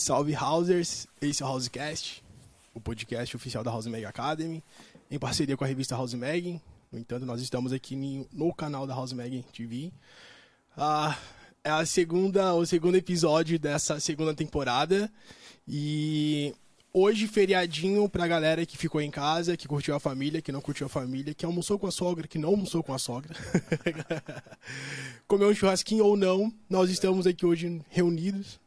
Salve Housers, esse é o Housecast, o podcast oficial da House Mag Academy, em parceria com a revista House Mag. No entanto, nós estamos aqui no canal da House Mag TV. Ah, é a segunda, o segundo episódio dessa segunda temporada e hoje feriadinho pra galera que ficou em casa, que curtiu a família, que não curtiu a família, que almoçou com a sogra, que não almoçou com a sogra. Comeu um churrasquinho ou não, nós estamos aqui hoje reunidos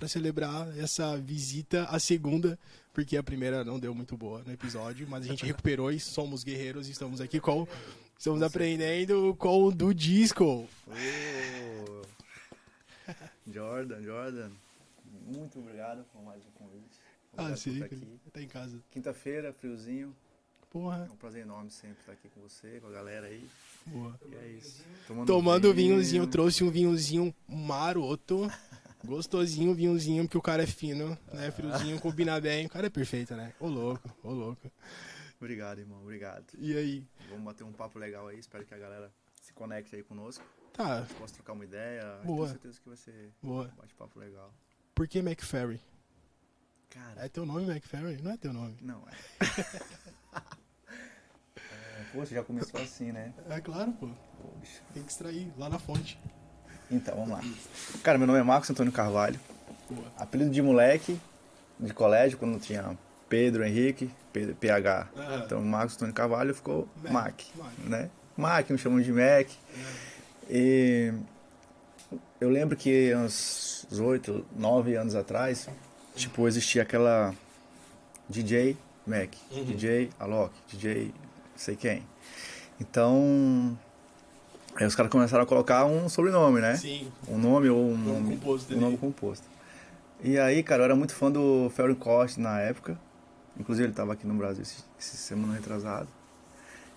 para celebrar essa visita, a segunda, porque a primeira não deu muito boa no episódio, mas a gente recuperou e somos guerreiros e estamos aqui com. Estamos aprendendo com o do disco. Oh. Jordan, Jordan, muito obrigado por mais um convite. Ah, Obrigado por sim, aqui. tá em casa. Quinta-feira, friozinho. Porra, É um prazer enorme sempre estar aqui com você, com a galera aí. boa. E é isso. Tomando vinho. vinhozinho, trouxe um vinhozinho maroto. Gostosinho, vinhozinho, porque o cara é fino, né? Friozinho, combina bem. O cara é perfeito, né? Ô louco, ô louco. Obrigado, irmão, obrigado. E aí? Vamos bater um papo legal aí, espero que a galera se conecte aí conosco. Tá, Possa trocar uma ideia. Boa. Tenho certeza que vai ser boa. um bate-papo legal. Por que McFerry? Cara, É teu nome, McFerry? Não é teu nome. não é. é. Poxa, já começou assim, né? É claro, pô. Poxa. Tem que extrair lá na fonte. Então, vamos lá. Cara, meu nome é Marcos Antônio Carvalho. Apelido de moleque, de colégio, quando tinha Pedro Henrique, Pedro, PH. Então, Marcos Antônio Carvalho ficou Mac, Mac, né? Mac, me chamam de Mac. E eu lembro que uns oito, nove anos atrás, tipo, existia aquela DJ Mac, Uhum. DJ Alok, DJ sei quem. Então, aí os caras começaram a colocar um sobrenome, né? Sim, Um nome ou um Nome nome composto um nome composto. E aí, cara, eu era muito fã do Ferro Costa na época. Inclusive ele estava aqui no Brasil esse, esse semana retrasado.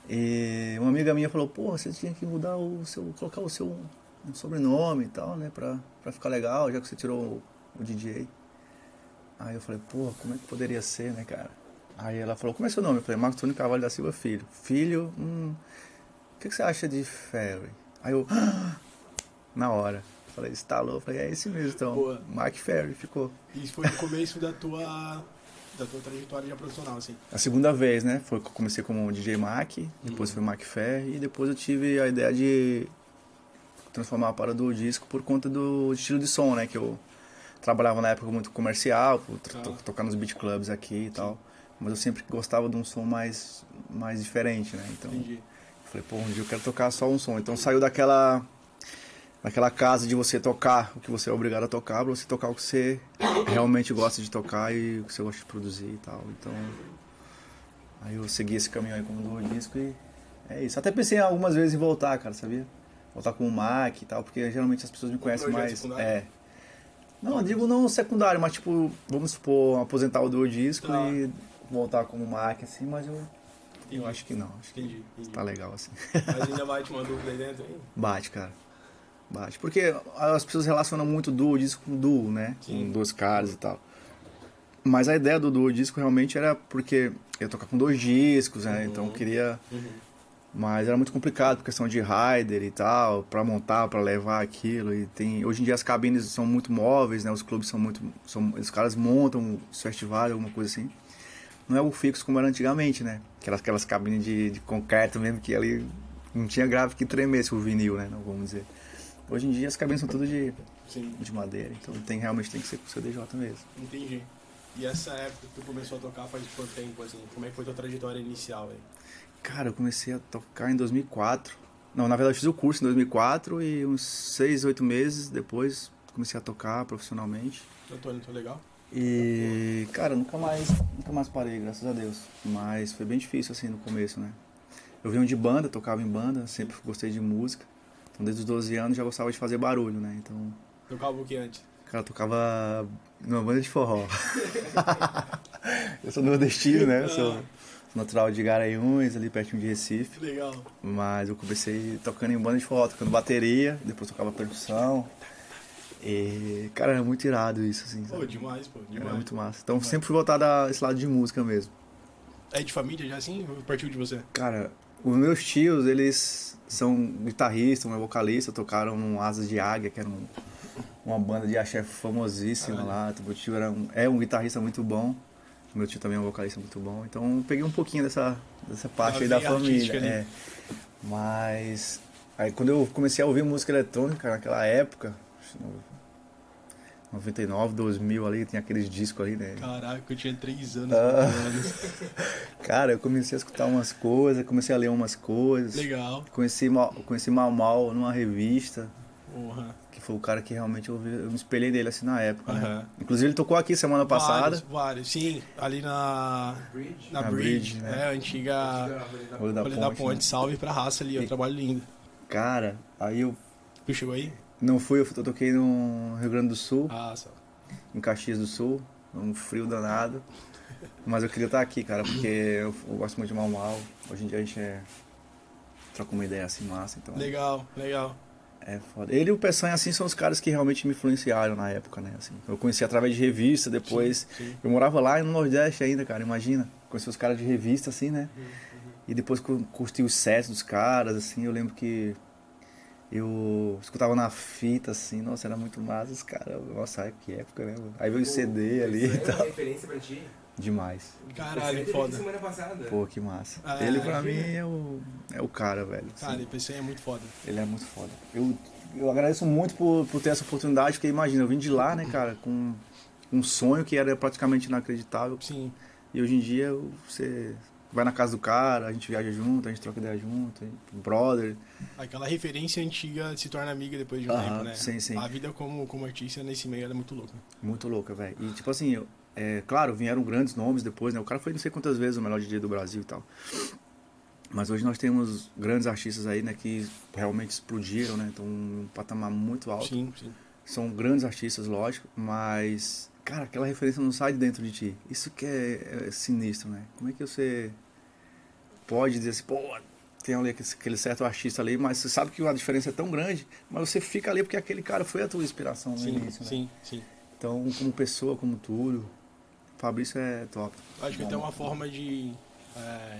E uma amiga minha falou, pô, você tinha que mudar o seu. colocar o seu um sobrenome e tal, né? Pra, pra ficar legal, já que você tirou o, o DJ. Aí eu falei, pô, como é que poderia ser, né, cara? Aí ela falou, como é seu nome? Eu falei, Marcos Túlio Carvalho da Silva Filho. Filho, hum. O que, que você acha de Ferry? Aí eu, na hora. Falei, estalou. Falei, é esse mesmo, então. Boa. Mark Ferry, ficou. isso foi no começo da tua, da tua trajetória já profissional, assim. A segunda vez, né? Foi que eu comecei como DJ Mac, depois foi Mac Ferry, e depois eu tive a ideia de transformar a parada do disco por conta do estilo de som, né? Que eu trabalhava na época muito comercial, to- Ah. tocar nos beat clubs aqui e tal. Mas eu sempre gostava de um som mais, mais diferente, né? Então, Entendi. Falei, pô, um dia eu quero tocar só um som. Então saiu daquela daquela casa de você tocar o que você é obrigado a tocar, pra você tocar o que você realmente gosta de tocar e o que você gosta de produzir e tal. Então, aí eu segui esse caminho aí como do disco e é isso. Até pensei algumas vezes em voltar, cara, sabia? Voltar com o Mac e tal, porque geralmente as pessoas me conhecem mais. secundário? É. Não, eu digo não secundário, mas tipo, vamos supor, aposentar o do disco Tá. e voltar como Mac, assim, mas eu, eu acho que não. Acho que Entendi, entendi. tá legal assim. Mas ainda vai te uma dúvida aí dentro? Bate, cara. Bate. Porque as pessoas relacionam muito duo disco com duo, né? Sim. Com dois caras e tal. Mas a ideia do duo disco realmente era porque eu ia tocar com dois discos, né? Uhum. Então eu queria. Uhum. Mas era muito complicado por questão de rider e tal, pra montar, pra levar aquilo. E tem. Hoje em dia as cabines são muito móveis, né? Os clubes são muito. São, os caras montam os festivais, alguma coisa assim. Não é o fixo como era antigamente, né? Aquelas, aquelas cabines de, de concreto mesmo que ali não tinha grave que tremesse o vinil, né? Não vamos dizer. Hoje em dia as cabines são tudo de, Sim, de madeira, então tem, realmente tem que ser com CDJ mesmo. entendi. E essa época que tu começou a tocar faz quanto tempo, assim? Como é que foi tua trajetória inicial aí? Cara, eu comecei a tocar em 2004. Não, na verdade eu fiz o curso em 2004 e uns 6, 8 meses depois comecei a tocar profissionalmente. Antônio, tô legal? E, cara, nunca mais, nunca mais parei, graças a Deus. Mas foi bem difícil assim no começo, né? Eu venho de banda, tocava em banda, sempre gostei de música. Então desde os 12 anos já gostava de fazer barulho, né? Então, Tocava o que antes? cara, tocava numa banda de forró. eu sou nordestino, né? Eu sou natural de Garanhuns, ali pertinho de Recife. Legal. Mas eu comecei tocando em banda de forró, tocando bateria, depois tocava percussão. E, cara, era muito irado isso, assim. Pô, demais, pô, demais. Era muito massa. Então sempre fui voltado a esse lado de música mesmo. É de família já assim? Partiu de você? Cara, os meus tios, eles são guitarristas, um é vocalista, tocaram no Asas de Águia, que era um, uma banda de axé famosíssima Caralho. lá. Meu tio era um, é um guitarrista muito bom. Meu tio também é um vocalista muito bom. Então peguei um pouquinho dessa, dessa parte aí da família. É. Mas aí quando eu comecei a ouvir música eletrônica naquela época, 99, 2000 ali, tinha aqueles discos ali, né? Caraca, eu tinha 3 anos. Ah. anos. Cara, eu comecei a escutar umas coisas, comecei a ler umas coisas. Legal. Conheci Mal, conheci Mal Mal numa revista, Porra. que foi o cara que realmente eu, vi- eu me espelhei dele assim na época, né? Aham. Inclusive ele tocou aqui semana passada. Vários, vários. Sim, ali na, Bridge. na, Na Bridge, Bridge, né? é, a antiga Olho da Folha da Ponte, Ponte. né? Salve pra raça ali, é um E- trabalho lindo. Cara, aí eu Tu chegou aí? Não fui, eu, toquei no Rio Grande do Sul, Ah, só. em Caxias do Sul, um frio danado. Mas eu queria estar aqui, cara, porque eu, eu gosto muito de Mal Mal. Hoje em dia a gente é. troca uma ideia assim massa, então. Legal, legal. É foda. Ele e o Peçanha, assim, são os caras que realmente me influenciaram na época, né? Assim, eu conheci através de revista, depois. Sim, sim. Eu morava lá no Nordeste ainda, cara, imagina. Conheci os caras de revista, assim, né? E depois cu- curti os sets dos caras, assim, eu lembro que eu escutava na fita, assim, nossa, era muito massa os caras. Nossa, que época, né? Aí veio o CD ali e é uma tal. referência pra ti? Demais. Caralho, teve foda. semana passada. Pô, que massa. Ah, Ele pra mim é o, é o cara, velho. assim. Cara, esse aí é muito foda. Ele é muito foda. Eu, eu agradeço muito por, por ter essa oportunidade, porque imagina, eu vim de lá, né, cara, com um sonho que era praticamente inacreditável. Sim. E hoje em dia você vai na casa do cara, a gente viaja junto, a gente troca ideia junto, brother. Aquela referência antiga se torna amiga depois de um Aham, tempo, né? sim, sim. A vida como, como artista nesse meio ela é muito louca. Muito louca, velho. E tipo assim, eu- é, claro, vieram grandes nomes depois, né? O cara foi não sei quantas vezes o melhor DJ do Brasil e tal. Mas hoje nós temos grandes artistas aí, né, que realmente explodiram, né? Então, um patamar muito alto. Sim, sim. São grandes artistas, lógico, mas, cara, aquela referência não sai de dentro de ti. Isso que é, é sinistro, né? Como é que você pode dizer assim, pô, tem ali aquele- certo artista ali, mas você sabe que a diferença é tão grande, mas você fica ali porque aquele cara foi a tua inspiração no Sim, início, né? sim, sim. Então, como pessoa, como tudo, Fabrício é top. Acho que até uma forma de. É,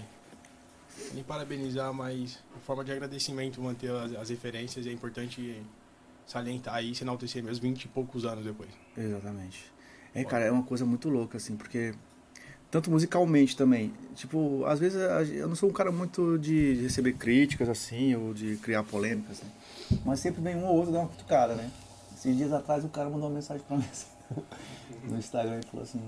nem parabenizar, mas uma forma de agradecimento manter as, as referências. É importante salientar aí, se enaltecer meus 20 e poucos anos depois. Exatamente. É, cara, é uma coisa muito louca, assim, porque. Tanto musicalmente também. Tipo, às vezes eu não sou um cara muito de receber críticas, assim, ou de criar polêmicas, né? Mas sempre vem um ou outro dar uma cutucada, né? Esses dias atrás o cara mandou uma mensagem pra mim assim, no Instagram e falou assim: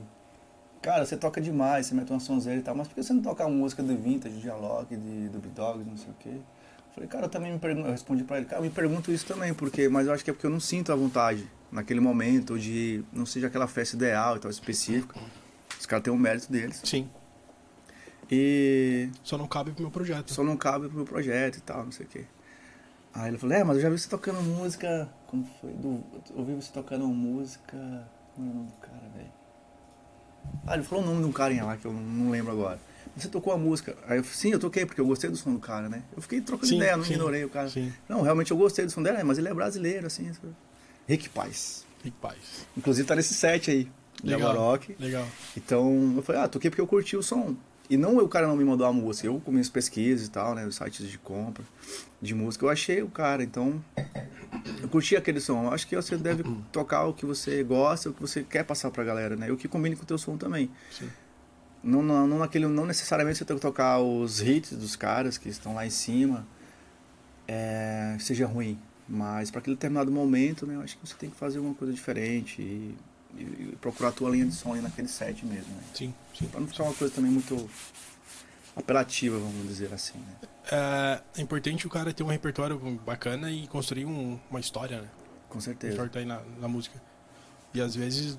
Cara, você toca demais, você mete uma sonzeira e tal, mas por que você não toca música do Vintage, de Dialogue, de do Dogs, não sei o quê? Eu falei, cara, eu também me pergunto, eu respondi pra ele, cara, eu me pergunto isso também, porque, mas eu acho que é porque eu não sinto a vontade naquele momento, de não seja aquela festa ideal e tal, específica. Os caras têm o mérito deles. Sim. E Só não cabe pro meu projeto. só não cabe pro meu projeto e tal, não sei o quê. Aí ele falou, é, mas eu já vi você tocando música. Como foi? Do, eu ouvi você tocando música. Como é o nome do cara, velho? Ah, ele falou o nome de um carinha lá que eu não lembro agora. Você tocou a música. Aí eu falei, sim, eu toquei, porque eu gostei do som do cara, né? Eu fiquei trocando Sim, ideia, não sim, ignorei o cara. Sim. Não, realmente eu gostei do som dela, mas ele é brasileiro, assim. Rick Paz. Fique paz. Inclusive tá nesse set aí. Legal. Javarok. Legal. Então eu falei, ah, toquei porque eu curti o som. E não o cara não me mandou a música, eu com minhas pesquisas e tal, né, os sites de compra de música, eu achei o cara, então eu curti aquele som. Eu acho que você deve tocar o que você gosta, o que você quer passar pra galera, né? E o que combine com o teu som também. Sim. Não, não, não, naquele, não necessariamente você tem que tocar os hits dos caras que estão lá em cima, é, seja ruim. Mas para aquele determinado momento, né, eu acho que você tem que fazer uma coisa diferente e, e- procurar a tua linha de som ali naquele set mesmo, né? Sim, sim. Pra não ficar uma coisa também muito apelativa, vamos dizer assim, né? É, é importante o cara ter um repertório bacana e construir um- uma história, né? Com certeza. Importa aí na, na música. E às vezes,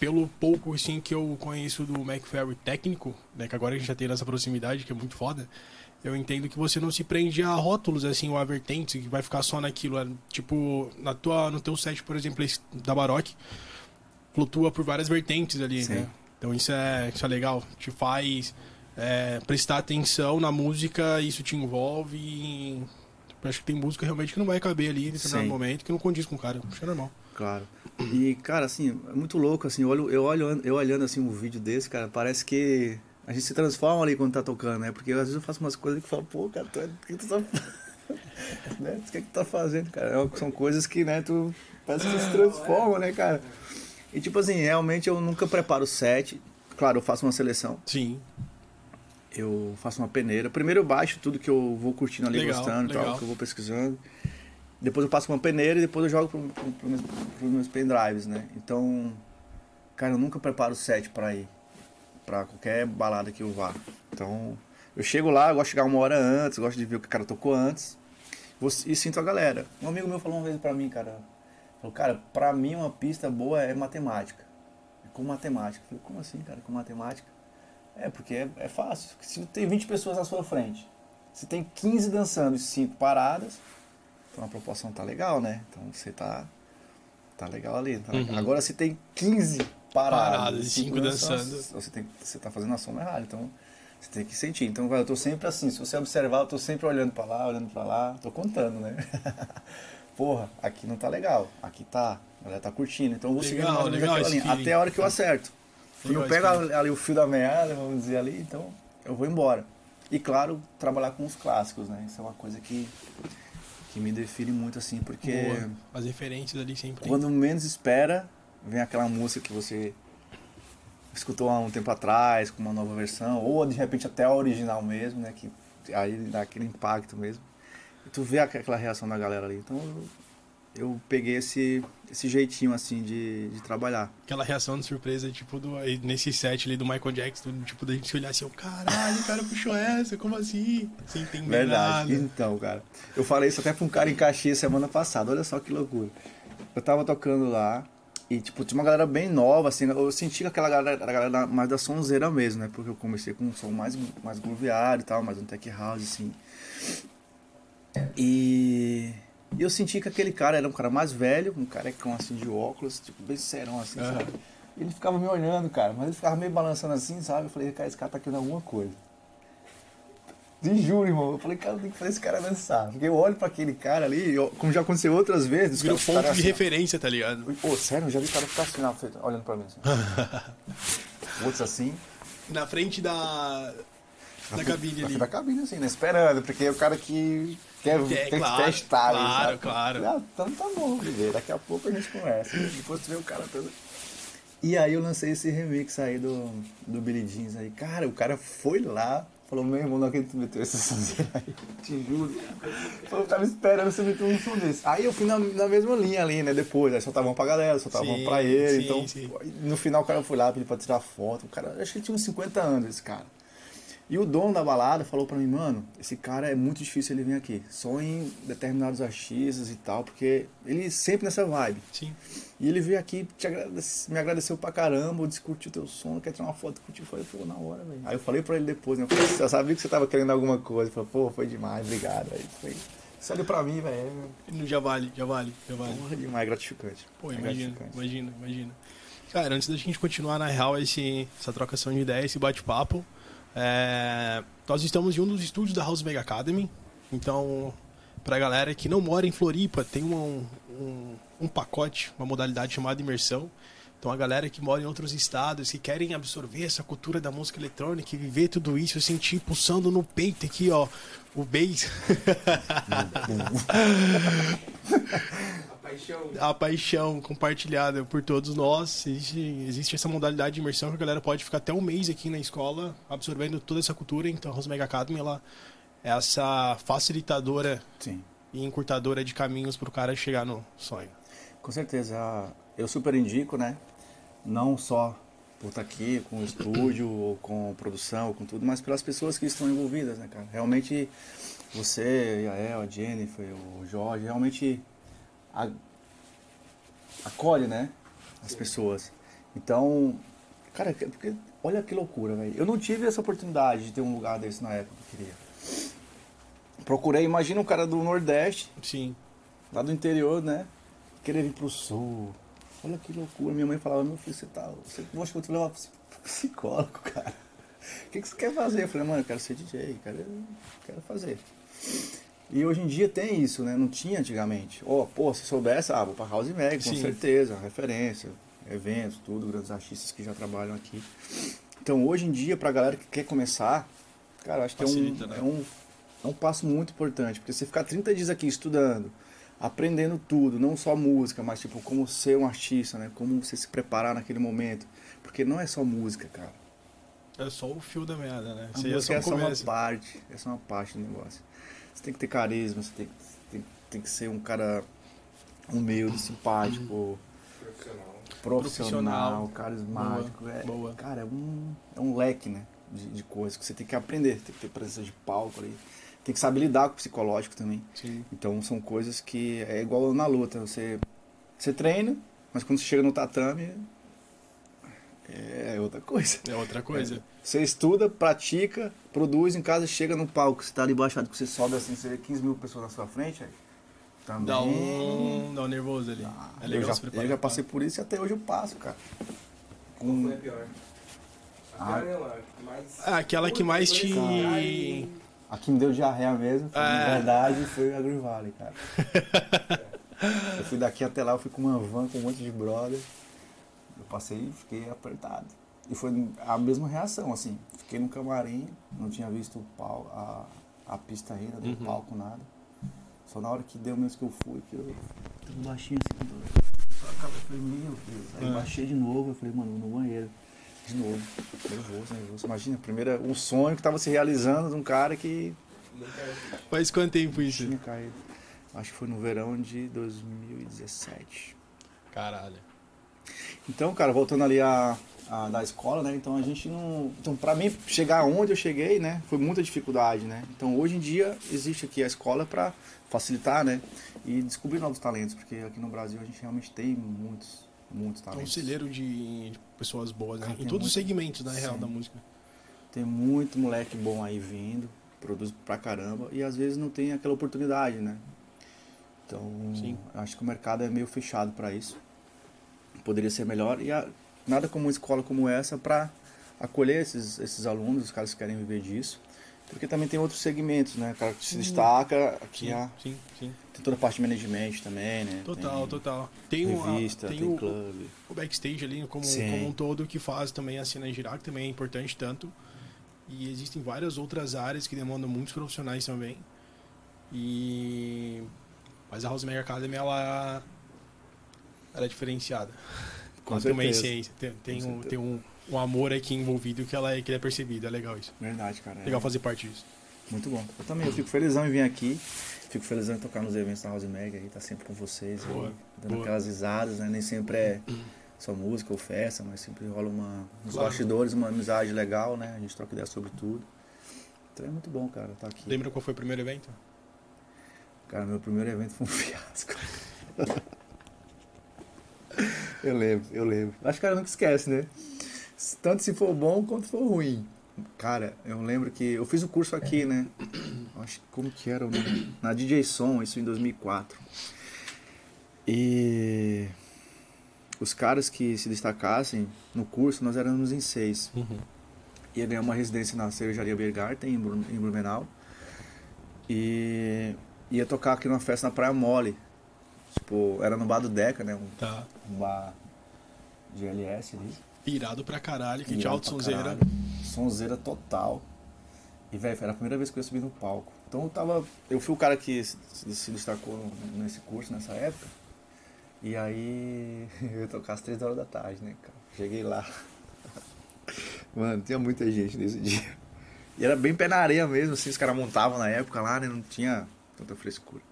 pelo pouco assim, que eu conheço do McFerry técnico, né, que agora a gente já tem nessa proximidade, que é muito foda, eu entendo que você não se prende a rótulos, assim, ou a vertentes, que vai ficar só naquilo. é, Tipo, na tua, no teu set, por exemplo, da Baroque, flutua por várias vertentes ali, Sim. né? Então isso é, isso é legal. Te faz é, prestar atenção na música, isso te envolve e... Acho que tem música realmente que não vai caber ali em determinado Sim. momento, que não condiz com o cara. Que é normal. Claro. E, cara, assim, é muito louco, assim, eu olho, eu olho, eu olhando assim um vídeo desse, cara, parece que a gente se transforma ali quando tá tocando, né? Porque às vezes eu faço umas coisas que eu falo, pô, cara, tu é, por que tu tá... né? O que é que tu tá fazendo, cara? É são coisas que, né, tu parece que se transforma, né, cara? E tipo assim, realmente eu nunca preparo o set. Claro, eu faço uma seleção. Sim. Eu faço uma peneira. Primeiro eu baixo tudo que eu vou curtindo ali, Legal, gostando e legal. tal, que eu vou pesquisando. Depois eu passo uma peneira e depois eu jogo pro, pro, pro meus, pros meus pendrives, né? Então, cara, eu nunca preparo o set pra ir. Pra qualquer balada que eu vá. Então, eu chego lá, eu gosto de chegar uma hora antes, gosto de ver o que o cara tocou antes. E sinto a galera. Um amigo meu falou uma vez pra mim, cara. Falou, cara, pra mim uma pista boa é matemática. É com matemática. Eu falei, como assim, cara, com matemática? É, porque é, é fácil. Se tem 20 pessoas na sua frente, se tem 15 dançando e 5 paradas, então a proporção tá legal, né? Então você tá, tá legal ali. tá legal. Uhum. Agora se tem 15 paradas, Paradas e e 5 cinco dançando, dançando. você, tem, você tá fazendo a soma errada. Então você tem que sentir. Então eu tô sempre assim. Se você observar, eu tô sempre olhando pra lá, olhando pra lá. Tô contando, né? Porra, aqui não tá legal. Aqui tá. A galera tá curtindo. Então eu vou seguindo mais ou menos legal linha. Até a hora que eu acerto. Legal não esse pega feeling. ali o fio da meada, vamos dizer ali, então eu vou embora. E claro, trabalhar com os clássicos, né? Isso é uma coisa que, que me define muito assim, porque Boa. As referências ali sempre. quando menos espera, vem aquela música que você escutou há um tempo atrás, com uma nova versão, ou de repente até a original mesmo, né? Que aí dá aquele impacto mesmo. Tu vê aqu- aquela reação da galera ali. Então eu, peguei esse, esse jeitinho assim de, de trabalhar. Aquela reação de surpresa, tipo, do, nesse set ali do Michael Jackson, do- tipo, da gente se olhar assim, caralho, o cara puxou essa, como assim? Sem entender Verdade. nada. Então, cara, eu falei isso até pra um cara em Caxias semana passada, olha só que loucura. Eu tava tocando lá e, tipo, tinha uma galera bem nova, assim, eu senti que aquela galera galera mais da sonzeira mesmo, né? Porque eu comecei com um som mais, mais grooveado e tal, mais um tech house, assim. E... eu senti que aquele cara era um cara mais velho, um carecão, assim, de óculos, tipo, bem serão, assim, Aham. sabe? E ele ficava me olhando, cara, mas ele ficava meio balançando assim, sabe? Eu falei, cara, esse cara tá querendo alguma coisa. Te juro, irmão. Eu falei, cara, tem que fazer esse cara dançar. Porque eu olho pra aquele cara ali, eu- como já aconteceu outras vezes, Virou ponto de assim, referência, tá ligado? Pô, sério, eu já vi o cara ficar assim, na frente, olhando pra mim assim. Outros assim. Na frente da. Da cabine ali. da cabine, assim, né? Esperando, porque é o cara que quer, É, claro, testar. claro, sabe? claro. Então tá bom, viver. Daqui a pouco a gente conversa. Depois tu vê o cara todo. E aí eu lancei esse remix aí do, do Billy Jeans aí. Cara, o cara foi lá, falou, meu irmão, não acredito que tu meteu esse sonzeiro aí, te juro. Falou, eu tava esperando você meter um som desse. Aí eu fui na, na mesma linha ali, né, depois. Aí soltava um pra galera, soltava Sim, pra ele. sim, então, sim. no final o cara foi lá, pediu pra tirar foto. O cara, acho que ele tinha uns 50 anos, esse cara. E o dono da balada falou pra mim, mano, esse cara é muito difícil ele vir aqui. Só em determinados artistas e tal, porque ele sempre nessa vibe. Sim. E ele veio aqui, te agradece- me agradeceu pra caramba, disse curtiu teu som, quer tirar uma foto, curtiu. Eu falei, pô, na hora, velho. Aí eu falei pra ele depois, né? Eu falei, eu sabia que você tava querendo alguma coisa. Ele falou, pô, foi demais, obrigado. Aí foi. Ali pra mim, velho, é Já vale, já vale, já vale. porra demais, gratificante. Pô, É imagina, gratificante. imagina, imagina. Cara, antes da gente continuar na real esse, essa trocação de ideias, esse bate-papo, é, nós estamos em um dos estúdios da House Mega Academy. Então, pra galera que não mora em Floripa, tem um, um, um pacote, uma modalidade chamada imersão. Então, a galera que mora em outros estados, que querem absorver essa cultura da música eletrônica e viver tudo isso, sentir pulsando no peito aqui, ó, o bass. a paixão compartilhada por todos nós. Existe, existe essa modalidade de imersão que a galera pode ficar até um mês aqui na escola absorvendo toda essa cultura. Então a Rose Mega Academy ela é essa facilitadora Sim. e encurtadora de caminhos para o cara chegar no sonho. Com certeza. Eu super indico, né? Não só por estar aqui com o estúdio, ou com produção, ou com tudo, mas pelas pessoas que estão envolvidas, né, cara? Realmente, você, a El, a Jennifer, o Jorge, realmente acolhe, né? As pessoas. Então, cara, que- porque, olha que loucura, velho. Eu não tive essa oportunidade de ter um lugar desse na época que eu queria. Procurei, imagina um cara do Nordeste, Sim. lá do interior, né? Querer vir pro sul. Olha que loucura. Minha mãe falava, meu filho, você tá. Você acha que eu te levar pro psicólogo, cara? O que, que você quer fazer? Eu falei, mano, eu quero ser DJ, quero, quero fazer. E hoje em dia tem isso, né? Não tinha antigamente. Ó, pô, se soubesse, ah, vou pra House Mag, com Sim. certeza, referência, eventos, tudo, grandes artistas que já trabalham aqui. Então hoje em dia, pra galera que quer começar, cara, acho que é Facilita, um, né? é um é um passo muito importante, porque você ficar 30 dias aqui estudando, aprendendo tudo, não só música, mas tipo como ser um artista, né? Como você se preparar naquele momento, porque não é só música, cara. É só o fio da merda, né? Isso aí música é só, uma parte, é só uma parte do negócio. Você tem que ter carisma, você tem, tem, tem que ser um cara humilde, simpático, Profissional. profissional, carismático. Boa, é, boa. Cara, é um, é um leque, né? De, de coisas que você tem que aprender. Tem que ter presença de palco ali. Tem que saber lidar com o psicológico também. Sim. Então são coisas que é igual na luta. Você, você treina, mas quando você chega no tatame é outra coisa. É outra coisa. Você estuda, pratica, produz em casa, chega no palco, você tá ali baixado, que você sobe assim, você vê 15 mil pessoas na sua frente, aí, também. Dá um, dá um nervoso ali. Ah, é legal eu, já, se preparar. eu já passei por isso e até hoje eu passo, cara. Qual Com- foi a pior? A Ah. pior não, a que mais... Ah, aquela que mais te. Ai, A que me deu diarreia mesmo, foi, na É. verdade, foi a Green Valley, cara. eu fui daqui até lá, eu fui com uma van com um monte de brother. Passei e fiquei apertado. E foi a mesma reação, assim. Fiquei no camarim, não tinha visto o pau, a, a pista ainda, do Uhum. palco, nada. Só na hora que deu mesmo que eu fui, que eu tava baixinho assim. Eu falei, meu Deus. Aí É. baixei de novo, eu falei, mano, no banheiro. De novo. Nervoso, nervoso. Imagina, primeira, um sonho que tava se realizando de um cara que. Faz quanto tempo isso? tinha caído. Acho que foi no verão de 2017. Caralho. Então, cara, voltando ali a, a da escola, né? Então a gente não. Então, pra mim, chegar onde eu cheguei, né? Foi muita dificuldade, né? Então, hoje em dia, existe aqui a escola pra facilitar, né? E descobrir novos talentos, porque aqui no Brasil a gente realmente tem muitos, muitos É um talentos. celeiro de, de pessoas boas, né? Cara, em todos os segmentos, na real, Sim. da música. Tem muito moleque bom aí vindo, produz pra caramba, e às vezes não tem aquela oportunidade, né? Então, acho que o mercado é meio fechado pra isso. Poderia ser melhor, e a- nada como uma escola como essa pra acolher esses, esses alunos, os caras que querem viver disso. Porque também tem outros segmentos, né? O cara que se destaca, aqui Sim, a- sim, sim. tem toda a parte de management também, né? Total, tem total. Tem, revista, tem, tem, o, clube. o backstage ali como, como um todo que faz também a cena girar, que também é importante tanto. E existem várias outras áreas que demandam muitos profissionais também. E mas a Mega Academy ela, ela é diferenciada. Com tem uma essência, tem, tem, um, tem um, um amor aqui envolvido que ela é, que é percebido, é legal isso. Verdade, cara. é. Legal fazer parte disso. Muito bom. Eu também, eu fico felizão em vir aqui. Fico felizão em tocar nos eventos da House Mag aí, tá sempre com vocês, aí, Boa, dando boa. aquelas risadas, né? Nem sempre é só música ou festa, mas sempre rola uma, nos Claro. bastidores, uma amizade legal, né? A gente troca ideia sobre tudo. Então é muito bom, cara, estar aqui. Lembra qual foi o primeiro evento? Cara, meu primeiro evento foi um fiasco. Eu lembro, eu lembro. Acho que o cara nunca esquece, né? Tanto se for bom quanto for ruim. Cara, eu lembro que eu fiz o curso aqui, né? Acho que como que era o nome? Na DJ Som, isso em 2004. E os caras que se destacassem no curso, nós éramos em seis. Ia ganhar uma residência na cervejaria Bergarten, em Blumenau. E ia tocar aqui numa festa na Praia Mole. Tipo, era no bar do Deca, né? Um, Tá. um bar de LS ali. Irado pra caralho, que de pra sonzeira. Sonzeira total. E, velho, era a primeira vez que eu ia subir no palco. Então eu tava. Eu fui o cara que se, se- destacou nesse curso nessa época. E aí eu ia tocar às três horas da tarde, né, cara? Cheguei lá. Mano, tinha muita gente nesse dia. E era bem pé na areia mesmo, assim, os caras montavam na época lá, né? Não tinha tanta frescura.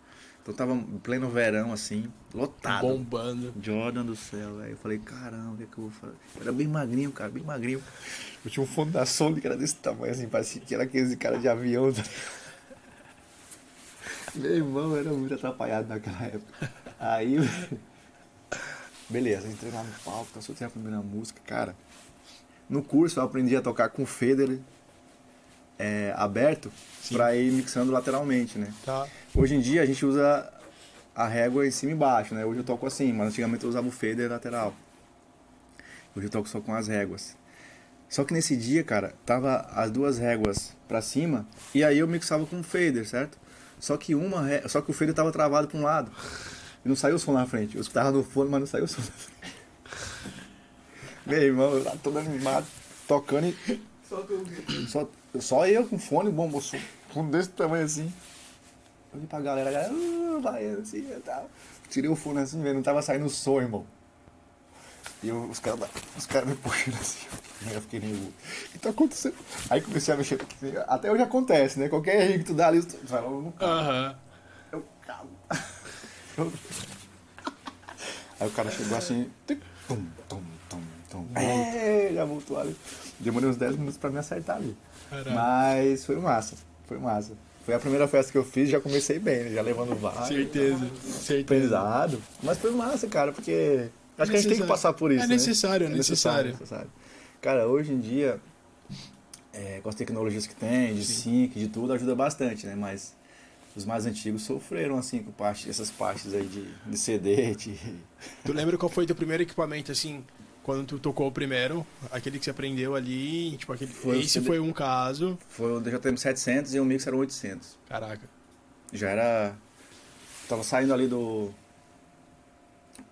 Então tava em pleno verão, assim, lotado. Bombando. Jordan do céu, velho. Eu falei, caramba, o que é que eu vou fazer? Eu era bem magrinho, cara, bem magrinho. Eu tinha um fundo da sonda que era desse tamanho, assim, parecia que era aqueles cara de avião. Meu irmão era muito atrapalhado naquela época. Aí, beleza, entrei lá no palco, tá, soltei a primeira música, cara. No curso eu aprendi a tocar com o Federer é, aberto pra ir mixando lateralmente, né? Tá. Hoje em dia a gente usa a régua em cima e embaixo, né? Hoje eu toco assim, mas antigamente eu usava o fader lateral. Hoje eu toco só com as réguas. Só que nesse dia, cara, tava as duas réguas pra cima e aí eu mixava com o fader, certo? Só que uma ré... só que o fader tava travado pra um lado. E não saiu o som na frente. Eu escutava no fone, mas não saiu o som na frente. Meu irmão, eu lá todo animado, tocando e Só só, só eu com fone, bom, moço, fundo desse tamanho assim. Eu olhei pra galera, a galera, uh, vai assim e tal. Tirei o fone assim, velho, não tava saindo som, irmão. E eu, os caras os cara me puxando assim, eu fiquei nervoso. O que tá acontecendo? Aí comecei a mexer, até hoje acontece, né? Qualquer erro que tu dá ali, tu vai logo no carro. Aham. Eu calo. Eu- Aí o cara chegou assim, tum, tum, tum, tum. É, já voltou ali. Demorei uns 10 minutos pra me acertar ali. Caralho. Mas foi massa, foi massa. Foi a primeira festa que eu fiz, já comecei bem, né? Já levando vários. Certeza. Certeza. Pesado. Mas foi massa, cara, porque acho que a gente tem que passar por isso. É né? necessário, é necessário. necessário. Cara, hoje em dia, é, com as tecnologias que tem, de sync, de tudo, ajuda bastante, né? Mas os mais antigos sofreram, assim, com parte, essas partes aí de, de CD, de... Tu lembra qual foi teu primeiro equipamento, assim, quando tu tocou o primeiro? Aquele que você aprendeu ali, tipo, aquele... Foi Esse CD. foi um caso. Foi o DJM 700 e o Mix era um 800. Caraca. Já era... Tava saindo ali do...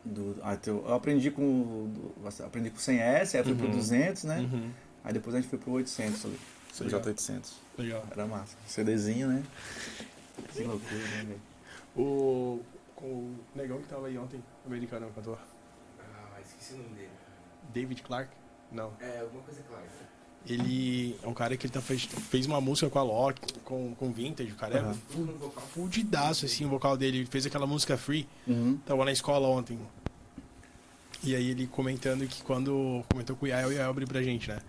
do ah, teu- eu aprendi com o- do- aprendi com o 100S, aí fui pro Uhum. 200, né? Uhum. Aí depois a gente foi pro 800 ali. O Legal. J800. Legal. Era massa. CDzinho, né? Que loucura, né, velho? O, o negão que tava aí ontem, americano, cantor. Ah, esqueci o nome dele. David Clark? Não. É, alguma coisa clara. Ele é um cara que ele tá, fez, fez uma música com a Loki, com, com Vintage. O cara é no vocal. fudidaço, assim, o vocal dele. Ele fez aquela música Free. Uhum. Tava na escola ontem. E aí ele comentando que quando. Comentou com o Yael, o Yael abriu pra gente, né?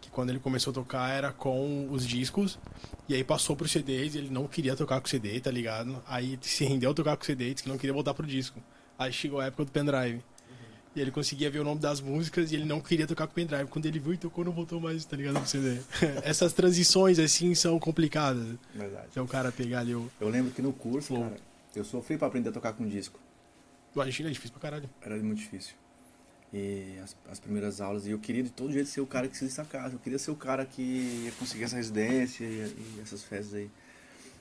Que quando ele começou a tocar era com os discos. E aí passou pros CDs e ele não queria tocar com CD, tá ligado? Aí se rendeu a tocar com CD, disse que não queria voltar pro disco. Aí chegou a época do pendrive. E ele conseguia ver o nome das músicas e ele não queria tocar com pendrive. Quando ele viu e tocou, não voltou mais, tá ligado? CD. Essas transições, assim, são complicadas. Verdade. Se é o cara pegar ali o. Eu lembro que no curso, cara, eu sofri pra aprender a tocar com disco. Imagina, é difícil pra caralho. Era muito difícil. E as, as primeiras aulas, e eu queria de todo jeito ser o cara que se destacasse. Eu queria ser o cara que ia conseguir essa residência e, e essas festas aí.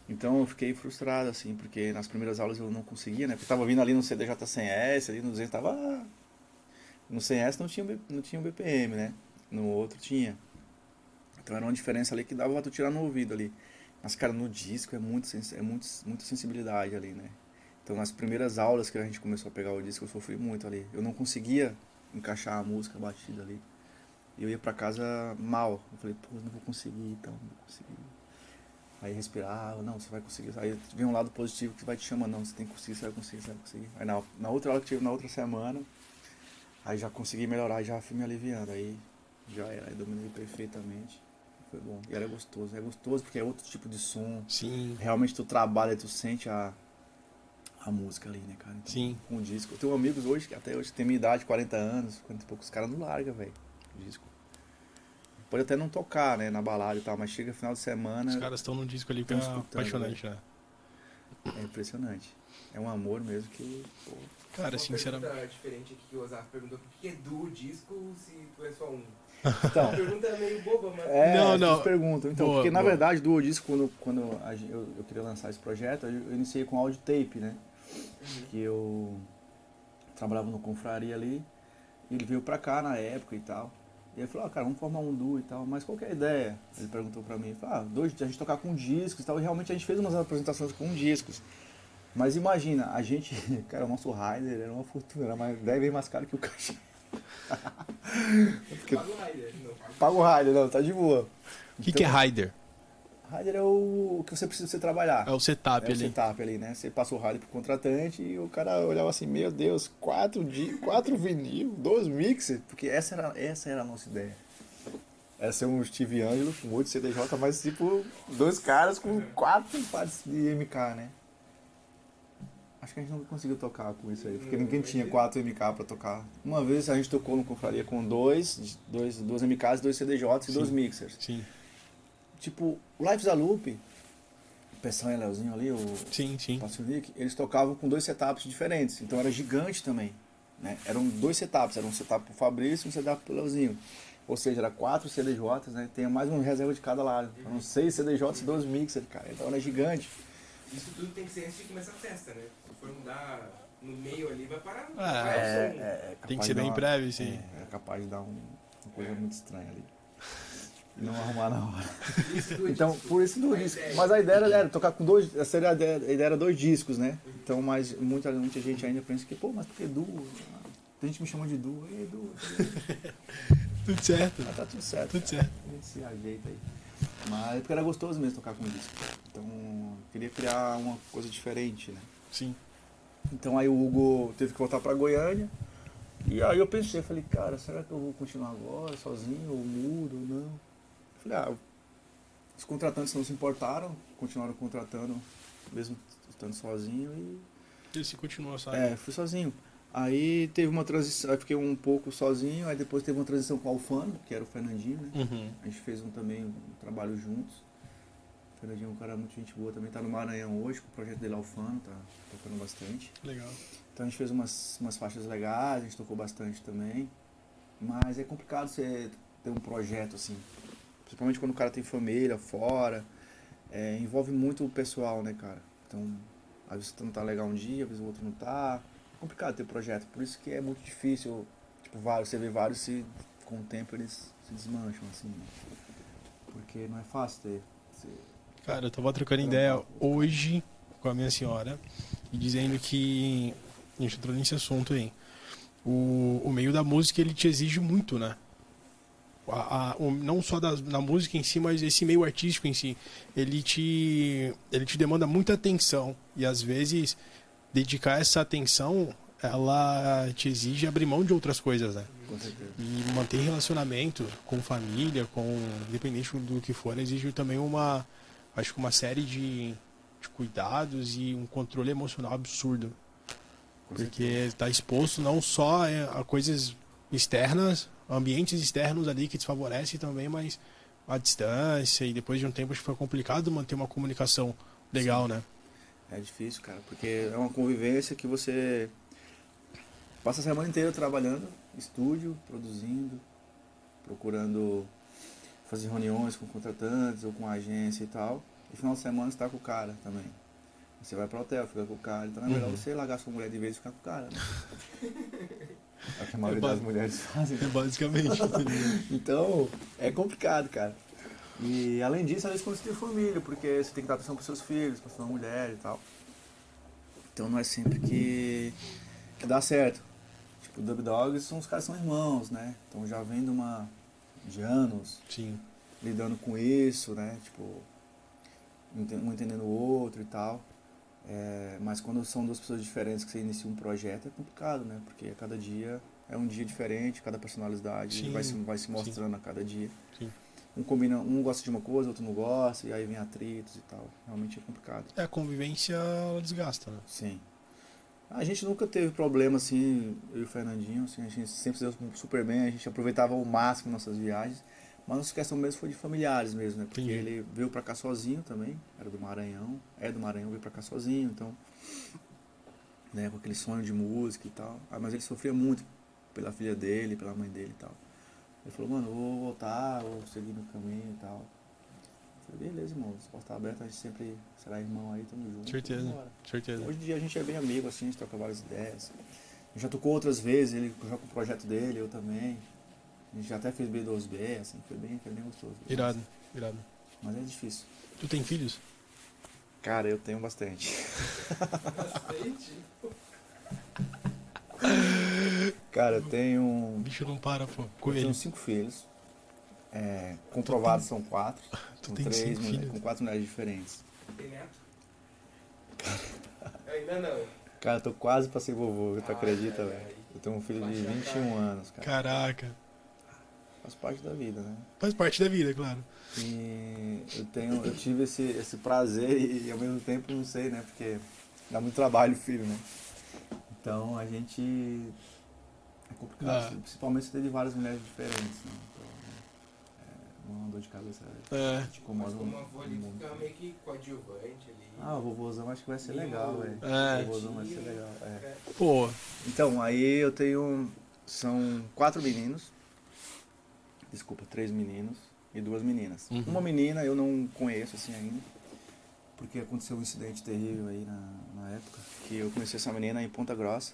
Então eu fiquei frustrado, assim, porque nas primeiras aulas eu não conseguia, né? Porque tava vindo ali no CDJ 100S, ali no 200 tava... No 100S não tinha, não tinha BPM, né? No outro tinha. Então era uma diferença ali que dava pra tu tirar no ouvido ali. Mas, cara, no disco é, muito, é muito, muita sensibilidade ali, né? Então, nas primeiras aulas que a gente começou a pegar o disco, eu sofri muito ali. Eu não conseguia encaixar a música batida ali. E eu ia pra casa mal. Eu falei, pô, não vou conseguir, então, não vou conseguir. Aí respirava, não, você vai conseguir. Aí vem um lado positivo que vai te chamando, não, você tem que conseguir, você vai conseguir, você vai conseguir. Aí na, na outra aula que tive na outra semana, aí já consegui melhorar, já fui me aliviando. Aí já era, aí dominei perfeitamente. Foi bom. E era gostoso. É gostoso porque é outro tipo de som. Sim. Realmente tu trabalha, tu sente a, a música ali, né, cara? Então, Sim. Com o disco. Eu tenho amigos hoje, que até hoje tem minha idade, 40 anos, 40 e poucos, os caras não largam, velho, o disco. Pode até não tocar, né, na balada e tal, mas chega final de semana, Os caras estão num disco ali que é escutando, apaixonante, né? é impressionante. É um amor mesmo que, pô, Cara, Uma sinceramente. pergunta diferente aqui que o Ozaf perguntou: por que é duo disco se tu é só um? Então, A pergunta é meio boba, mas. É, Não, as não. pessoas perguntam. Então, Boa, porque na boa. verdade, do disco, quando, quando a eu, eu queria lançar esse projeto, eu eu iniciei com áudio tape, né? Uhum. Que eu trabalhava no confraria ali, e ele veio pra cá na época e tal. E ele falou, ah, cara, vamos formar um duo e tal, mas qual que é a ideia? Ele perguntou pra mim, falou, ah, dois, a gente tocar com discos e tal, e realmente a gente fez umas apresentações com discos. Mas imagina, a gente, cara, o nosso rider era uma fortuna, era mais, 10 vezes mais caro que o caixa. Porque Paga o Rider, não paga o rider, não, tá de boa. O que, que é Rider? Rider é o, o que você precisa você trabalhar. É o setup É o ali. setup ali, né? Você passa o rider pro contratante e o cara olhava assim, meu Deus, quatro, di quatro vinil, dois mixers, porque essa era, essa era a nossa ideia. Essa é um Steve Angelo com 8 CDJ, mas tipo, dois caras com quatro partes de MK, né? Acho que a gente não conseguiu tocar com isso aí, porque ninguém tinha quatro MK pra tocar. Uma vez a gente tocou no Confraria com dois, dois, duas MKs, dois CDJs e dois Sim. mixers. Sim, Tipo, o Lives da Loop, o Peção e Leozinho ali, o sim, sim. Passionic, eles tocavam com dois setups diferentes. Então era gigante também. Né? Eram dois setups, era um setup pro Fabrício e um setup pro Leozinho. Ou seja, era quatro CDJs, né? Tem mais uma reserva de cada lado. Eram seis CDJs e dois mixers, cara. Então era gigante. Isso tudo tem que ser antes de começar a festa, né? Se for mudar no meio ali, vai parar. É, vai parar o som. capaz Tem que ser bem uma- prévio, sim. É, é capaz de dar um- uma coisa muito estranha ali. e não arrumar na hora. Isso do Então, por isso do disco. ideia. Mas a ideia era tocar com dois. A ideia, a ideia era dois discos, né? Então, mas muita, muita gente ainda pensa que, pô, mas por que duo? Tem gente que me chama de duo. Ei, duo. Tudo certo. Mas tá tudo certo. Tudo cara. certo. A gente se ajeita aí. Mas é porque era gostoso mesmo tocar com disco. Então, eu queria criar uma coisa diferente, né? Sim. Então aí o Hugo teve que voltar pra Goiânia. E aí eu pensei, falei, cara, será que eu vou continuar agora, sozinho, ou mudo, ou não? Falei, ah, os contratantes não se importaram, continuaram contratando, mesmo estando sozinho, e Ele se continua, sabe? é, fui sozinho. Aí teve uma transição, aí fiquei um pouco sozinho, aí depois teve uma transição com o Alfano, que era o Fernandinho, né? Uhum. A gente fez um também um trabalho juntos. O Fernandinho é um cara muito gente boa também, tá no Maranhão hoje, com o projeto dele Alfano, tá tocando bastante. Legal. Então a gente fez umas, umas faixas legais, a gente tocou bastante também. Mas é complicado você ter um projeto assim. Principalmente quando o cara tem família fora. É, envolve muito o pessoal, né, cara? Então, às vezes você não tá legal um dia, às vezes o outro não tá. É complicado ter projeto. Por isso que é muito difícil. Tipo, vários, você vê vários se com o tempo eles se desmancham, assim. né? Porque não é fácil ter. Você, Cara, eu tava trocando ideia hoje com a minha senhora e dizendo que. A gente entrou nesse assunto aí. O, o meio da música ele te exige muito, né? A, a- o- não só da, na música em si, mas esse meio artístico em si. Ele te, ele te demanda muita atenção. E às vezes, dedicar essa atenção, ela te exige abrir mão de outras coisas, né? com certeza. E manter relacionamento com família, com independente do que for, exige também uma acho que uma série de, de cuidados e um controle emocional absurdo, Com porque está exposto não só é, a coisas externas, ambientes externos ali que desfavorecem também, mas a distância e depois de um tempo acho que foi complicado manter uma comunicação legal, né? É difícil, cara, porque é uma convivência que você passa a semana inteira trabalhando, estúdio, produzindo, procurando fazer reuniões com contratantes ou com agência e tal. E final de semana você tá com o cara também. Você vai pro hotel, fica com o cara. Então é melhor Uhum. você largar sua mulher de vez e ficar com o cara, né? É o que a maioria ba- das mulheres fazem. né? Basicamente. Então, é complicado, cara. E além disso, você tem família, porque você tem que dar atenção pros seus filhos, pra sua mulher e tal. Então não é sempre que, que dá certo. Tipo, o Dub Dogs são os caras são irmãos, né? Então já vem de uma. de anos Sim. lidando com isso, né? Tipo, um entendendo o outro e tal. É, mas quando são duas pessoas diferentes que você inicia um projeto é complicado, né? Porque a cada dia é um dia diferente, cada personalidade Sim, vai se, vai se sim. mostrando a cada dia. Sim. Um combina, um gosta de uma coisa, outro não gosta, e aí vem atritos e tal. Realmente é complicado. É, a convivência ela desgasta, né? Sim. A gente nunca teve problema assim, eu e o Fernandinho, assim, a gente sempre se deu super bem, a gente aproveitava ao máximo nossas viagens. Mas nossa questão mesmo foi de familiares mesmo, né? Porque Entendi. ele veio pra cá sozinho também, era do Maranhão, é do Maranhão, veio pra cá sozinho, então, né, com aquele sonho de música e tal. Ah, mas ele sofria muito pela filha dele, pela mãe dele e tal. Ele falou, mano, vou voltar, vou seguir no caminho e tal. Eu falei, beleza, irmão, se porta aberta, a gente sempre será irmão aí, tamo junto. Certeza. Certeza. Hoje em dia a gente é bem amigo, assim, a gente troca várias ideias. A gente já tocou outras vezes, ele com o projeto dele, eu também. A gente já até fez B2B, assim, foi bem, foi bem gostoso. Irado, irado. Mas é difícil. Tu tem filhos? Cara, eu tenho bastante. Bastante. Cara, eu tenho. O bicho não para, pô. Eu Coelho. tenho cinco filhos. É, comprovados são quatro. Tu com tem três cinco mulheres- filhos? com quatro mulheres diferentes. Tem neto? Ainda não. Cara, eu tô quase pra ser vovô, tu Ai, acredita, velho? Eu tenho um filho de Mas já tá 21 aí. anos, cara. Caraca. Faz parte da vida, né? Faz parte da vida, claro. E eu tenho, eu tive esse, esse prazer e, ao mesmo tempo não sei, né? Porque dá muito trabalho filho, né? Então a gente é complicado, Ah. principalmente se teve várias mulheres diferentes, né? Então, é uma dor de cabeça É. te incomoda Mas como avô ali um fica meio que coadjuvante ali. Ah, o vovôzão acho que vai ser legal, velho. É. O vovôzão vai ser legal. É. É. Pô, Então, aí eu tenho. São quatro meninos. Desculpa, três meninos e duas meninas. Uhum. Uma menina eu não conheço assim ainda. Porque aconteceu um incidente terrível aí na, na época. Que eu conheci essa menina em Ponta Grossa.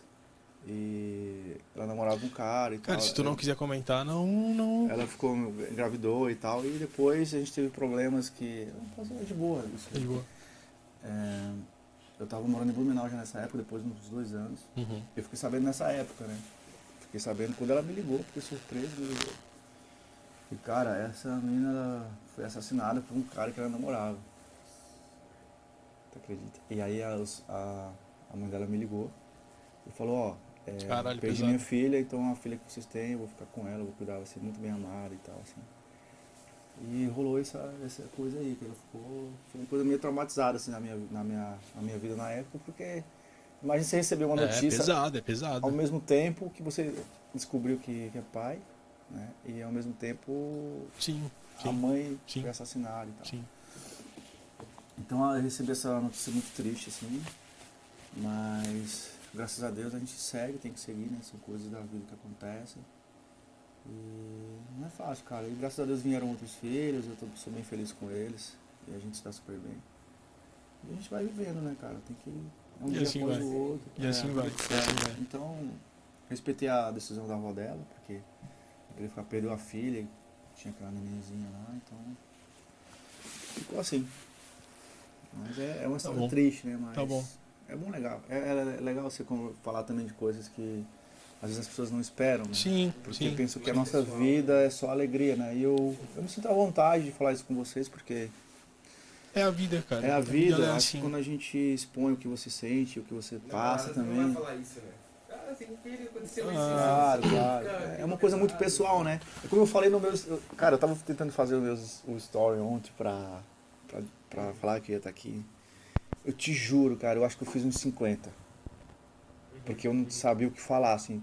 E ela namorava um cara e Cara, tal. se tu não quiser comentar, não. não... Ela ficou, engravidou e tal. E depois a gente teve problemas que. Passou de boa. Isso. Tá de boa. É, eu tava morando em Blumenau já nessa época, depois de uns dois anos. Uhum. Eu fiquei sabendo nessa época, né? Fiquei sabendo quando ela me ligou, fiquei surpreso, me ligou. E cara, essa menina foi assassinada por um cara que ela namorava. Tu acredita? E aí a, a, a mãe dela me ligou e falou, ó, é, Caralho, perdi pesado. minha filha, então a filha que vocês têm, eu vou ficar com ela, eu vou cuidar, vai ser muito bem amada e tal, assim. E rolou essa, essa coisa aí, que ela ficou. Foi uma coisa meio traumatizada assim na minha, na minha, na minha vida na época, porque imagina você receber uma É notícia pesado, é pesado. ao mesmo tempo que você descobriu que, que é pai, né? E ao mesmo tempo Sim, a sim, mãe Sim. foi assassinada e tal. sim. Então eu recebi essa notícia muito triste, assim, mas graças a Deus a gente segue, tem que seguir, né? São coisas da vida que acontecem. E não é fácil, cara. E graças a Deus vieram outros filhos, eu tô, sou bem feliz com eles. E a gente está super bem. E a gente vai vivendo, né, cara? Tem que. É um E dia assim após vai. o outro. E É, assim vai, que e assim vai. Então, respeitei a decisão da avó dela, porque ele ficar perdeu a filha, tinha aquela nenenzinha lá, então. Ficou assim. Mas é, é uma história bom. triste, né? Mas Tá bom. É bom legal. É, é legal você falar também de coisas que às vezes as pessoas não esperam, né? Sim, Porque sim. penso que a nossa vida é só alegria, né? E eu, eu me sinto à vontade de falar isso com vocês, porque É a vida, cara. é a vida. ela é acho assim. que quando a gente expõe o que você sente, o que você passa balada, tu Não vai também. falar isso, né? Ah, filho, aconteceu isso. Claro, claro. É uma coisa muito pessoal, né? É Como eu falei no meu. eu- Cara, eu tava tentando fazer o meu o story ontem pra, pra, pra falar que ia estar aqui. Eu te juro, cara, eu acho que eu fiz uns 50. Porque eu não sabia o que falar, assim.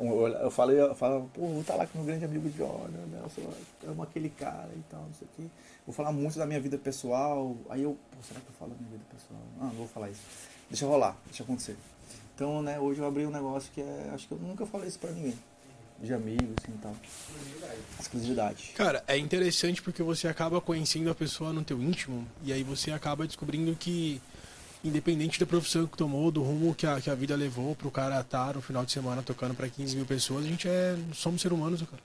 Eu, eu falei, eu falava, pô, vou estar lá com meu grande amigo Jordan, né? Eu sou, amo aquele cara e tal, não sei o quê. Vou falar muito da minha vida pessoal. Aí eu, pô, será que eu falo da minha vida pessoal? Ah, não vou falar isso. Deixa rolar, deixa acontecer. Então, né, hoje eu abri um negócio que é. Acho que eu nunca falei isso pra ninguém. De amigos, assim e tal. Exclusividade. Cara, é interessante porque você acaba conhecendo a pessoa no teu íntimo e aí você acaba descobrindo que independente da profissão que tomou, do rumo que a, que a vida levou pro cara estar no final de semana tocando pra 15 mil pessoas, a gente é somos seres humanos, cara.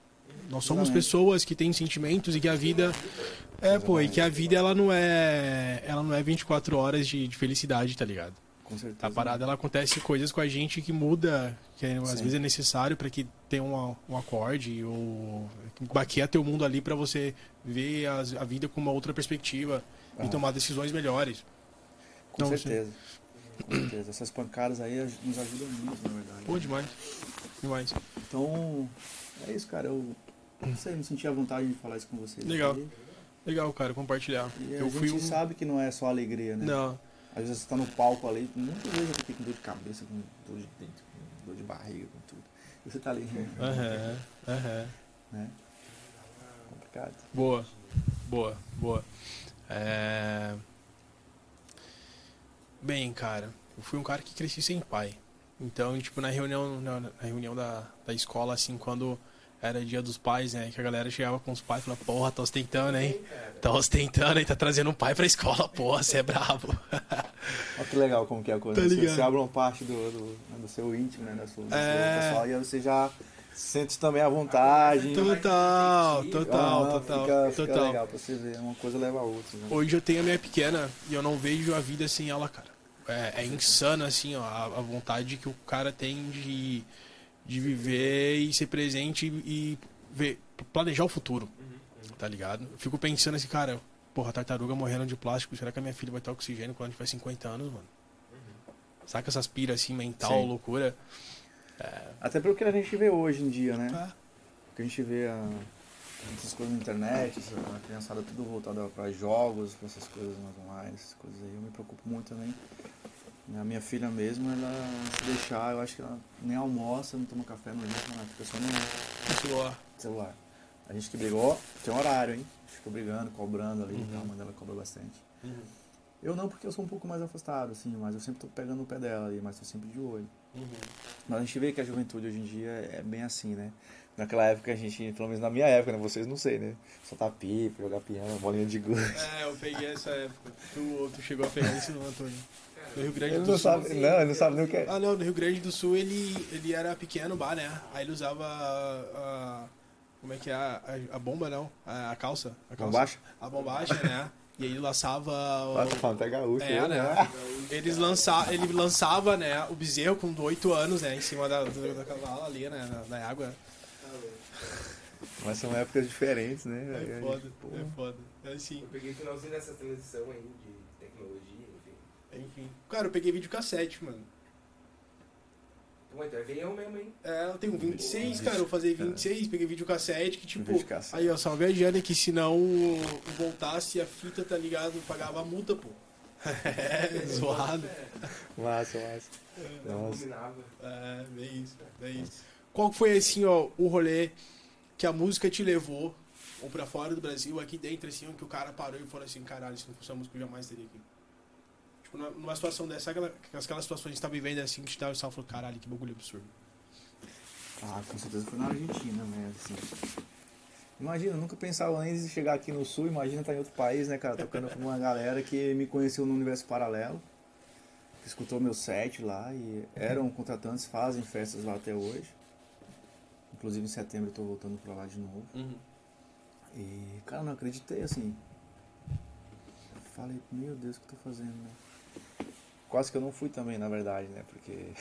Nós somos Exatamente. pessoas que têm sentimentos e que a vida é, pô, e que a vida ela não é ela não é 24 horas de, de felicidade, tá ligado? Com certeza. A parada ela acontece coisas com a gente que muda, que às Sim. vezes é necessário para que tenha um, um acorde ou baqueia teu mundo ali para você ver as- a vida com uma outra perspectiva Ah. e tomar decisões melhores. Com certeza. Com certeza. Essas pancadas aí nos ajudam muito, na verdade. Pô, demais. Demais. Então, é isso, cara. Eu não sei, me senti à vontade de falar isso com vocês. Legal. aqui. Legal, cara, compartilhar. E a Eu gente fui sabe que não é só alegria, né? Não, Às vezes você tá no palco ali, muitas vezes eu fiquei com dor de cabeça, com dor de dente, com dor de barriga, com tudo. E você tá ali, aham, aham. né? Complicado. Boa, boa, boa. É... Bem, cara, eu fui um cara que cresci sem pai. Então, tipo, na reunião, na, na reunião da, da escola, assim, quando era dia dos pais, né? Que a galera chegava com os pais e falava, porra, tá ostentando, hein? Tá ostentando, hein? Tá trazendo um pai pra escola, porra, você é brabo. Olha que legal como que é a coisa. Tá você, você abre uma parte do, do, do seu íntimo, né? Da sua, É. pessoal, e aí você já sente também à vontade. Total, total, Ah, total, fica, fica total. legal pra você ver. Uma coisa leva a outra. Né? Hoje eu tenho a minha pequena e eu não vejo a vida sem ela, cara. É, é insano, assim, ó, a, a vontade que o cara tem de, de viver e ser presente e, e ver, planejar o futuro, tá ligado? Eu fico pensando assim, cara, porra, tartaruga morrendo de plástico, será que a minha filha vai ter oxigênio quando tiver 50 anos, mano? Saca essas piras assim, mental, Sim. loucura? Até pelo que a gente vê hoje em dia, né? Ah, O que a gente vê a, essas coisas na internet, a criançada tudo voltada para jogos, para essas coisas mais online, essas coisas aí. Eu me preocupo muito também. A minha filha mesmo, ela se deixar, eu acho que ela nem almoça, não toma café, não janta, nada, fica só no celular. celular. A gente que brigou, tem horário, hein? Fica brigando, cobrando ali, Uhum. então a mãe dela cobra bastante. Eu não, porque eu sou um pouco mais afastado, assim, mas eu sempre tô pegando o pé dela ali, mas tô sempre de olho. Mas a gente vê que a juventude hoje em dia é bem assim, né? Naquela época a gente, pelo menos na minha época, né? Vocês não sei, né? Soltar pipa, jogar piano, bolinha de gude. É, eu peguei essa época. Tu, tu chegou a pegar isso não, Antônio? No Rio Grande Ele do não Sul. sabe, não, ele não sabe nem o que é. Ah, não, no Rio Grande do Sul ele, ele era pequeno, bar, né? Aí ele usava a. a- como é que é? A, a- a bomba, não? A, a calça. A calça. Bombacha? A bombacha, né? E aí ele lançava. Fala, O, até gaúcho. é, ele, né? Eles lança, ele lançava, né, o bezerro com 8 anos, né? Em cima da, da, da cavala ali, né? Na, na água. Mas são épocas diferentes, né? É foda, pô, é foda. É assim, Eu peguei o finalzinho dessa transição aí de tecnologia, enfim. enfim. Cara, eu peguei vídeo cassete, mano. Então é veião mesmo, hein? É, eu tenho 26, cara. Eu vou fazer 26, peguei vídeo cassete que, tipo. Vídeo cassete. Aí, ó, só viajando que se não voltasse a fita, tá ligado? Pagava a multa, pô. É, zoado. Massa, massa. Não Nossa. combinava. É, bem isso, bem isso. Qual foi, assim, ó, o rolê que a música te levou, ou pra fora do Brasil, aqui dentro, assim, que o cara parou e falou assim, caralho, se não fosse a música eu jamais teria aqui. Tipo, numa- situação dessa, aquela, aquelas situações que a gente tá vivendo assim, que te dá o salto e falou, caralho, que bagulho absurdo. Ah, com certeza foi na Argentina, né? Assim. Imagina, eu nunca pensava nem em chegar aqui no sul, imagina estar em outro país, né, cara? Tocando com uma galera que me conheceu no universo paralelo, que escutou meu set lá e eram contratantes, fazem festas lá até hoje. Inclusive em setembro eu tô voltando pra lá de novo. E, cara, não acreditei, assim. Falei, meu Deus, o que eu tô fazendo, né? Quase que eu não fui também, na verdade, né? Porque.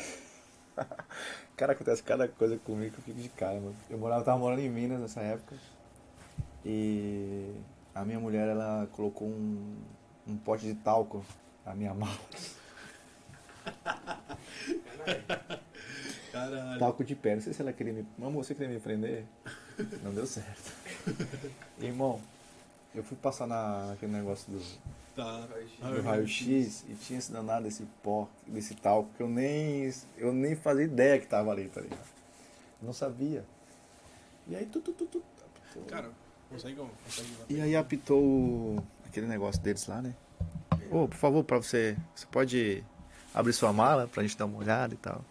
cara, acontece cada coisa comigo que eu fico de cara, mano. Eu morava, tava morando em Minas nessa época. E a minha mulher, ela colocou um, um pote de talco na minha mala. Caralho. Talco de pé. Não sei se ela queria me. Mamãe, você queria me prender? Não deu certo. Irmão, eu fui passar na, naquele negócio do, Tá. do raio-x e tinha esse danado desse pó, desse talco, que eu nem, eu nem fazia ideia que tava ali, tá ligado? Não sabia. E aí, tu, tu, tu, tu, apitou. Cara, consegue, consegue. E aí apitou aquele negócio deles lá, né? Ô, por favor, pra você, você pode abrir sua mala pra gente dar uma olhada e tal.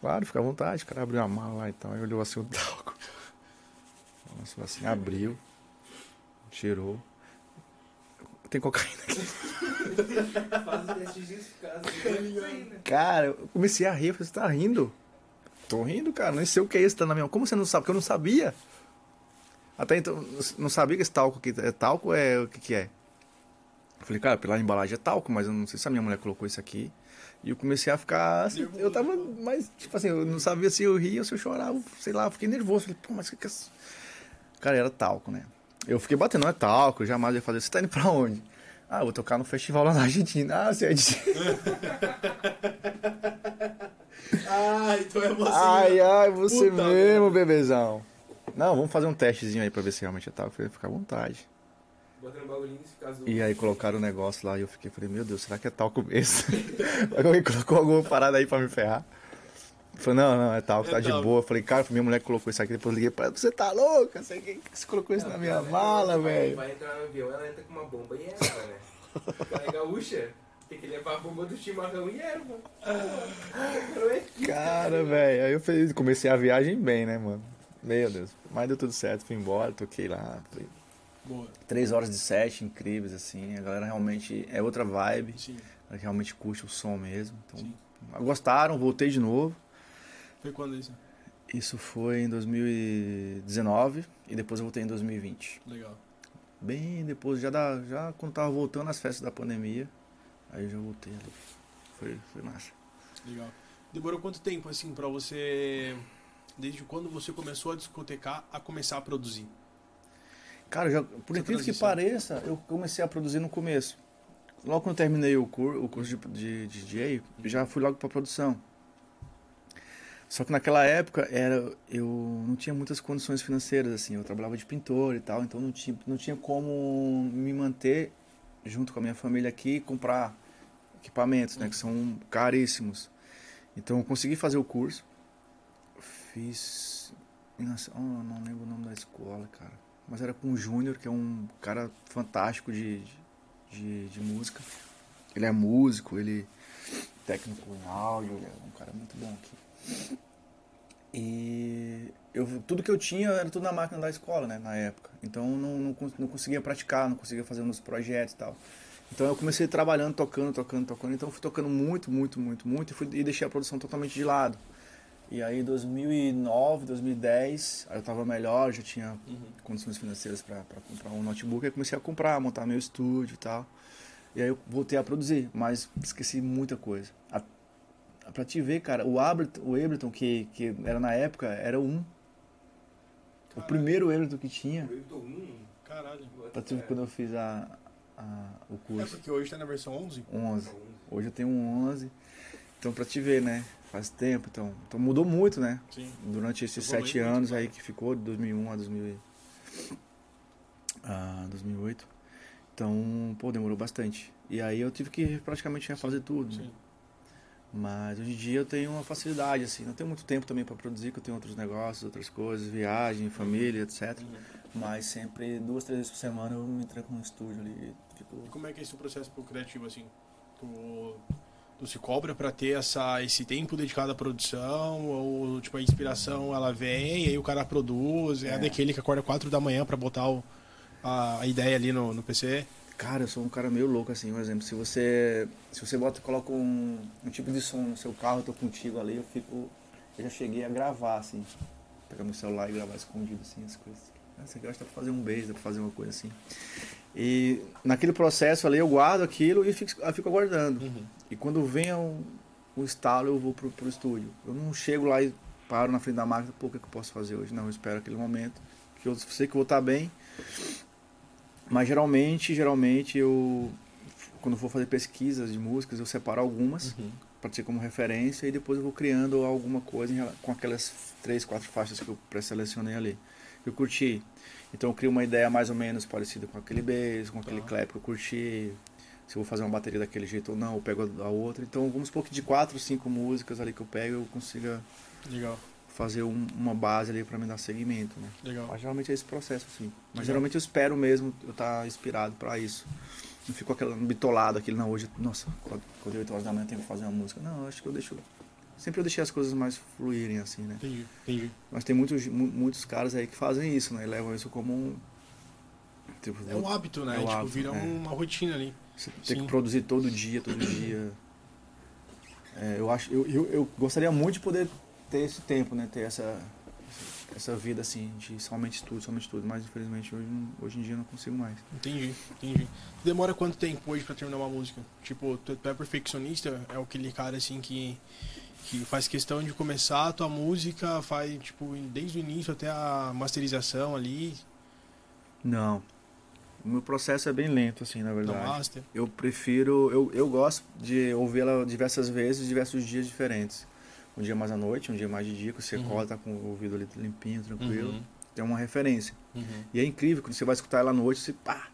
Claro, fica à vontade, o cara abriu a mala lá e tal, aí olhou assim o talco. Nossa, assim, abriu, cheirou. Tem cocaína aqui. Faz o teste de casa. Isso aí, né? Cara, eu comecei a rir, eu falei, você tá rindo? Tô rindo, cara, nem sei o que é isso, tá na minha mão. Como você não sabe? Porque eu não sabia. Até então, não sabia que esse talco aqui é talco é o que que é? Eu falei, cara, pela embalagem é talco, mas eu não sei se a minha mulher colocou isso aqui. E eu comecei a ficar, assim, eu tava, mas, tipo assim, eu não sabia se eu ria ou se eu chorava, sei lá, eu fiquei nervoso. Falei, pô, mas o que que é isso? Cara, era talco, né? Eu fiquei batendo, não é talco, jamais ia fazer. Você tá indo pra onde? Ah, eu vou tocar no festival lá na Argentina. Ah, você é de... Ah, então é você. Ai, ai, você Puta mesmo, bebezão. Não, vamos fazer um testezinho aí pra ver se realmente é tal. Eu falei, fica à vontade. Botando um e. E aí colocaram o negócio lá e eu fiquei, falei, meu Deus, será que é talco mesmo? Alguém colocou alguma parada aí pra me ferrar. Falei, não, não, é talco, É tá de boa. Falei, cara, minha mulher colocou isso aqui, depois eu liguei pra ela, você tá louca? Você, quem que você colocou isso na minha Ela- mala, velho? Vai entrar no avião, ela entra com uma bomba e erva, né? Ela é gaúcha, tem que levar a bomba do chimarrão e erva. Não? Cara, velho, aí eu falei, comecei a viagem bem, né, mano? Meu Deus. Mas deu tudo certo, fui embora, toquei lá, falei, Boa. Três horas de set incríveis, assim. A galera realmente é outra vibe. Sim. A galera realmente curte o som mesmo. Então, Sim. gostaram, voltei de novo. Foi quando isso? Isso foi em 2019 e depois eu voltei em 2020. Legal. Bem depois, já, da, já quando tava voltando as festas da pandemia, aí eu já voltei ali. Foi, foi massa. Legal. Demorou quanto tempo, assim, pra você. Desde quando você começou a discotecar a começar a produzir? Cara, já, por Essa incrível que pareça, eu comecei a produzir no começo. Logo quando eu terminei o, cur, o curso de, de DJ, eu já fui logo pra produção. Só que naquela época era, eu não tinha muitas condições financeiras, assim, eu trabalhava de pintor e tal, então não tinha, não tinha como me manter junto com a minha família aqui e comprar equipamentos, né, que são caríssimos. Então eu consegui fazer o curso, fiz, oh, não lembro o nome da escola, cara, mas era com o Júnior, que é um cara fantástico de, de, de música. Ele é músico, ele é técnico em áudio, ele é um cara muito bom aqui. E eu, tudo que eu tinha era tudo na máquina da escola, né, na época. Então eu não, não, não conseguia praticar, não conseguia fazer meus projetos e tal. Então eu comecei trabalhando, tocando, tocando, tocando. Então eu fui tocando muito, muito, muito, muito e, fui, e deixei a produção totalmente de lado. E aí 2009, 2010, aí eu tava melhor, já tinha condições financeiras para comprar um notebook. Aí comecei a comprar, montar meu estúdio e tal. E aí eu voltei a produzir, mas esqueci muita coisa. Pra te ver, cara, o Ableton, o Ableton que, que era na época, era um. O primeiro Ableton que tinha, Eu tô um. Caralho. pra tu ver quando eu fiz a, a- o É curso. porque hoje tá na versão 11? 11. Hoje eu tenho um 11. Então pra te ver, né? Faz tempo, então. Então mudou muito, né? Sim. Durante esses Evoluiu sete muito, anos cara. aí que ficou, de 2001 a 2000, e- a 2008. Então, pô, demorou bastante. E aí eu tive que praticamente refazer tudo. né? Sim. Mas hoje em dia eu tenho uma facilidade, assim. Não tenho muito tempo também para produzir, que eu tenho outros negócios, outras coisas, viagem, família, etc. Mas sempre, duas, três vezes por semana eu me tranco no estúdio ali e fico... E como é que é esse processo pro criativo, assim? Tu, tu se cobra pra ter essa, esse tempo dedicado à produção? Ou, tipo, a inspiração, ela vem e aí o cara produz? É, É. daquele que acorda 4 da manhã pra botar o, a, a ideia ali no, no PC? Cara, eu sou um cara meio louco, assim, por exemplo, se você, se você bota, coloca um, um tipo de som no seu carro, eu tô contigo ali, eu fico, eu já cheguei a gravar, assim, pegar meu celular e gravar escondido, assim, as coisas. Isso aqui eu acho que dá pra fazer um beijo, dá pra fazer uma coisa assim. E naquele processo ali eu guardo aquilo e fico, eu fico aguardando. E quando vem o, o estalo, eu vou pro, pro estúdio. Eu não chego lá e paro na frente da máquina, pô, o que, é que eu posso fazer hoje? Não, eu espero aquele momento, que eu sei que eu vou estar bem. Mas geralmente, geralmente eu quando for fazer pesquisas de músicas, eu separo algumas para ter como referência e depois eu vou criando alguma coisa com aquelas três, quatro faixas que eu pré-selecionei ali. que Eu curti. Então eu crio uma ideia mais ou menos parecida com aquele bass, com aquele Tá. clap que eu curti. Se eu vou fazer uma bateria daquele jeito ou não, eu pego a outra. Então vamos supor que de quatro, cinco músicas ali que eu pego, eu consiga Legal, fazer um- uma base ali para me dar segmento, né? legal. Mas geralmente é esse processo, assim. Mas Legal. geralmente eu espero mesmo eu estar inspirado para isso. Não fico aquele bitolado, aquele, não, hoje, nossa, quando 8 horas da manhã eu tenho que fazer uma música. Não, acho que eu deixo. Sempre eu deixei as coisas mais fluírem, assim, né? Entendi, entendi. Mas tem muitos, mu- muitos caras aí que fazem isso, né? E levam isso como um. Tipo, É um hábito, né? É um tipo, hábito, vira é. uma rotina ali. Você tem Sim. que produzir todo dia, todo dia. É, eu acho, eu, eu, eu gostaria muito de poder ter esse tempo, né? Ter essa, essa vida assim, de somente estudo, somente estudo. Mas infelizmente hoje, hoje em dia eu não consigo mais. Entendi, entendi. Demora quanto tempo hoje pra terminar uma música? Tipo, tu, é perfeccionista? É aquele cara assim que, que faz questão de começar a tua música, faz tipo desde o início até a masterização ali, Não. O meu processo é bem lento, assim, na da verdade. master. Eu prefiro, eu, eu gosto de ouvi-la diversas vezes, diversos dias diferentes. Um dia mais à noite, um dia mais de dia, que você Uhum. acorda tá com o ouvido ali limpinho, tranquilo. Uhum, É uma referência. uhum. E é incrível, quando você vai escutar ela à noite, você pá!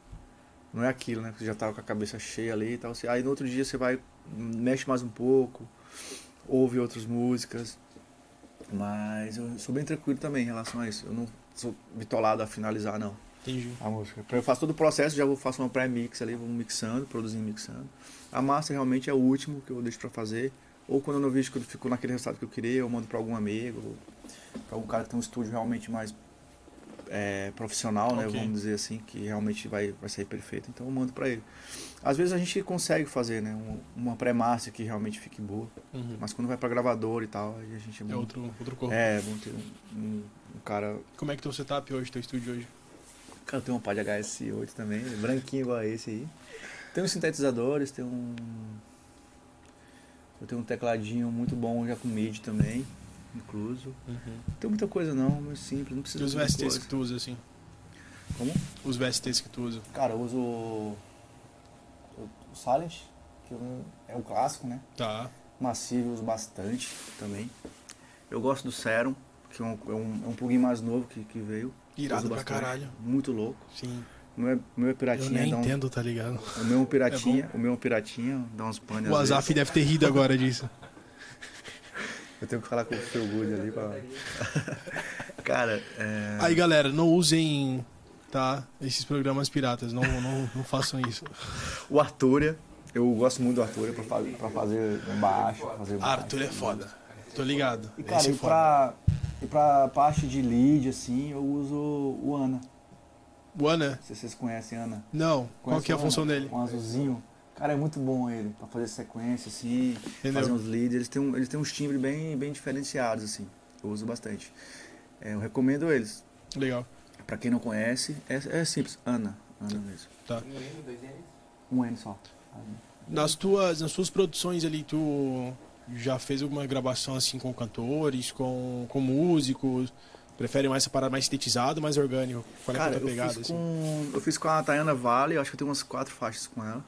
Não é aquilo, né? Você já tá com a cabeça cheia ali e tal. Você- Aí no outro dia você vai, mexe mais um pouco, ouve outras músicas. Mas eu sou bem tranquilo também em relação a isso. Eu não sou bitolado a finalizar, não. Entendi. A música. Eu faço todo o processo, já vou faço uma pré-mix ali, vou mixando, produzindo, mixando. A massa realmente é o último que eu deixo pra fazer. Ou quando eu não vejo que ficou naquele resultado que eu queria, eu mando pra algum amigo, pra algum cara que tem um estúdio realmente mais é, profissional, né? Ok. Vamos dizer assim, que realmente vai, vai sair perfeito. Então eu mando pra ele. Às vezes a gente consegue fazer, né? um- Uma pré-massa que realmente fique boa. Uhum. Mas quando vai pra gravador e tal, aí a gente é É outro, outro corpo. É, bom ter um, um- um cara Como é que teu setup hoje, teu estúdio hoje? Cara, tem um pá de HS8 também, branquinho igual a esse aí. Tem uns sintetizadores, tem um. Eu tenho um tecladinho muito bom já com MIDI também, incluso. Uhum. Não tem muita coisa não, mas simples, não E precisa os de muita VSTs coisa. que tu usa, assim? Como? Os VSTs que tu usa. Cara, eu uso o, o Silent, que é um- é o clássico, né? Tá. Massive eu uso bastante também. Eu gosto do Serum, que é um, é um, é um plugin mais novo que, que veio. Irado pra caralho. Muito louco. Sim. O meu é, meu é Eu piratinha, nem dá um- entendo, tá ligado? O meu é piratinha, o meu é piratinha, dá uns panes. O Azaf deve ter rido agora disso. Eu tenho que falar com o Phil Good ali pra. Cara, é. Aí, galera, não usem, tá? Esses programas piratas. Não, não, não façam isso. O Arturia, eu gosto muito do Arturia pra, fa- pra fazer baixo. pra Fazer baixo. Arthur é foda. Tô ligado. E cara, Esse é e pra, e pra parte de lead, assim, eu uso o Ana. O Ana, se vocês conhecem Ana. Não. Qual Conhece que é a função dele? Um azulzinho. Cara, é muito bom ele, pra fazer sequência, assim, Entendeu? fazer uns leads. Eles têm, um, eles têm uns timbres bem, bem diferenciados, assim. Eu uso bastante. É, eu recomendo eles. Legal. Pra quem não conhece, é, é simples. Ana. Ana mesmo. Tá. Um N, dois N's? Um N só. Nas tuas, nas suas produções ali, tu já fez alguma gravação assim com cantores, com, com músicos? Prefere mais essa parada mais sintetizado, mais orgânico? Qual é a tua eu pegada? fiz, assim? com, eu fiz com a Tayana Vale, eu acho que eu tenho umas quatro faixas com ela.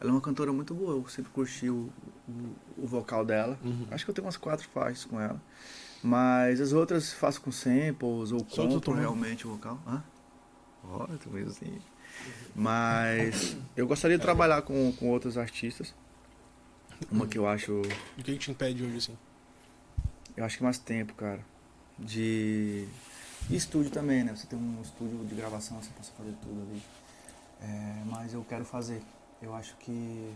Ela é uma cantora muito boa, eu sempre curti o, o, o vocal dela. Uhum. Acho que eu tenho umas quatro faixas com ela. Mas as outras faço com samples ou Só compro realmente o vocal. Hã? Ó, eu meio assim. Mas eu gostaria de trabalhar com, com outros artistas. Uma que eu acho O que, que te impede hoje, assim? eu acho que mais tempo, cara. De. E estúdio também, né? Você tem um estúdio de gravação, você pode fazer tudo ali. É, mas eu quero fazer. Eu acho que.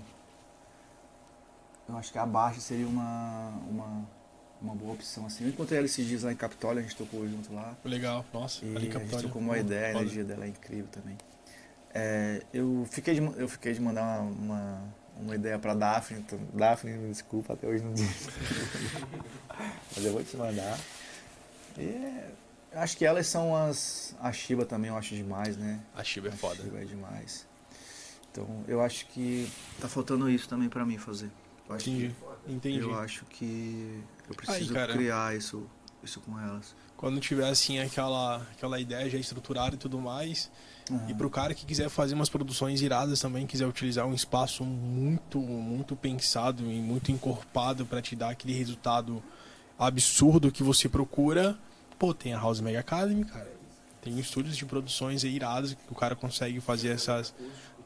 Eu acho que a baixa seria uma, uma, uma boa opção. Assim. Eu encontrei ela esses dias lá em Capitólio, a gente tocou junto lá. Legal, nossa. E ali em a gente trocou uma ideia, a energia dela é incrível também. É, eu, fiquei de, eu fiquei de mandar uma, uma, uma ideia pra Daphne. então, Daphne, me desculpa, até hoje não disse. Mas eu vou te mandar. E é, acho que elas são as. A Shiba também eu acho demais, né? A Chiba é A foda. Shiba é demais. Então eu acho que tá faltando isso também pra mim fazer. Eu acho que- Entendi. Entendi. eu acho que eu preciso criar isso, isso com elas. Quando tiver assim aquela, aquela ideia já estruturada e tudo mais. E Aham. pro cara que quiser fazer umas produções iradas também, quiser utilizar um espaço muito, muito pensado e muito encorpado pra te dar aquele resultado absurdo que você procura, pô, tem a House Mega Academy, cara. Tem estúdios de produções aí iradas que o cara consegue fazer essas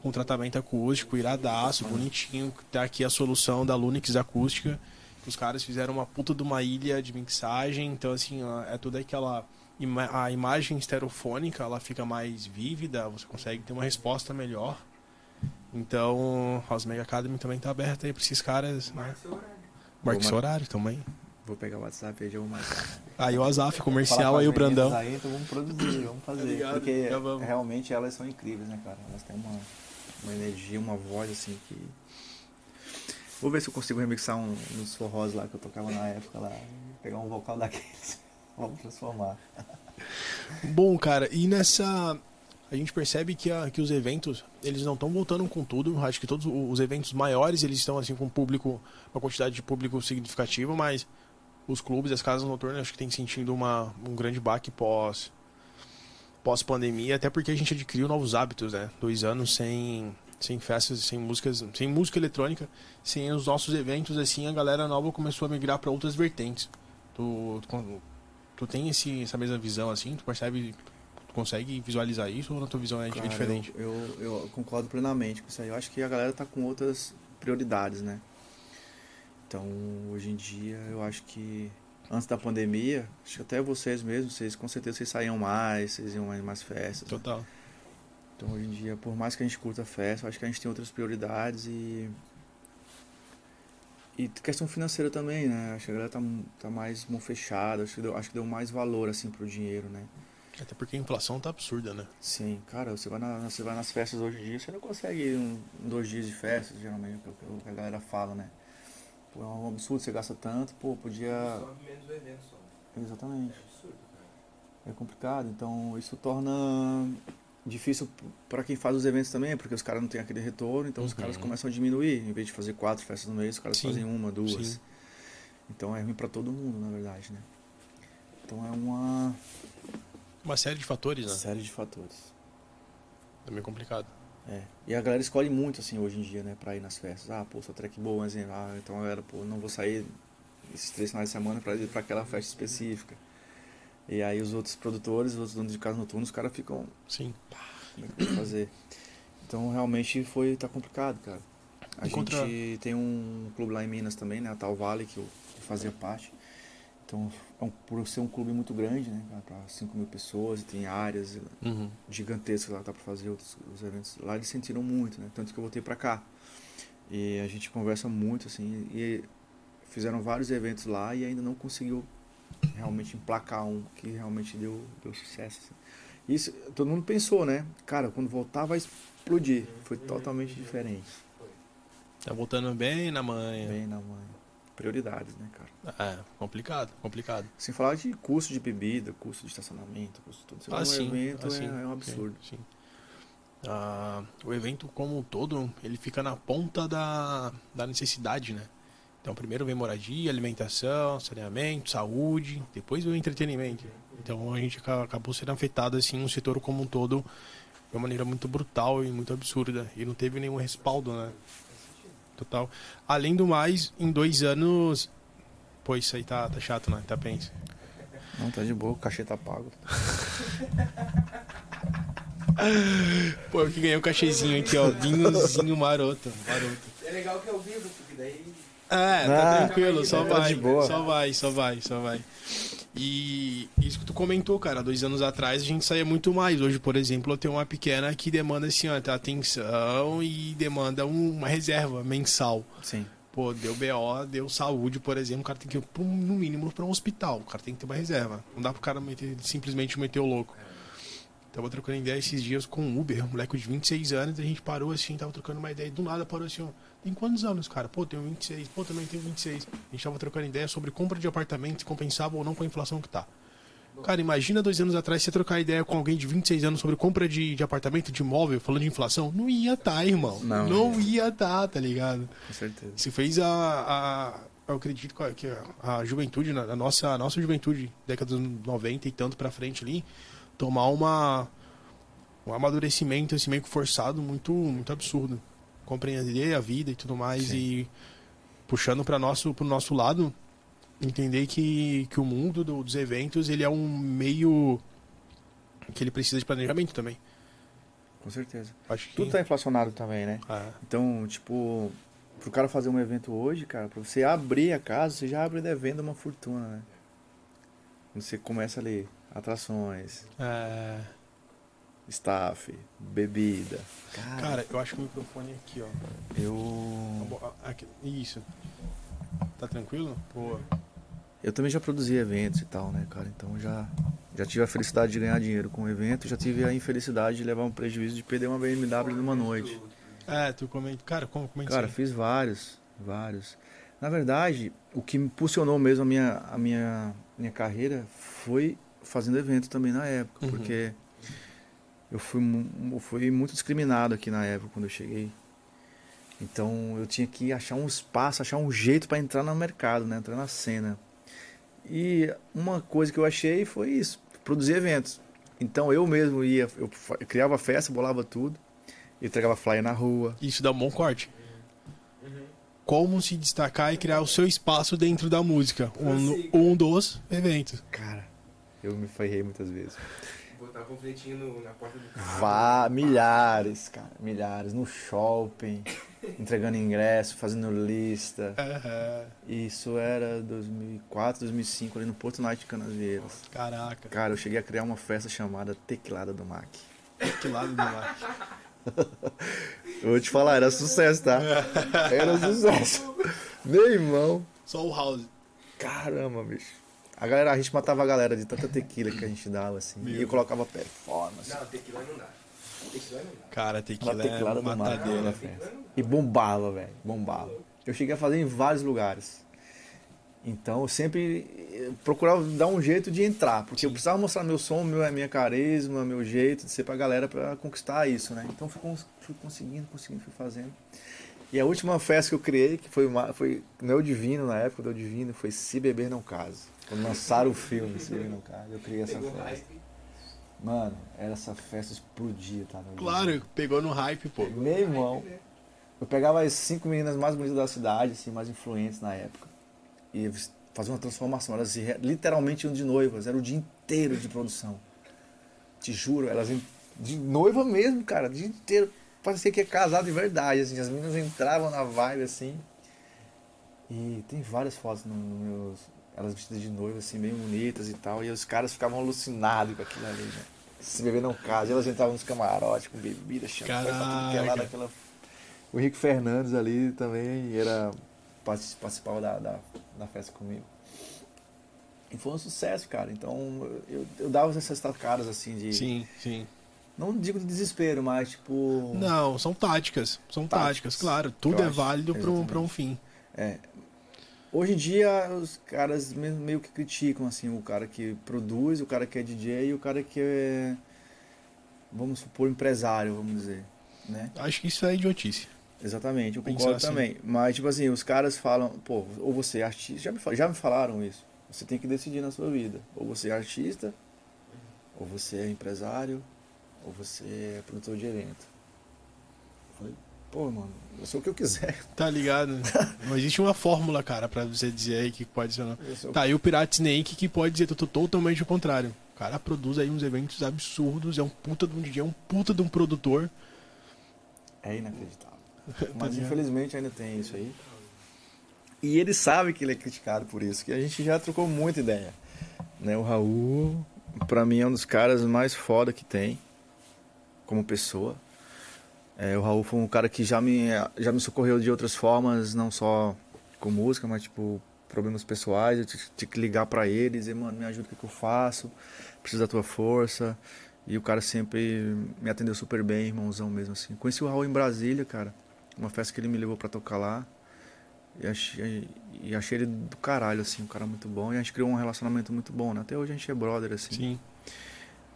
com tratamento acústico, iradaço, bonitinho. Tá aqui a solução da Lunix acústica. que Os caras fizeram uma puta de uma ilha de mixagem, então assim, é toda aquela a imagem estereofônica, ela fica mais vívida, você consegue ter uma resposta melhor. Então, House Mega Academy também tá aberta aí pra esses caras, né? Marque seu horário. Marque Vou seu mar- horário também. Vou pegar o WhatsApp e já vou marcar. Aí o Azaf comercial, com aí o Brandão. Aí, então vamos produzir, vamos fazer. ligado? Porque vamos. realmente elas são incríveis, né, cara? Elas têm uma, uma energia, uma voz assim que. Vou ver se eu consigo remixar um nos forrós lá que eu tocava na época lá. Pegar um vocal daqueles. Vamos transformar. Bom, cara, e nessa. A gente percebe que, a- que os eventos, eles não estão voltando com tudo. Acho que todos os eventos maiores, eles estão assim com público, uma quantidade de público significativa, mas os clubes, as casas noturnas, acho que tem sentindo uma, um grande baque pós pós pandemia, até porque a gente adquiriu novos hábitos, né? Dois anos sem sem festas, sem músicas, sem música eletrônica, sem os nossos eventos assim, a galera nova começou a migrar para outras vertentes. Tu, tu, tu tem esse, essa mesma visão assim? Tu percebe, tu consegue visualizar isso ou na tua visão é Cara, diferente? Eu, eu, eu concordo plenamente com isso aí. Eu acho que a galera tá com outras prioridades, né? Então, hoje em dia, eu acho que antes da pandemia, acho que até vocês mesmos, vocês com certeza vocês saíam mais, vocês iam mais mais festas. né? Total. Então, hoje em dia, por mais que a gente curta festa, eu acho que a gente tem outras prioridades e. E questão financeira também, né? Acho que a galera tá, tá mais mão fechada, acho que, deu, acho que deu mais valor, assim, pro dinheiro, né? Até porque a inflação tá absurda, né? Sim, cara, você vai, na- você vai nas festas hoje em dia, você não consegue ir um, dois dias de festa, geralmente, é o que a galera fala, né? Pô, é um absurdo, você gasta tanto, pô, podia. Sobe menos o evento, só. Exatamente. É absurdo, cara. É complicado, então isso torna difícil para quem faz os eventos também, porque os caras não têm aquele retorno, então os Uhum. caras começam a diminuir. Em vez de fazer quatro festas no mês, os caras Sim. fazem uma, duas. Sim. Então é ruim para todo mundo, na verdade, né? Então é uma Uma série de fatores, né? série de fatores. É meio complicado. É. E a galera escolhe muito, assim, hoje em dia, né, pra ir nas festas. Ah, pô, sou track boa, mas ah, então galera, pô, não vou sair esses três finais de semana pra ir pra aquela festa específica. E aí os outros produtores, os outros donos de casa noturna, os caras ficam, Sim. como é que eu vou fazer? Então realmente foi, tá complicado, cara. A E contra- gente tem um clube lá em Minas também, né, a Tal Vale, que eu que fazia parte. Então, é um- por ser um clube muito grande, né, pra 5 mil pessoas, e tem áreas Uhum. gigantesca lá dá pra fazer outros os eventos lá eles sentiram muito né tanto que eu voltei pra cá e a gente conversa muito assim e fizeram vários eventos lá e ainda não conseguiu realmente emplacar um que realmente deu deu sucesso assim. Isso, todo mundo pensou, né? Cara, quando voltar vai explodir. Foi totalmente diferente. Tá voltando bem na manhã. Bem na mãe. Prioridades, né, cara? É, complicado, complicado. Sem falar de custo de bebida, custo de estacionamento, custo de tudo. Você Ah, num sim, evento assim, é, é um absurdo. Sim. sim. Ah, o evento como um todo, ele fica na ponta da, da necessidade, né? Então, primeiro vem moradia, alimentação, saneamento, saúde, depois vem o entretenimento. Então, a gente aca- acabou sendo afetado, assim, o setor como um todo, de uma maneira muito brutal e muito absurda. E não teve nenhum respaldo, né? Total. Além do mais, em dois anos... Pô, isso aí tá, tá chato, né? Tá pensa. Não, tá de boa, o cachê tá pago. Pô, eu que ganhei um cachezinho aqui, ó. Vinhozinho maroto. Maroto. É legal que é ao vivo, porque daí. É, tá Ah, tranquilo, só tá vai. de boa. Só vai, só vai, só vai. E isso que tu comentou, cara, dois anos atrás a gente saía muito mais. Hoje, por exemplo, eu tenho uma pequena que demanda assim, ó, tá, atenção e demanda um- uma reserva mensal. Sim. Pô, deu BO, deu saúde, por exemplo, o cara tem que ir no mínimo para um hospital. O cara tem que ter uma reserva. Não dá pro cara meter- simplesmente meter o louco. Tava trocando ideia esses dias com um Uber, um moleque de 26 anos, a gente parou assim, tava trocando uma ideia, do nada parou assim, ó, tem quantos anos, cara? Pô, tenho 26, pô, também tenho 26. A gente tava trocando ideia sobre compra de apartamento, se compensava ou não com a inflação que tá. Cara, imagina dois anos atrás você trocar ideia com alguém de 26 anos sobre compra de, de apartamento, de imóvel, falando de inflação. Não ia tá, irmão. Não. não ia tá, tá ligado? Com certeza. Se fez a, a eu acredito que a, a juventude, a nossa, a nossa juventude, década dos 90 e tanto pra frente ali, tomar uma um amadurecimento assim meio que forçado muito muito absurdo. Compreender a vida e tudo mais Sim. e puxando para nosso pro nosso lado, entender que, que o mundo do- dos eventos, ele é um meio que ele precisa de planejamento também. Com certeza. Acho que Tudo tá inflacionado também, né? Ah, Então, tipo, pro cara fazer um evento hoje, cara, pra você abrir a casa, você já abre devendo uma fortuna, né? Você começa ali, atrações, é, staff, bebida. cara, eu acho que o microfone é aqui, ó. eu. Aqui, isso. Tá tranquilo? Boa. Eu também já produzi eventos e tal, né, cara? Então já, já tive a felicidade de ganhar dinheiro com o evento, já tive a infelicidade de levar um prejuízo de perder uma BMW numa noite. É, tu comenta. Cara, como comenta Cara, isso fiz vários, vários. Na verdade, o que me impulsionou mesmo a minha, a minha, minha carreira foi fazendo evento também na época, Uhum. porque eu fui, eu fui muito discriminado aqui na época quando eu cheguei. Então eu tinha que achar um espaço, achar um jeito para entrar no mercado, né? entrar na cena. E uma coisa que eu achei foi isso, produzir eventos. Então eu mesmo ia, eu, criava festa, bolava tudo, eu entregava flyer na rua. Isso dá um bom corte. Como se destacar e criar o seu espaço dentro da música. Um, um dos eventos. Cara, eu me ferrei muitas vezes. Botar um panfletinho no- na porta do carro. Vá, milhares, cara, milhares. No shopping, entregando ingresso, fazendo lista. Aham. Isso era 2004, 2005, ali no Porto Night de Canasvieiras. Caraca. Cara, eu cheguei a criar uma festa chamada Tequilada do Mac. Que lado do mar. Eu vou te falar, era sucesso, tá? Era sucesso. Meu irmão. Só o house. Caramba, bicho. A galera, a gente matava a galera de tanta tequila que a gente dava, assim. E eu colocava performance. Não, tequila não dá. Tequila não dá. Cara, tequila é matadeira. festa. E bombava, velho. Bombava. Eu cheguei a fazer em vários lugares. Então eu sempre eh, procurava dar um jeito de entrar. Porque eu precisava mostrar meu som, meu, minha carisma, meu jeito de ser pra galera pra conquistar isso, né? Então fui, cons- fui conseguindo, conseguindo, fui fazendo. E a última festa que eu criei, que foi, uma, foi no Divino, na época do Divino, foi Se Beber Não Caso. Quando lançaram o filme Se Beber Não Caso, eu criei essa Pegou festa. hype. Mano, era essa festa explodia, tá? no. Claro, pegou no hype, pô. Meu irmão. Eu pegava as cinco meninas mais bonitas da cidade, assim, mais influentes na época. E eles faziam uma transformação. Elas literalmente iam de noivas. Era o dia inteiro de produção. Te juro, elas de noiva mesmo, cara. O dia inteiro. Parecia que ia casar de verdade, assim. As meninas entravam na vibe, assim. E tem várias fotos no, no meus... Elas vestidas de noiva, assim, bem bonitas e tal. E os caras ficavam alucinados com aquilo ali, né? Se beber não casa. E elas entravam nos camarotes com bebida, champanhe, tudo que é lá daquela o Henrique Fernandes ali também era partic- participava da, da, da festa comigo. E foi um sucesso, cara. Então eu, eu dava essas tacadas assim de. Sim, sim. Não digo de desespero, mas tipo. Não, são táticas. São táticas, Táticas, claro. Tudo é válido para um, pra um fim. É. Hoje em dia os caras me- meio que criticam assim o cara que produz, o cara que é DJ e o cara que é vamos supor empresário, vamos dizer, né? Acho que isso é idiotice. Exatamente, eu concordo assim. também. Mas tipo assim, os caras falam, pô, ou você é artista, já me, já me falaram isso. Você tem que decidir na sua vida, ou você é artista, ou você é empresário, ou você é produtor de evento. Eu pô, mano, eu sou o que eu quiser. Tá ligado? Não existe uma fórmula, cara, pra você dizer aí que pode ser não. Eu Tá, e o Pirate Snake que pode dizer to- totalmente o contrário. O cara produz aí uns eventos absurdos, é um puta de um DJ, é um puta de um produtor. É inacreditável. Tá Mas infelizmente ainda tem isso aí. E ele sabe que ele é criticado por isso, que a gente já trocou muita ideia. Né? O Raul, pra mim, é um dos caras mais foda que tem, como pessoa. É, o Raul foi um cara que já me, já me socorreu de outras formas, não só com música, mas tipo, problemas pessoais. Eu tinha que ligar pra ele e dizer, mano, me ajuda, o que, que eu faço? Preciso da tua força. E o cara sempre me atendeu super bem, irmãozão mesmo assim. Conheci o Raul em Brasília, cara. Uma festa que ele me levou pra tocar lá. E achei, e achei ele do caralho, assim, um cara muito bom. E a gente criou um relacionamento muito bom, né? Até hoje a gente é brother, assim. Sim.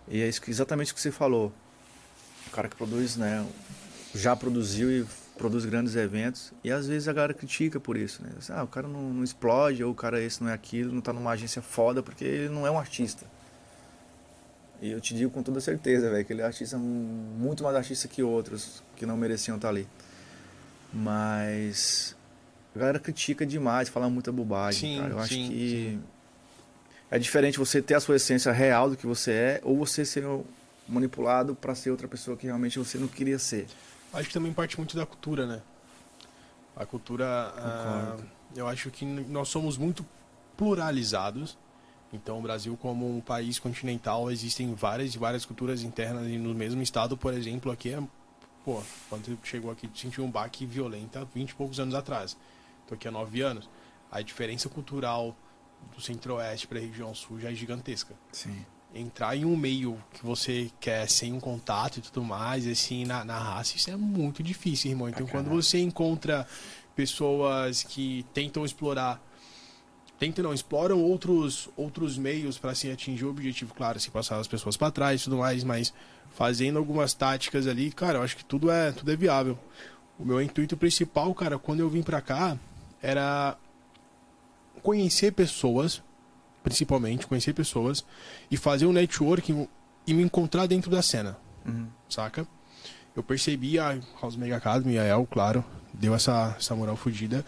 E é isso que- exatamente o que você falou. O cara que produz, né? Já produziu e produz grandes eventos. E às vezes a galera critica por isso, né? Ah, o cara não, não explode, ou o cara esse não é aquilo, não tá numa agência foda, porque ele não é um artista. E eu te digo com toda certeza, velho, que ele é artista, muito mais artista que outros que não mereciam estar ali. Mas a galera critica demais, fala muita bobagem, Sim, cara. Eu acho sim, que sim. é diferente você ter a sua essência real do que você é, ou você ser manipulado para ser outra pessoa que realmente você não queria ser. Acho que também parte muito da cultura, né? A cultura. ah, eu acho que nós somos muito pluralizados. Então, o Brasil, como um país continental, existem várias e várias culturas internas. E no mesmo estado, por exemplo, aqui é. Pô, quando chegou aqui, sentiu um baque violento há 20 e poucos anos atrás. Tô aqui há 9 anos. A diferença cultural do centro-oeste para a região sul já é gigantesca Sim. Entrar em um meio que você quer sem um contato e tudo mais, assim, na, na raça, isso é muito difícil, irmão. Então, Pra quando você encontra pessoas que tentam explorar, tentam não, exploram outros, outros meios para se atingir o objetivo, claro, se passar as pessoas para trás e tudo mais, mas fazendo algumas táticas ali, cara, eu acho que tudo é, tudo é viável. O meu intuito principal, cara, quando eu vim pra cá, era conhecer pessoas, principalmente conhecer pessoas e fazer um networking e me encontrar dentro da cena, Uhum. saca? Eu percebi a House Mega Academy, a El, claro, deu essa, essa moral fodida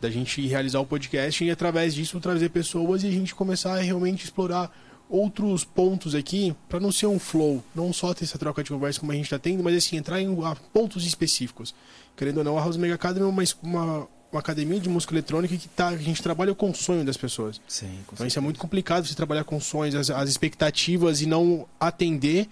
da gente realizar o podcast e através disso trazer pessoas e a gente começar a realmente explorar outros pontos aqui para não ser um flow, não só ter essa troca de conversa como a gente está tendo, mas assim entrar em pontos específicos. Querendo ou não, a House Mega Academy é uma, uma, uma academia de música eletrônica que tá, a gente trabalha com o sonho das pessoas. Sim, com Então isso é muito complicado você trabalhar com sonhos, as, as expectativas e não atender.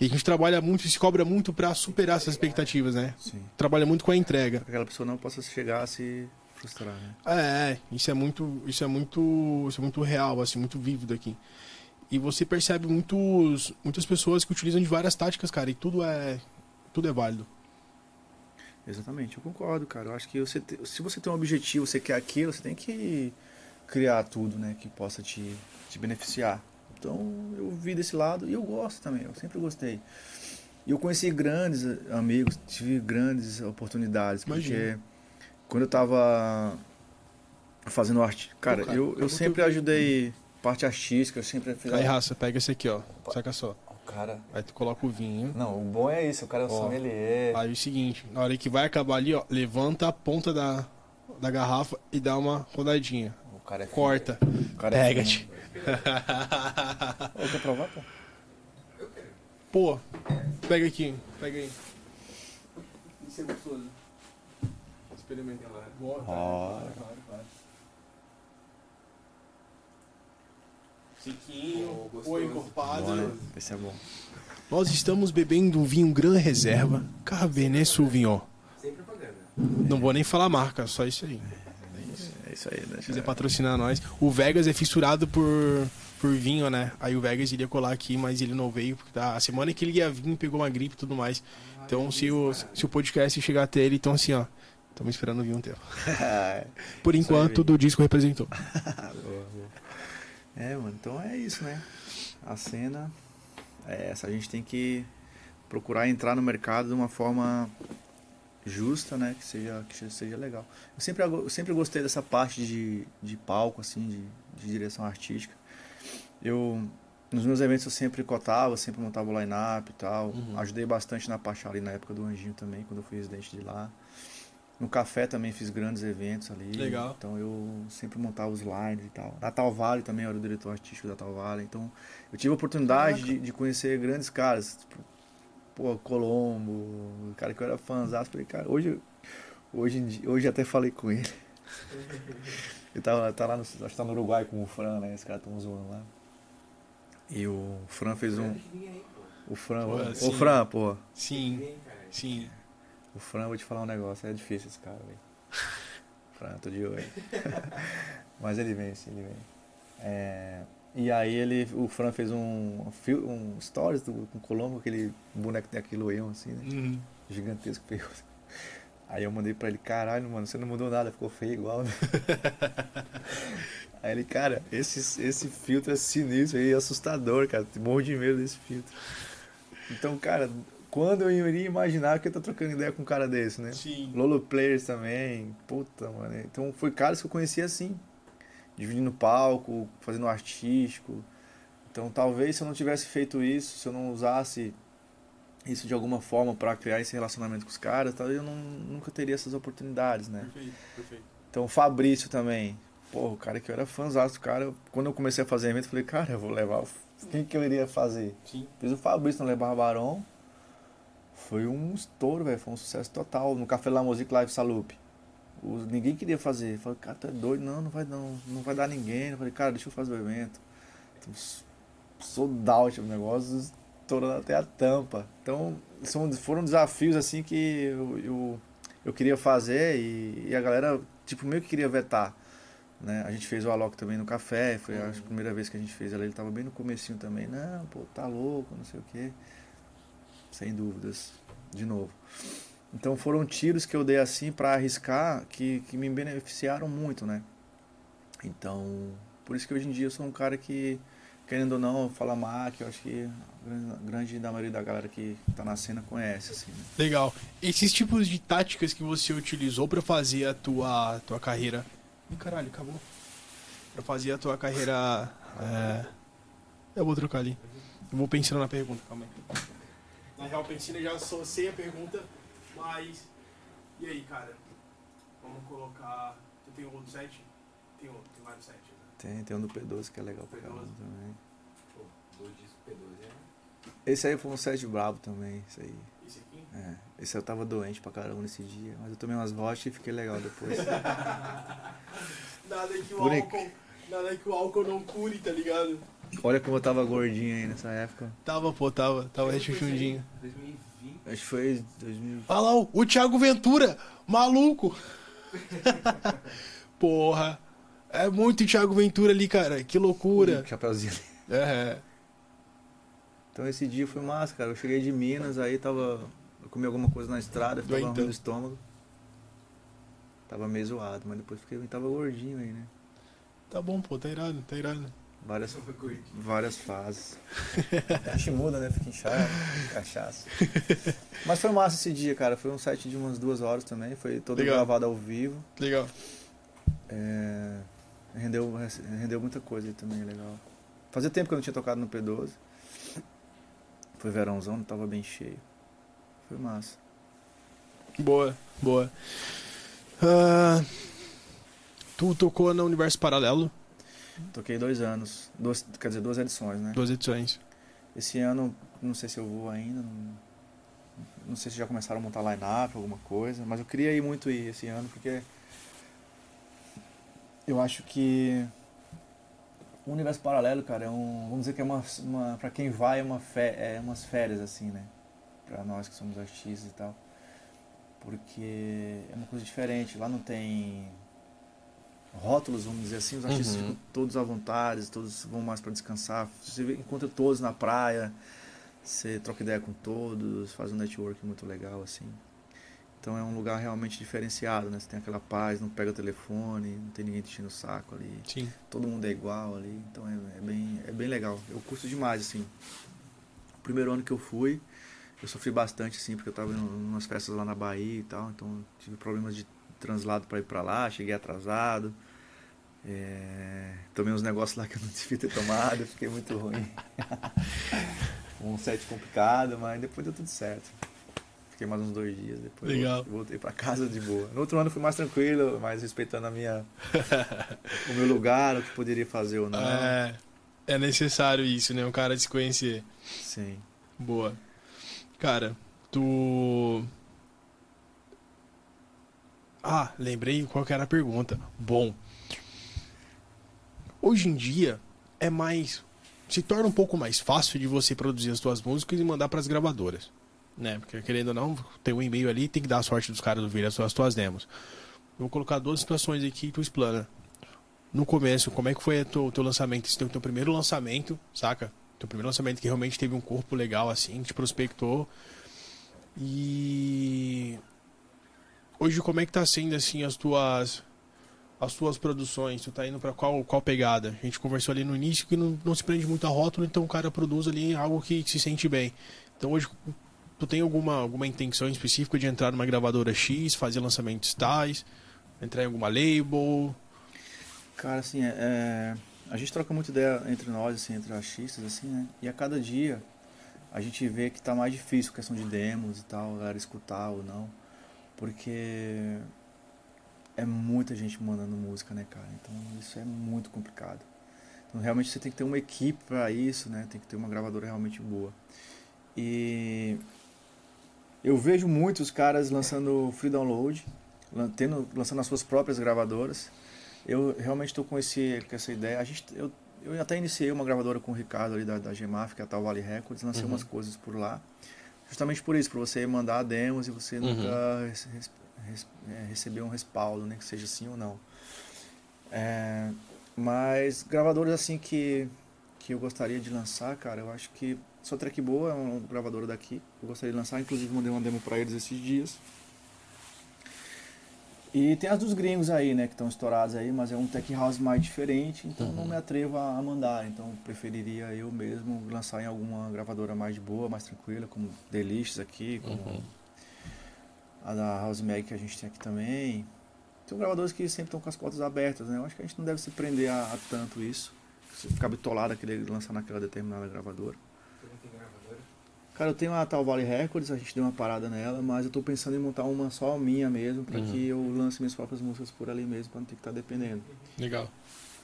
E a gente trabalha muito e se cobra muito para superar essas expectativas, né? Sim. Trabalha muito com a entrega. Aquela pessoa não possa chegar a se frustrar, né? É, é, isso é muito, isso é muito, isso é muito real, assim, muito vívido aqui. E você percebe muitos, muitas pessoas que utilizam de várias táticas, cara, e tudo é, tudo é válido. Exatamente, eu concordo, cara. Eu acho que você te- se você tem um objetivo, você quer aquilo, você tem que criar tudo, né, que possa te, te beneficiar. Então, eu vi desse lado e eu gosto também, eu sempre gostei. E eu conheci grandes amigos, tive grandes oportunidades, porque Imagino. quando eu tava fazendo arte, cara, Pô, cara, eu, eu sempre ajudei parte artística, eu sempre fiz Aí, raça, pega esse aqui, ó, saca só. Cara, Aí tu coloca o vinho. não, o bom é isso, o cara é um sommelier. Aí é o seguinte, na hora que vai acabar ali, ó, levanta a ponta da, da garrafa e dá uma rodadinha. O cara é fino. Corta. O cara é Pega-te. fino. Ô, quer provar, pô? Pô, pega aqui, pega aí. Isso é gostoso. Experimenta lá. Boa, Ó. claro, Pô, gostoso. foi encorpado. Né? Esse é bom. Nós estamos bebendo um vinho Gran Reserva Cabernet Sauvignon. Sem propaganda. Não vou nem falar marca, só isso aí. É isso aí, né? Se quiser patrocinar nós. O Vegas é fissurado por, por vinho, né? Aí o Vegas iria colar aqui, mas ele não veio. Porque tá, a semana que ele ia vir, pegou uma gripe e tudo mais. Então, se o, se o podcast chegar até ele, então assim, ó. Estamos esperando vir um tempo. Por Isso enquanto, do disco representou. Boa, boa. É, mano, então é isso, né? A cena é essa. A gente tem que procurar entrar no mercado de uma forma justa, né? Que seja, que seja legal. Eu sempre, eu sempre gostei dessa parte de, de palco, assim, de, de direção artística. Eu, nos meus eventos eu sempre cotava, sempre montava o line-up e tal. Uhum. Ajudei bastante na Pachá ali na época do Anjinho também, quando eu fui residente de lá. No café também fiz grandes eventos ali. Legal. Então eu sempre montava os lines e tal. Na Tal Vale também eu era o diretor artístico da Tal Vale. Então eu tive a oportunidade de, de conhecer grandes caras. Tipo, pô, Colombo, o cara que eu era fãzão. Falei, cara, hoje, hoje, em dia- hoje até falei com ele. Ele tá, tá lá no, acho que tá no Uruguai com o Fran, né? Esse cara tão zoando lá. E o Fran fez um. O Fran, Pô, ô sim. Fran, pô. Sim, sim. O Fran, eu vou te falar um negócio, é difícil esse cara, velho. Fran, tô de olho. Mas ele vem, sim, ele vem. É, e aí ele, o Fran fez um, um, stories do, com o Colombo, aquele boneco que tem aquele loião assim, né? Uhum. Gigantesco, feio. Aí eu mandei pra ele, caralho, mano, você não mudou nada, ficou feio igual, né? Aí ele, cara, esse, esse filtro é sinistro aí, é assustador, cara. Morro de medo desse filtro. Então, cara, quando eu iria imaginar que eu tô trocando ideia com um cara desse, né? Sim. Lolo Players também, puta, mano. Então foi caras que eu conhecia assim, dividindo palco, fazendo artístico. Então talvez se eu não tivesse feito isso, se eu não usasse isso de alguma forma pra criar esse relacionamento com os caras, talvez eu não, nunca teria essas oportunidades, né? Perfeito, perfeito. Então o Fabrício também, pô, o cara que eu era fãzão do cara, quando eu comecei a fazer evento, eu falei, cara, eu vou levar, o- quem que eu iria fazer? Sim. Fiz o Fabrício no Le Barbaron. Foi um estouro, velho. Foi um sucesso total. No Café La Musique Live Salup. Os- ninguém queria fazer. Eu Falei, cara, tu é doido? Não, não vai não. Não vai dar ninguém. Eu falei, cara, deixa eu fazer o evento. Então, sold out o negócio, estourando até a tampa. Então, são, foram desafios assim que eu, eu, eu queria fazer e, e a galera, tipo, meio que queria vetar. Né? A gente fez o Alok também no café, foi a primeira vez que a gente fez ela, ele tava bem no comecinho também, não, pô, tá louco, não sei o quê. Sem dúvidas, de novo. Então foram tiros que eu dei assim pra arriscar que, que me beneficiaram muito, né? Então, por isso que hoje em dia eu sou um cara que, querendo ou não, fala Mac, eu acho que a grande, da maioria da galera que tá na cena conhece, assim, né? Legal. Esses tipos de táticas que você utilizou pra fazer a tua, tua carreira. Ih, caralho, acabou. Pra fazer a tua carreira. É... Eu vou trocar ali. Eu vou pensando na pergunta, calma aí. Na real, eu já sei a pergunta, mas. E aí, cara? Vamos colocar. Tu tem outro set? Tem outro, tem vários sets, né? Tem, tem um do P12 que é legal pra P12. caramba também. Pô, dois discos P12 é. Esse aí foi um set brabo também, isso aí. Esse aqui? É, esse eu tava doente pra caramba nesse dia, mas eu tomei umas rochas e fiquei legal depois. Nada que o álcool. Nada que o álcool não cure, tá ligado? Olha como eu tava gordinho aí nessa época. Tava, pô, tava. Tava rechuchundinho. 2020. Acho que foi 2000. Olha lá, o- Thiago Ventura, maluco. Porra. É muito Thiago Ventura ali, cara. Que loucura. Chapeuzinho ali. É. Então esse dia foi massa, cara. Eu cheguei de Minas, aí tava. Eu comi alguma coisa na estrada, tava ruim no estômago. Tava meio zoado, mas depois fiquei, tava gordinho aí, né? Tá bom, pô, tá irado, tá irado. Várias, Só foi curtir. várias fases. A gente muda, né? Fica inchado, cachaça. Mas foi massa esse dia, cara. Foi um set de umas duas horas também. Foi todo Legal. gravado ao vivo. Legal. É, rendeu, rendeu muita coisa aí também, legal. Fazia tempo que eu não tinha tocado no P12. Foi verãozão, não tava bem cheio. Foi massa. Boa, boa. Ah, tu tocou no Universo Paralelo, Toquei dois anos, duas, quer dizer, duas edições, né? duas edições. Esse ano, não sei se eu vou ainda, não, não sei se já começaram a montar line-up, alguma coisa, mas eu queria ir muito ir esse ano, porque eu acho que o universo paralelo, cara, é um, vamos dizer que é uma, uma para quem vai é uma fé, é umas férias assim, né? Pra nós que somos artistas e tal. Porque é uma coisa diferente, lá não tem rótulos, vamos dizer assim, os artistas Uhum. ficam todos à vontade, todos vão mais para descansar. Você encontra todos na praia, você troca ideia com todos, faz um network muito legal assim. Então é um lugar realmente diferenciado, né? Você tem aquela paz, não pega o telefone, não tem ninguém te enchendo o saco ali Sim. todo mundo é igual ali, então é, é bem, é bem legal. Eu curto demais, assim. O primeiro ano que eu fui, eu sofri bastante, assim, porque eu tava em umas festas lá na Bahia e tal, então tive problemas de translado para ir para lá, cheguei atrasado. É, tomei uns negócios lá que eu não devia ter tomado, fiquei muito ruim. um set complicado, mas depois deu tudo certo. Fiquei mais uns dois dias, depois Legal. voltei, voltei para casa de boa. No outro ano fui mais tranquilo, mais respeitando a minha, o meu lugar, o que poderia fazer ou não. É, é necessário isso, né? O cara se conhecer. Sim. Boa. Cara, tu. Ah, lembrei qual que era a pergunta. Bom. Hoje em dia é mais. Se torna um pouco mais fácil de você produzir as suas músicas e mandar para as gravadoras. Né? Porque querendo ou não, tem um e-mail ali, tem que dar a sorte dos caras ouvirem as suas demos. Vou colocar duas situações aqui e tu explana. No começo, como é que foi o teu, teu lançamento? Esse teu, teu primeiro lançamento, saca? Teu primeiro lançamento que realmente teve um corpo legal assim, que te prospectou. E hoje como é que tá sendo assim as tuas as tuas produções? Tu tá indo pra qual qual pegada? A gente conversou ali no início que não, não se prende muito a rótulo, então o cara produz ali algo que, se sente bem. Então hoje tu tem alguma alguma intenção específica de entrar numa gravadora X, fazer lançamentos tais, entrar em alguma label? Cara, assim, é, é, a gente troca muita ideia entre nós, assim, entre artistas, assim, né? E a cada dia a gente vê que tá mais difícil a questão de demos e tal, a galera escutar ou não. Porque é muita gente mandando música, né, cara? Então isso é muito complicado. Então realmente você tem que ter uma equipe para isso, né? Tem que ter uma gravadora realmente boa. E eu vejo muitos caras lançando free download, tendo, lançando as suas próprias gravadoras. Eu realmente estou com, esse, com essa ideia. A gente, eu, eu até iniciei uma gravadora com o Ricardo ali da, da GMAF, que é a Tal Valley Records, lancei Uhum. umas coisas por lá. Justamente por isso, para você mandar demos e você Uhum. nunca é, receber um respaldo, né, que seja sim ou não. É, mas gravadores assim que, que eu gostaria de lançar, cara, eu acho que só Track Boa é um gravador daqui. Eu gostaria de lançar, inclusive mandei uma demo para eles esses dias. E tem as dos gringos aí, né, que estão estourados aí, mas é um tech house mais diferente, então não me atrevo a a mandar. Então preferiria eu mesmo lançar em alguma gravadora mais de boa, mais tranquila, como Delicious aqui, como Uhum. a da House Mag que a gente tem aqui também. Tem gravadores que sempre estão com as portas abertas, né? Eu acho que a gente não deve se prender a, a tanto isso. Se ficar bitolado aquele lançar naquela determinada gravadora. Tu não tem gravadora? Cara, eu tenho a Tal Valley Records, a gente deu uma parada nela, mas eu tô pensando em montar uma só minha mesmo, para Uhum. que eu lance minhas próprias músicas por ali mesmo, para não ter que estar dependendo. Legal.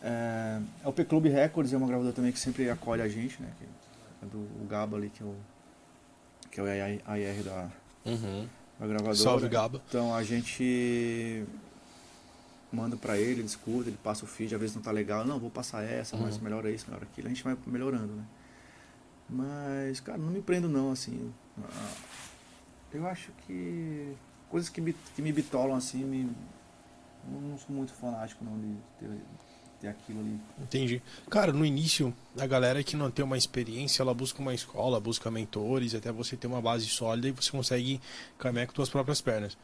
É, a OP Club Records é uma gravadora também que sempre acolhe a gente, né? Que é do o Gaba ali, que é o, que é o AR da, Uhum. da gravadora. Salve, Gaba. Então a gente manda pra ele, ele escuta, ele passa o feed, às vezes não tá legal, não, vou passar essa, mas Uhum. melhora isso, melhora aquilo, a gente vai melhorando, né? Mas, cara, não me prendo não, assim. Eu acho que coisas que me, que me bitolam assim, me, não sou muito fanático não de ter, ter aquilo ali. Entendi. Cara, no início, a galera que não tem uma experiência, ela busca uma escola, busca mentores, até você ter uma base sólida e você consegue caminhar com suas próprias pernas.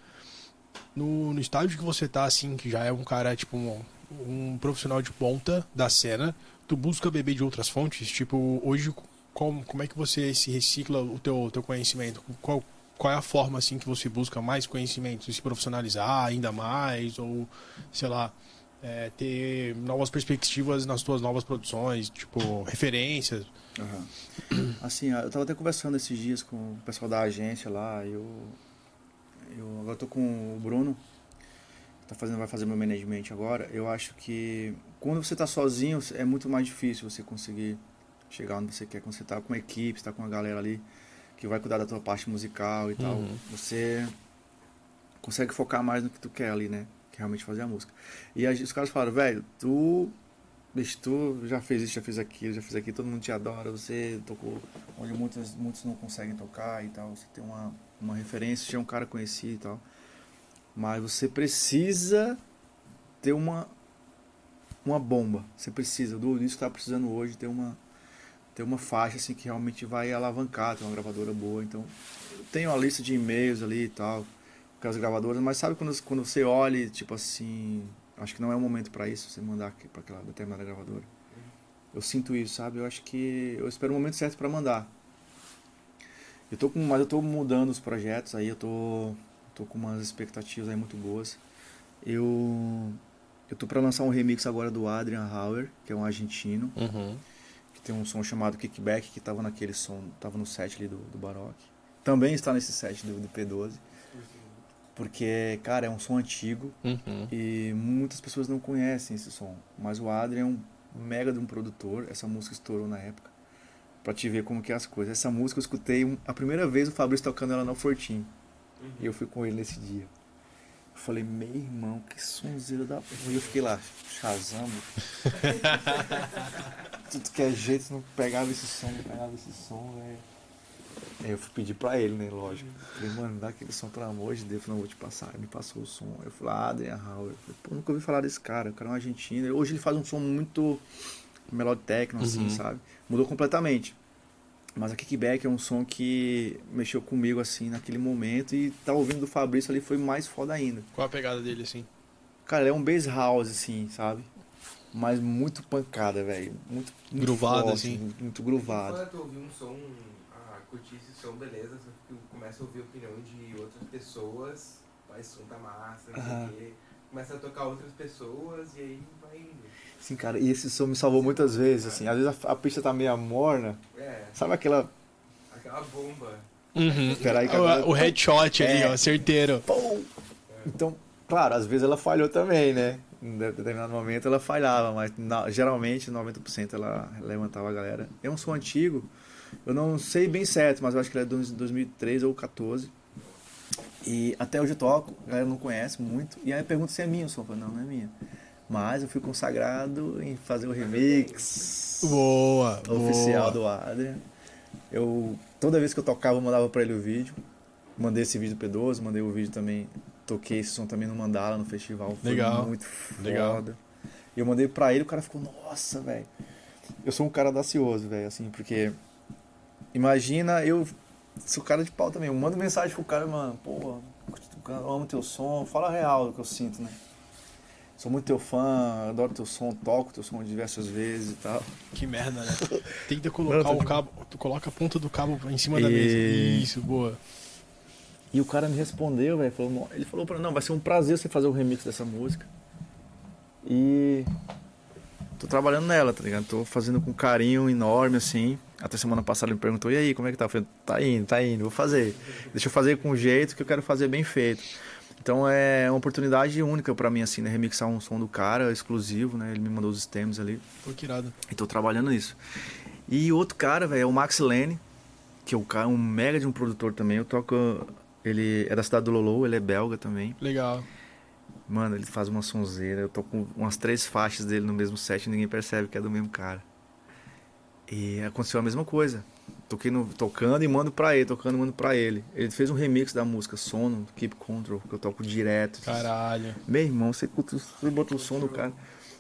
No, no estágio que você tá, assim, que já é um cara, tipo, um, um profissional de ponta da cena, tu busca beber de outras fontes? Tipo, hoje, como, como é que você se recicla o teu, teu conhecimento? Qual, qual é a forma, assim, que você busca mais conhecimento? Se profissionalizar ainda mais? Ou, sei lá, é, ter novas perspectivas nas tuas novas produções, tipo, referências. Assim, eu tava até conversando esses dias com o pessoal da agência lá, eu, eu agora tô com o Bruno, tá fazendo, vai fazer meu management agora. Eu acho que quando você tá sozinho é muito mais difícil você conseguir chegar onde você quer. Quando você tá com uma equipe, você tá com uma galera ali que vai cuidar da tua parte musical e tal, Uhum. você consegue focar mais no que tu quer ali, né? Que é realmente fazer a música. E a, os caras falaram, velho, tu Bicho, tu já fez isso, já fez aquilo, já fez aquilo, todo mundo te adora, você tocou onde muitos, muitos não conseguem tocar e tal, você tem uma, uma referência, já é um cara conhecido e tal. Mas você precisa ter uma, uma bomba. Você precisa, do isso que tá precisando hoje ter uma ter uma faixa assim que realmente vai alavancar, ter uma gravadora boa. Então, tenho uma lista de e-mails ali e tal com as gravadoras, mas sabe quando, quando você olha, tipo assim, acho que não é o momento para isso, você mandar para aquela determinada gravadora. Eu sinto isso, sabe? Eu acho que eu espero o momento certo para mandar. Eu tô com, mas eu tô mudando os projetos aí, eu tô tô com umas expectativas aí muito boas. Eu eu tô para lançar um remix agora do Adrian Hauer, que é um argentino, Uhum. Tem um som chamado Kickback, que tava naquele som, tava no set ali do, do Baroque. Também está nesse set do, do P12. Porque, cara, é um som antigo Uhum. e muitas pessoas não conhecem esse som. Mas o Adrian é um mega de um produtor, essa música estourou na época. Pra te ver como que é as coisas. Essa música eu escutei a primeira vez o Fabrício tocando ela no Fortim. E eu fui com ele nesse dia. Eu falei, meu irmão, que sonzeira da porra. E eu fiquei lá, chazando. Tudo que é jeito, não pegava esse som, não pegava esse som, velho. Aí eu fui pedir pra ele, né, lógico. Falei, mano, dá aquele som, pelo amor de Deus. Não, vou te passar. Ele me passou o som. Eu falei, ah, Adrian Hauer. Eu falei, pô, nunca ouvi falar desse cara. O cara é um argentino. Hoje ele faz um som muito techno, assim, Uhum. sabe? Mudou completamente. Mas a Kickback é um som que mexeu comigo, assim, naquele momento. E tá ouvindo do Fabrício ali foi mais foda ainda. Qual a pegada dele, assim? Cara, ele é um bass house, assim, sabe? Mas muito pancada, velho. Muito, muito Gruvado, forte, assim. Muito, muito gruvado. Quando tu ouvir um som, ah, curtir esse som, beleza, só que tu começa a ouvir a opinião de outras pessoas, vai, som tá massa, não sei Aham. o quê. Começa a tocar outras pessoas e aí vai indo. Sim, cara, e esse som me salvou muitas vezes, assim. Às vezes a, a pista tá meio morna. É, Sabe aquela. aquela bomba. Uhum. Espera aí que agora- O, o headshot ali, É. ó, certeiro. Pum! Então, claro, às vezes ela falhou também, né? Em determinado momento ela falhava, mas na- geralmente 90% ela levantava a galera. É um som antigo, eu não sei bem certo, mas eu acho que ele é de 2003 ou 14. E até hoje eu toco, a galera não conhece muito. E aí pergunta se é minha o som. Eu falo, não, não é minha. Mas eu fui consagrado em fazer o remix Boa, oficial boa. do Adrian. Eu, toda vez que eu tocava, eu mandava pra ele o vídeo. Mandei esse vídeo do P12, mandei o vídeo também. Toquei esse som também no Mandala, no festival. Foi Legal. muito foda. Legal. E eu mandei pra ele, o cara ficou, nossa, velho. Eu sou um cara audacioso, velho, assim, porque. Imagina, eu sou cara de pau também. Eu mando mensagem pro cara, mano, pô, eu amo teu som, fala a real do que eu sinto, né? Sou muito teu fã, adoro teu som, toco teu som diversas vezes e tal. Que merda, né? Tenta colocar Não, o tô- cabo. Tu coloca a ponta do cabo em cima da E- mesa. Isso, boa. E o cara me respondeu, velho. Ele falou pra mim, não, vai ser um prazer você fazer o remix dessa música. E tô trabalhando nela, tá ligado? Tô fazendo com carinho enorme, assim. Até semana passada ele me perguntou, e aí, como é que tá? Eu falei, tá indo, tá indo, vou fazer. Deixa eu fazer com o jeito que eu quero fazer bem feito. Então é uma oportunidade única pra mim, assim, né? Remixar um som do cara, exclusivo, né? Ele me mandou os stems ali. Pô, que irado. E tô trabalhando nisso. E outro cara, velho, é o Max Lane, que é um cara, um mega de um produtor também. Eu toco. Ele é da cidade do Lolo, ele é belga também. Legal. Mano, ele faz uma sonzeira. Eu tô com umas três faixas dele no mesmo set e ninguém percebe que é do mesmo cara. E aconteceu a mesma coisa. Toquei no, tocando e mando pra ele, tocando e mando pra ele. Ele fez um remix da música Sono, Keep Control, que eu toco direto. Caralho. Meu irmão, você, você botou o som do cara.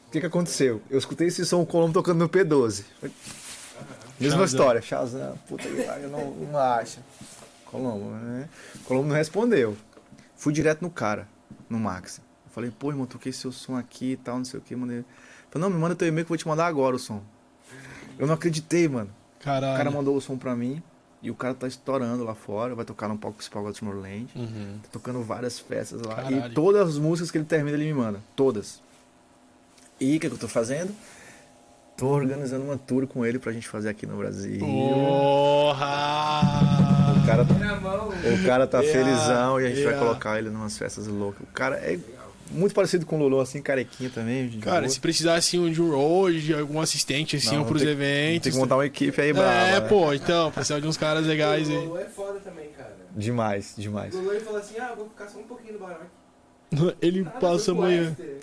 O que que aconteceu? Eu escutei esse som, o Colombo tocando no P12. Mesma Shazam. história. Shazam, puta que pariu, não, não acha. Colombo, né? Colombo não respondeu. Fui direto no cara, no Max. Eu falei, pô, irmão, toquei seu som aqui e tal, não sei o que. Mandei. Falei, não, me manda teu e-mail que eu vou te mandar agora o som. Eu não acreditei, mano. Caralho. O cara mandou o som pra mim e o cara tá estourando lá fora. Vai tocar no palco principal da Tomorrowland. Uhum. Tá tocando várias festas lá. Caralho. E todas as músicas que ele termina, ele me manda. Todas. E o que, que eu tô fazendo? Tô organizando uma tour com ele pra gente fazer aqui no Brasil. Porra! O cara, mão. o cara tá Yeah, felizão e a gente vai yeah. colocar ele numas festas loucas. O cara é muito parecido com o Lolo, assim, carequinha também. de Cara, boa. se precisar assim de um de algum assistente assim, Não, ou pros tem- eventos. Tem que montar uma equipe aí brava. É, né? pô, então, precisa de uns caras legais o aí. Lolo é foda também, cara. Demais, demais. O Lolo ele falou assim, ah, vou ficar só um pouquinho no Baroque. Ele Ah, passa amanhã. After.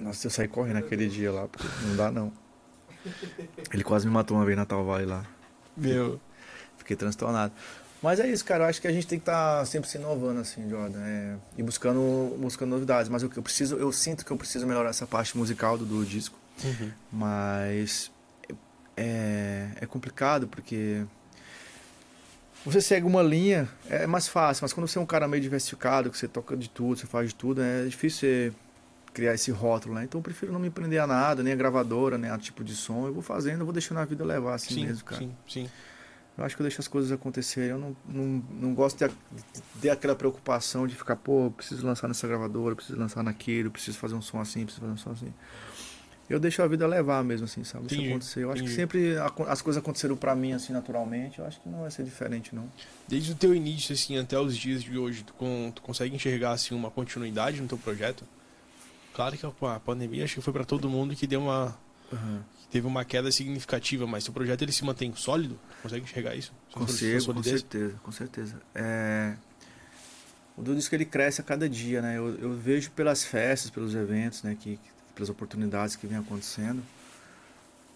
Nossa, eu saí correndo aquele dia lá, porque não dá não. Ele quase me matou uma vez na Tal Vale lá. Meu. Fiquei transtornado. Mas é isso, cara. Eu acho que a gente tem que estar sempre se inovando, assim, Jordan. É, e buscando, buscando novidades. Mas eu, eu preciso, eu sinto que eu preciso melhorar essa parte musical do, do disco. Uhum. Mas é, é complicado porque você segue uma linha, é mais fácil. Mas quando você é um cara meio diversificado, que você toca de tudo, você faz de tudo, é difícil você criar esse rótulo, né? Então eu prefiro não me prender a nada, nem a gravadora, nem a tipo de som. Eu vou fazendo, eu vou deixando a vida levar assim Sim, mesmo, cara. sim, sim. Eu acho que eu deixo as coisas acontecerem. Eu não, não, não gosto de, de ter aquela preocupação de ficar, pô, preciso lançar nessa gravadora, preciso lançar naquilo, preciso fazer um som assim, preciso fazer um som assim. Eu deixo a vida levar mesmo, assim, sabe? Deixa Entendi, acontecer. Eu acho que sempre as coisas aconteceram pra mim, assim, naturalmente. Eu acho que não vai ser diferente, não. Desde o teu início, assim, até os dias de hoje, tu, con- tu consegue enxergar, assim, uma continuidade no teu projeto? Claro que a a pandemia, acho que foi pra todo mundo que deu uma... que teve uma queda significativa, mas teu projeto, ele se mantém sólido? Consegue enxergar isso? Sua Consigo, com certeza, com certeza. É... O Dudu diz que ele cresce a cada dia, né? Eu, eu vejo pelas festas, pelos eventos, né? Que, pelas oportunidades que vem acontecendo.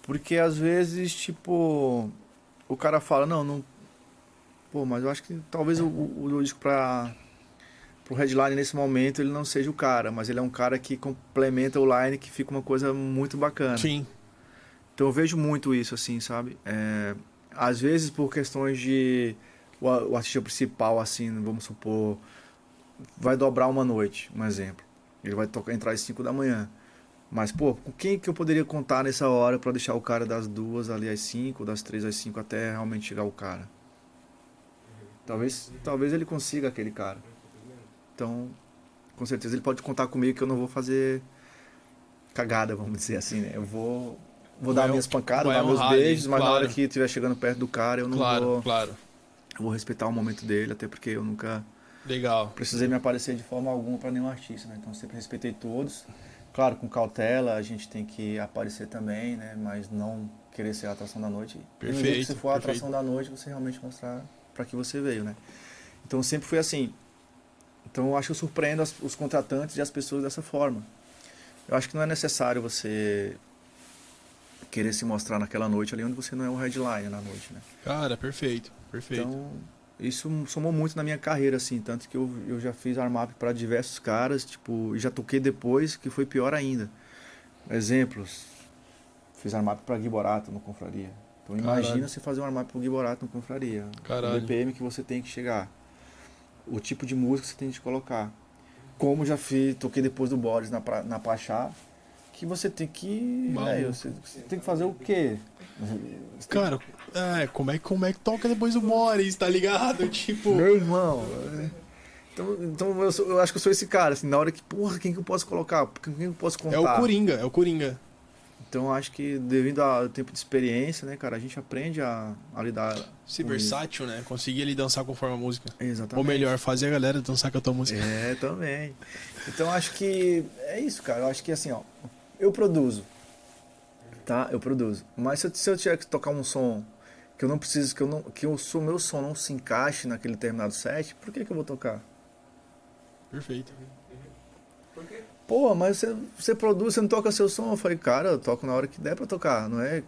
Porque às vezes, tipo, o cara fala, não, não. Pô, mas eu acho que talvez o, o, o disco pra, pro headline nesse momento ele não seja o cara, mas ele é um cara que complementa o line que fica uma coisa muito bacana. Sim, Então eu vejo muito isso, assim, sabe? É, às vezes por questões de o, o artista principal, assim, vamos supor, vai dobrar uma noite, um exemplo. Ele vai tocar, entrar às 5 da manhã. Mas, pô, com quem que eu poderia contar nessa hora pra deixar o cara das duas ali às 5, das três às 5 até realmente chegar o cara? Talvez, talvez ele consiga aquele cara. Então, com certeza ele pode contar comigo que eu não vou fazer cagada, vamos dizer assim, né? Eu vou, vou dar Vai minhas pancadas, vai dar meus honrar beijos, mas na claro. hora que estiver chegando perto do cara, eu não claro, vou. claro. Eu vou respeitar o momento dele, até porque eu nunca Legal. precisei me aparecer de forma alguma para nenhum artista, né? Então sempre respeitei todos. Claro, com cautela, a gente tem que aparecer também, né? Mas não querer ser a atração da noite. E Perfeito, você for a perfeito. atração da noite, você realmente mostrar para que você veio, né? Então sempre foi assim. Então eu acho que eu surpreendo as- os contratantes e as pessoas dessa forma. Eu acho que não é necessário você querer se mostrar naquela noite ali onde você não é o headline na noite, né? Cara, perfeito, perfeito. Então, isso somou muito na minha carreira, assim. Tanto que eu, eu já fiz armap para diversos caras, tipo, e já toquei depois, que foi pior ainda. Exemplos. Fiz armap para Gui Borato no Confraria. Então, imagina Caralho. você fazer um armap pro Gui Borato no Confraria. Caralho. O BPM que você tem que chegar. O tipo de música que você tem que colocar. Como já fiz, toquei depois do Boris na, pra- na Pachá. Que você tem que. Velho, você, você tem que fazer o quê? Você tem Cara, é, como é, como é que toca depois o Boris, tá ligado? Tipo, Meu irmão. é. Então, então eu, sou- eu acho que eu sou esse cara, assim, na hora que, porra, quem que eu posso colocar? Quem que eu posso contar? é o Coringa, é o Coringa. Então acho que devido ao tempo de experiência, né, cara, a gente aprende a, a lidar. Com versátil, né? Conseguir ali dançar conforme a música. isso. Exatamente. Ou melhor, fazer a galera dançar com a tua música. É, também. Então acho que é isso, cara. Eu acho que assim, ó, eu produzo. Tá? Eu produzo. Mas se eu, se eu tiver que tocar um som que eu não preciso, que eu não, que o meu som não se encaixe naquele determinado set, por que que eu vou tocar? Perfeito. Pô, mas você, você produz, você não toca seu som? Eu falei, cara, eu toco na hora que der pra tocar, não é?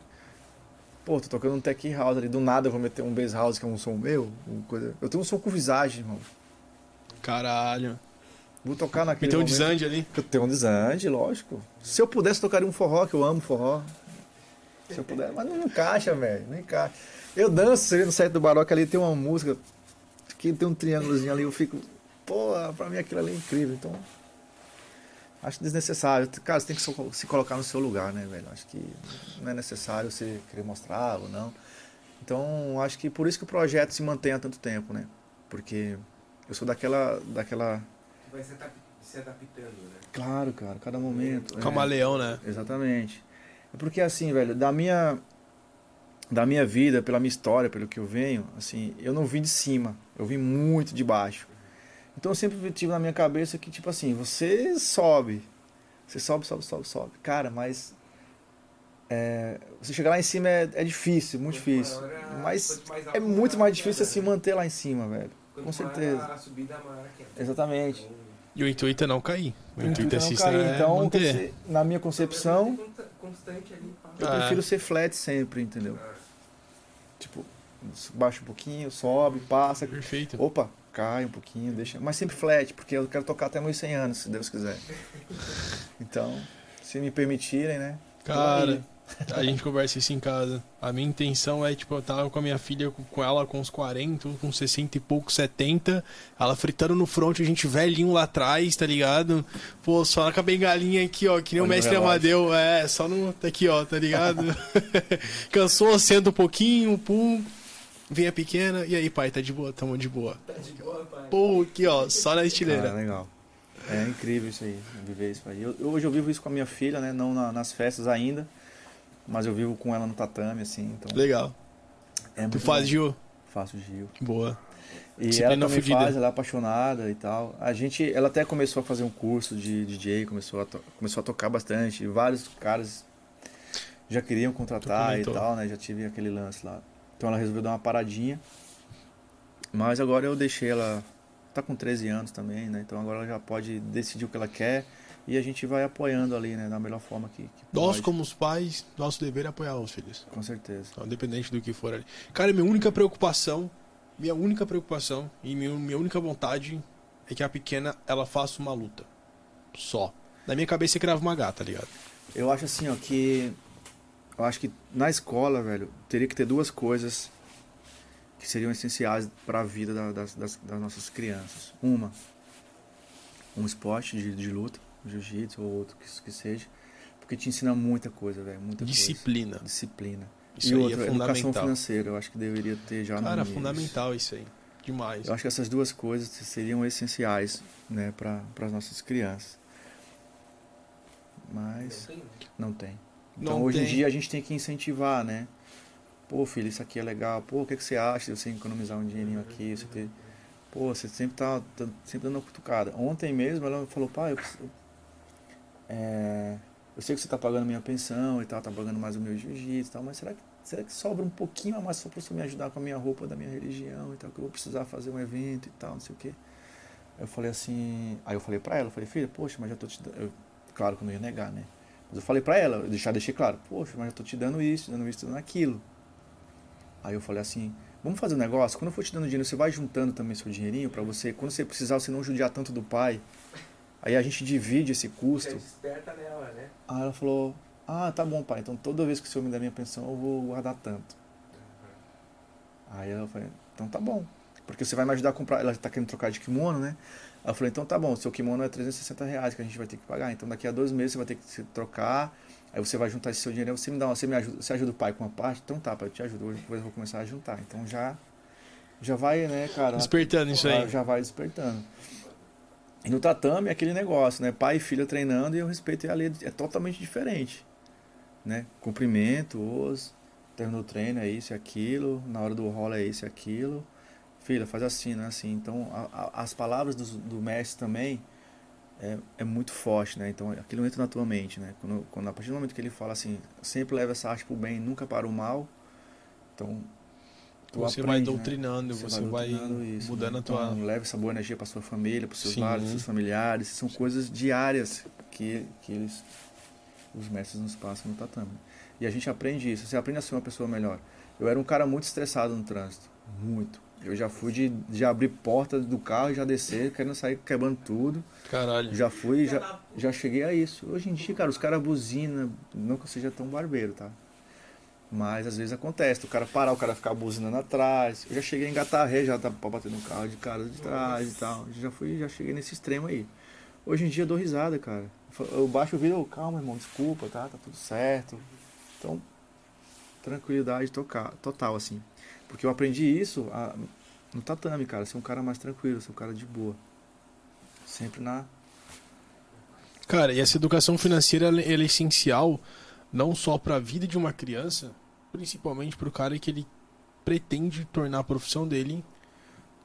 Pô, tô tocando um tech house ali, do nada eu vou meter um bass house que é um som meu, coisa... Eu tenho um som com visagem, irmão. Caralho. Vou tocar naquele Então um desande ali. Eu tenho um desande, lógico. Se eu pudesse, tocaria um forró, que eu amo forró. Se eu puder, mas não encaixa, velho, não encaixa. Eu danço, você vê no site do Baroque ali, tem uma música que tem um triângulozinho ali, eu fico... Pô, pra mim aquilo ali é incrível, então... Acho desnecessário. Cara, você tem que se colocar no seu lugar, né, velho? Acho que não é necessário você querer mostrar ou não. Então, acho que por isso que o projeto se mantém há tanto tempo, né? Porque eu sou daquela... daquela... Vai se, adap- se adaptando, né? Claro, cara, cada momento. é. Camaleão, né? Exatamente. É porque assim, velho, da minha da minha vida, pela minha história, pelo que eu venho, assim, eu não vim de cima, eu vim muito de baixo. Então eu sempre tive na minha cabeça que tipo assim, você sobe, você sobe, sobe, sobe, sobe. Cara, mas é, você chegar lá em cima é, é difícil, muito Quanto difícil. a- Mas é muito mais queda, difícil se né? manter lá em cima, velho. Quanto com certeza. maior A subida, maior a. Exatamente. Então, E o intuito é não cair. O Então, intuito é não se cair. é Então, na minha concepção, eu Ah. prefiro ser flat sempre, entendeu? Ah, Tipo, baixa um pouquinho, sobe, passa. Perfeito. Opa, cai um pouquinho, deixa. Mas sempre flat, porque eu quero tocar até meus 100 anos, se Deus quiser. Então, se me permitirem, né? Cara, a gente conversa isso em casa. A minha intenção é, tipo, eu tava com a minha filha, com- ela com uns 40, com 60 e pouco, 70. Ela fritando no front, a gente velhinho lá atrás, tá ligado? Pô, só com a bengalinha aqui, ó, que nem o Olha o mestre. Amadeu. É, só no. Tá aqui, ó, tá ligado? Cansou, senta um pouquinho, pum. Vem a pequena, e aí, pai, tá de boa? Tamo de boa. Tá de boa, pai. Pô, aqui, ó, só na estileira. Ah, legal. É incrível isso aí, viver isso aí. Eu- hoje eu vivo isso com a minha filha, né? Não na- nas festas ainda, mas eu vivo com ela no tatame, assim. Então Legal. é Tu faz, bom. Gil? Faço Gil. Boa. E Disciplina ela também fudida. faz, ela é apaixonada e tal. A gente, ela até começou a fazer um curso de DJ, começou a, to- começou a tocar bastante. E vários caras já queriam contratar e tal, né? Já tive aquele lance lá. Então ela resolveu dar uma paradinha. Mas agora eu deixei ela. Tá com 13 anos também, né? Então agora ela já pode decidir o que ela quer. E a gente vai apoiando ali, né? Da melhor forma que, que Nós, pode. como os pais, nosso dever é apoiar os filhos. Com certeza. Então, independente do que for ali. Cara, minha única preocupação, minha única preocupação e minha, minha única vontade é que a pequena ela faça uma luta. Só. Na minha cabeça é criava uma gata, tá ligado? Eu acho assim, ó, que. Eu acho que na escola, velho, teria que ter duas coisas que seriam essenciais para a vida da- das, das, das nossas crianças. Uma, um esporte de, de luta, jiu-jitsu ou outro que, que seja, porque te ensina muita coisa, velho, muita Disciplina. coisa. Disciplina. Isso e aí outra, é educação financeira, eu acho que deveria ter já no Cara, fundamental isso aí. Demais. Eu acho que essas duas coisas seriam essenciais, né, para as nossas crianças. Mas Não tem? não tem. Então Não hoje em tem. dia a gente tem que incentivar, né? Pô, filho, isso aqui é legal. Pô, o que, que você acha de você economizar um dinheirinho aqui? Você ter... Pô, você sempre tá, tá sempre dando uma cutucada. Ontem mesmo ela falou, pai, eu, é, eu sei que você tá pagando minha pensão e tal, tá pagando mais o meu jiu-jitsu e tal, mas será que, será que sobra um pouquinho a mais só pra você me ajudar com a minha roupa da minha religião e tal, que eu vou precisar fazer um evento e tal, não sei o quê. Eu falei assim, aí eu falei pra ela, eu falei, filha, poxa, mas já tô te dando. eu- Claro que eu não ia negar, né? Mas eu falei pra ela, eu deixar deixei claro, poxa, mas eu tô te dando isso, dando isso, dando aquilo. Aí eu falei assim, vamos fazer um negócio, quando eu for te dando dinheiro, você vai juntando também seu dinheirinho pra você, quando você precisar, você não judiar tanto do pai. Aí a gente divide esse custo. desperta nela, né? Aí ela falou, ah, tá bom, pai, então toda vez que o senhor me der minha pensão, eu vou guardar tanto. Aí eu falei, então tá bom. Porque você vai me ajudar a comprar. Ela tá querendo trocar de kimono, né? Eu falei, então tá bom, seu kimono é 360 reais que a gente vai ter que pagar. Então daqui a dois meses você vai ter que se trocar. Aí você vai juntar esse seu dinheiro. Você me dá uma, você me ajuda, você ajuda o pai com uma parte? Então tá, pai, eu te ajudo. Hoje depois eu vou começar a juntar. Então já. Já vai, né, cara? Despertando isso aí. já vai despertando. E no tatame é aquele negócio, né? Pai e filha treinando e o respeito e a lei é totalmente diferente. Né? Cumprimento, os, terminou o treino, é isso e aquilo, na hora do rolo é isso e aquilo. Filha, faz assim, não é assim. Então, a- a- as palavras do, do mestre também é, é muito forte, né? Então, aquilo entra na tua mente, né? Quando, quando, a partir do momento que ele fala assim, sempre leva essa arte pro bem, nunca para o mal. Então, Você vai aprende, né? doutrinando, você, vai, doutrinando isso, mudando né? a tua. Então, leva essa boa energia para sua família, para seus Sim. lares, seus familiares. São coisas diárias que, que eles, os mestres nos passam no tatame. E a gente aprende isso. Você aprende a ser uma pessoa melhor. Eu era um cara muito estressado no trânsito, muito. Eu já fui de, de abrir porta do carro e já descer, querendo sair quebrando tudo. Caralho. Já fui, já, já cheguei a isso. Hoje em dia, cara, os caras buzinam, não que eu seja tão barbeiro, tá? Mas às vezes acontece, o cara parar, o cara ficar buzinando atrás. Eu já cheguei a engatar ré, já tá pra bater no carro de cara de trás e tal. Já fui, já cheguei nesse extremo aí. Hoje em dia eu dou risada, cara. Eu baixo o vídeo, oh, calma, irmão, desculpa, tá? Tá tudo certo. Então, tranquilidade tocar, total, assim. Porque eu aprendi isso a- no tatame, cara. Ser um cara mais tranquilo, ser um cara de boa. Sempre na, Cara, e essa educação financeira ela ela é essencial não só para a vida de uma criança, principalmente para o cara que ele pretende tornar a profissão dele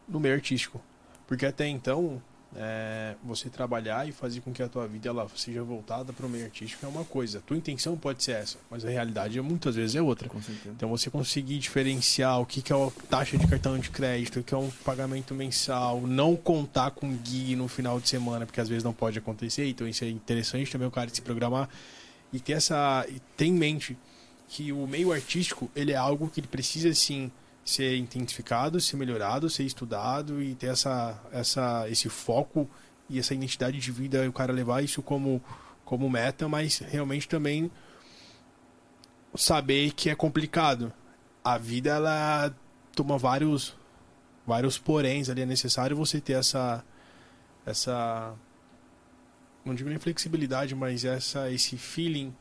no meio artístico. Porque até então, é, você trabalhar e fazer com que a tua vida ela seja voltada para o meio artístico é uma coisa. A tua intenção pode ser essa, mas a realidade é, muitas vezes é outra. Então você conseguir diferenciar o que, que é uma taxa de cartão de crédito, o que é um pagamento mensal, não contar com guia no final de semana, porque às vezes não pode acontecer, então isso é interessante também o cara se programar e ter essa. e ter em mente que o meio artístico ele é algo que ele precisa sim ser intensificado, ser melhorado, ser estudado e ter essa, essa, esse foco e essa identidade de vida e o cara levar isso como, como meta, mas realmente também saber que é complicado. A vida ela toma vários vários poréns ali é necessário você ter essa essa não digo nem flexibilidade, mas essa esse feeling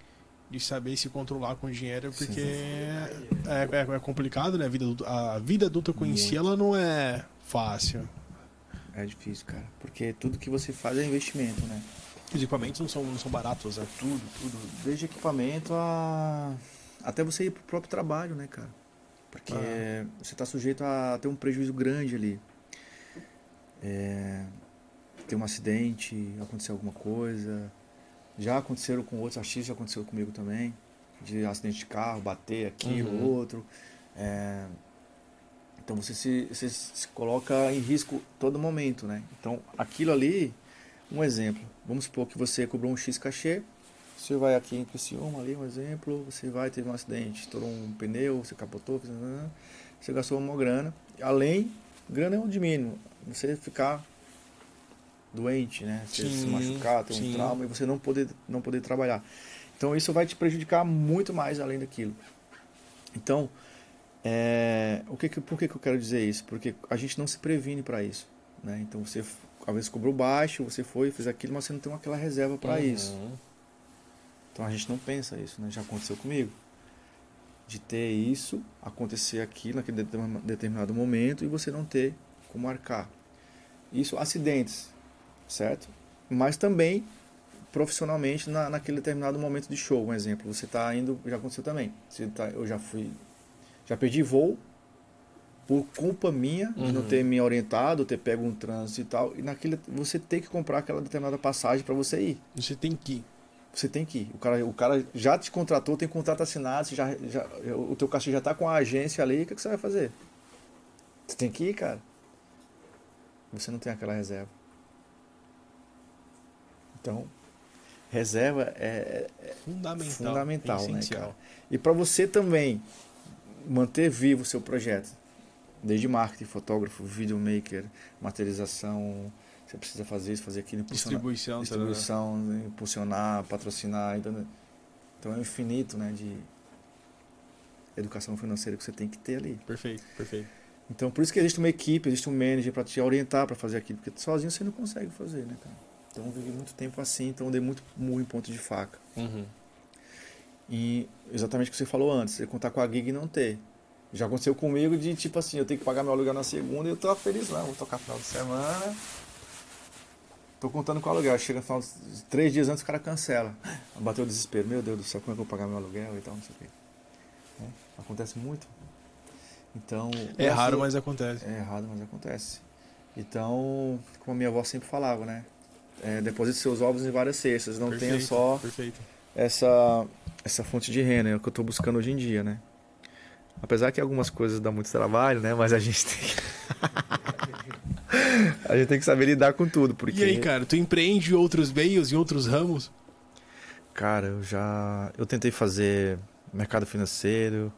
de saber se controlar com dinheiro, porque é, é, é, complicado, né? A vida, adulta, a vida adulta com em si, ela não é fácil. É difícil, cara. Porque tudo que você faz é investimento, né? Os equipamentos não são, não são baratos, né? Tudo, tudo. Desde equipamento a. Até você ir pro próprio trabalho, né, cara? Porque ah. você tá sujeito a ter um prejuízo grande ali. É... Ter um acidente, acontecer alguma coisa já aconteceram com outros artistas, já aconteceu comigo também. De acidente de carro, bater aqui, uhum. outro. É... Então você se, você se coloca em risco todo momento, né? Então aquilo ali, um exemplo. Vamos supor que você cobrou um X cachê, você vai aqui em Criciúma ali, um exemplo, você vai, teve um acidente, estourou um pneu, você capotou, você gastou uma grana. Além, grana é um de mínimo. Você ficar doente, né? Você sim, se machucar, ter sim. um trauma e você não poder, não poder trabalhar. Então isso vai te prejudicar muito mais além daquilo. Então, é, o que, por que, que eu quero dizer isso? Porque a gente não se previne para isso. Né? Então você às vezes cobrou baixo, você foi, fez aquilo, mas você não tem aquela reserva para uhum. isso. Então a gente não pensa isso, né? Já aconteceu comigo. De ter isso, acontecer aquilo naquele determinado momento e você não ter como marcar. Isso, acidentes certo? Mas também profissionalmente na, naquele determinado momento de show, um exemplo. Você está indo, já aconteceu também. Você tá, eu já fui, já perdi voo por culpa minha uhum. de não uhum. ter me orientado, ter pego um trânsito e tal. E naquele você tem que comprar aquela determinada passagem para você ir. Você tem que ir. Você tem que ir. O cara, o cara já te contratou, tem contrato assinado, já, já, o teu cachê já está com a agência ali, o que, que você vai fazer? Você tem que ir, cara. Você não tem aquela reserva. Então, reserva é, é fundamental, fundamental é né, cara? E para você também manter vivo o seu projeto, desde marketing, fotógrafo, videomaker, materialização, você precisa fazer isso, fazer aquilo, distribuição, distribuição, né? impulsionar, patrocinar, então, então é infinito, né, de educação financeira que você tem que ter ali. Perfeito, perfeito. Então, por isso que existe uma equipe, existe um manager para te orientar para fazer aquilo, porque sozinho você não consegue fazer, né, cara? Então eu vivi muito tempo assim, então eu dei muito murro em ponto de faca. Uhum. E exatamente o que você falou antes, você contar com a gig e não ter. Já aconteceu comigo de tipo assim, eu tenho que pagar meu aluguel na segunda e eu tô feliz lá, vou tocar final de semana. Tô contando com o aluguel, chega final de, três dias antes o cara cancela. Bateu o desespero, meu Deus do céu, como é que eu vou pagar meu aluguel e tal, não sei o quê. É, acontece muito. Então. É raro, mas acontece. É errado, mas acontece. Então, como a minha avó sempre falava, né? É, deposite seus ovos em várias cestas, não perfeito, tenha só perfeito. essa essa fonte de renda, é o que eu estou buscando hoje em dia, né? Apesar que algumas coisas dão muito trabalho, né? Mas a gente tem a gente tem que saber lidar com tudo, porque E aí, cara, tu empreende outros meios e outros ramos? Cara, eu já eu tentei fazer mercado financeiro,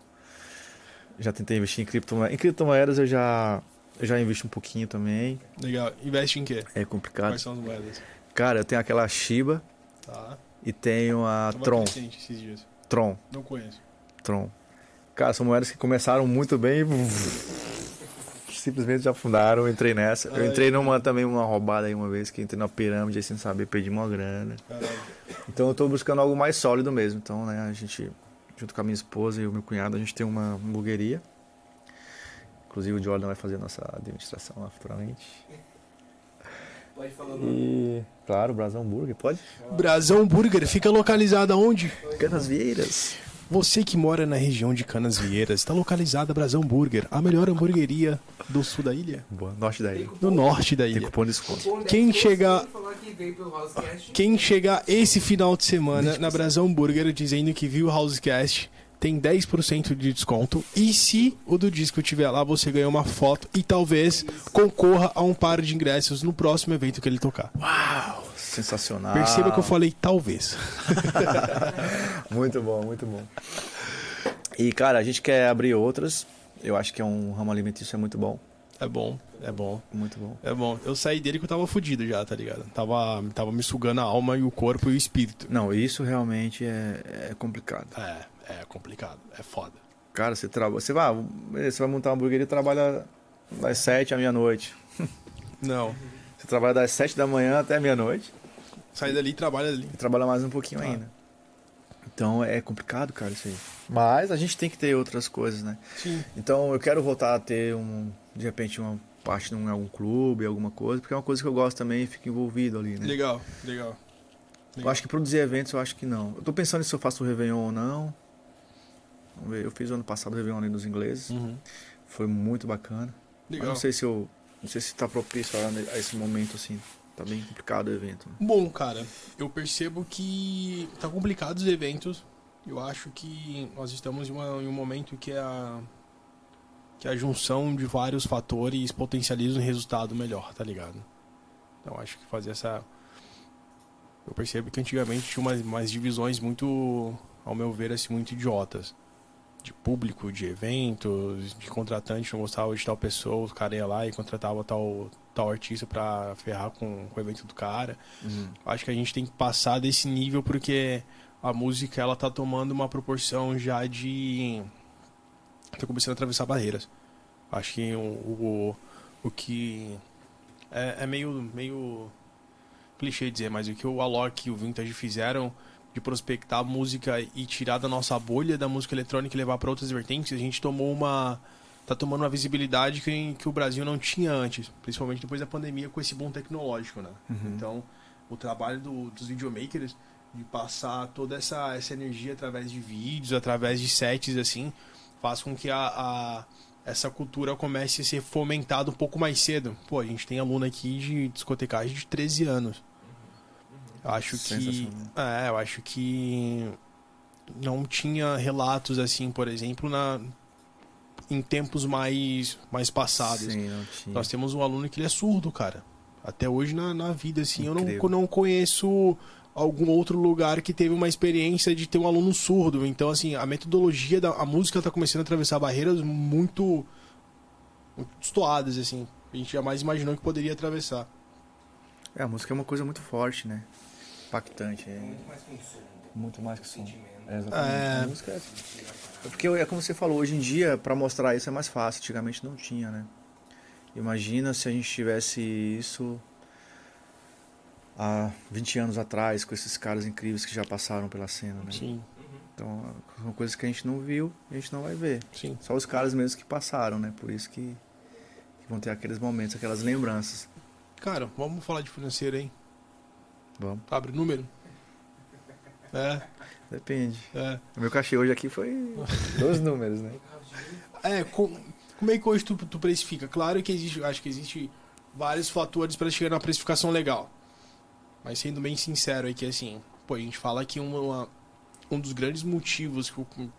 já tentei investir em criptomoedas. Em criptomoedas eu já eu já invisto um pouquinho também. Legal. Investe em quê? É complicado. Quais são as moedas? Cara, eu tenho aquela Shiba. Tá. E tenho a Tron. Tron. Não conheço. Tron. Cara, são moedas que começaram muito bem e simplesmente já afundaram. Eu entrei nessa. Eu entrei numa também uma roubada aí uma vez, que entrei na pirâmide aí sem saber, perdi uma grana. Caralho. Então eu tô buscando algo mais sólido mesmo. Então, né, a gente, junto com a minha esposa e o meu cunhado, a gente tem uma hamburgueria. Inclusive o Jordan vai fazer a nossa administração lá futuramente. Pode falar E, claro, Brasão Burger, pode? Brasão Burger fica localizada onde? Canas Vieiras. Você que mora na região de Canas Vieiras, está localizada Brasão Burger, a melhor hamburgueria do sul da ilha. Boa, norte da ilha. Do norte da Tem ilha. cupom de desconto. Quem chegar, quem chegar esse final de semana na Brasão Burger dizendo que viu o Housecast, tem 10% de desconto. E se o do disco estiver lá, você ganha uma foto e talvez concorra a um par de ingressos no próximo evento que ele tocar. Uau, sensacional. Perceba que eu falei talvez. muito bom, muito bom. E cara, a gente quer abrir outras. Eu acho que é um ramo alimentício é muito bom. É bom, é bom. Muito bom. É bom. Eu saí dele que eu tava fudido já, tá ligado? Tava, tava me sugando a alma e o corpo e o espírito. Não, isso realmente é, é complicado. É, é complicado. É foda. Cara, você trabalha. Você vai, você vai montar uma hamburgueria e trabalha das 7 à meia-noite. Não. Você trabalha das 7 da manhã até meia-noite Sai dali e trabalha ali. e trabalha mais um pouquinho Ah. ainda. Então é complicado, cara, isso aí. Mas a gente tem que ter outras coisas, né? Sim. Então eu quero voltar a ter um, de repente, uma parte em algum clube, alguma coisa, porque é uma coisa que eu gosto também e fico envolvido ali, né? Legal, legal. Eu acho que produzir eventos, eu acho que não. Eu tô pensando se eu faço o Réveillon ou não. Eu fiz o ano passado o Réveillon dos ingleses. Uhum. Foi muito bacana. Mas Legal. não sei se eu. Não sei se tá propício a, a esse momento, assim. Tá bem complicado o evento. né? Bom, cara, eu percebo que tá complicado os eventos. Eu acho que nós estamos em, uma- em um momento que a que a junção de vários fatores potencializa um resultado melhor, tá ligado? Então acho que fazer essa eu percebo que antigamente tinha umas, umas divisões muito, ao meu ver, assim, muito idiotas. De público, de eventos, de contratante, não gostava de tal pessoa, o cara ia lá e contratava tal, tal artista pra ferrar com, com o evento do cara. Acho que a gente tem que passar desse nível porque a música ela tá tomando uma proporção já de. tá começando a atravessar barreiras. Acho que o, o, o que. É, é meio, meio clichê dizer, mas o que o Alok e o Vintage fizeram de prospectar música e tirar da nossa bolha da música eletrônica e levar para outras vertentes, a gente tomou uma. tá tomando uma visibilidade que, que o Brasil não tinha antes, principalmente depois da pandemia com esse boom tecnológico, né? Uhum. Então, o trabalho do- dos videomakers de passar toda essa, essa energia através de vídeos, através de sets, assim, faz com que a, a- essa cultura comece a ser fomentada um pouco mais cedo. Pô, a gente tem aluno aqui de discotecagem de 13 anos. Eu acho que. É, eu acho que não tinha relatos assim, por exemplo, na em tempos mais mais passados. Sim, não tinha. Nós temos um aluno que ele é surdo, cara. Até hoje na, na vida, assim, eu não, Incrível. não conheço algum outro lugar que teve uma experiência de ter um aluno surdo. Então, assim, a metodologia da a música tá começando a atravessar barreiras muito, muito estoadas, assim. A gente jamais imaginou que poderia atravessar. É, a música é uma coisa muito forte, né? Impactante. É Muito mais com som. muito mais que som. Sentimento. É, exatamente. É. A música é... porque é como você falou, hoje em dia, pra mostrar isso é mais fácil. Antigamente não tinha, né? Imagina se a gente tivesse isso há 20 anos atrás, com esses caras incríveis que já passaram pela cena, né? Sim, Então, são coisas que a gente não viu e a gente não vai ver. sim. Só os caras mesmos que passaram, né? Por isso que, que vão ter aqueles momentos, aquelas lembranças. Cara, vamos falar de financeiro, hein? Vamos. Abre o número. É, Depende. é. O meu cachê hoje aqui foi dois números, né? É, com- como é que hoje tu, tu precifica? Claro que existe, acho que existe vários fatores para chegar na precificação legal. Mas sendo bem sincero aí que assim, pô, a gente fala que uma, um dos grandes motivos que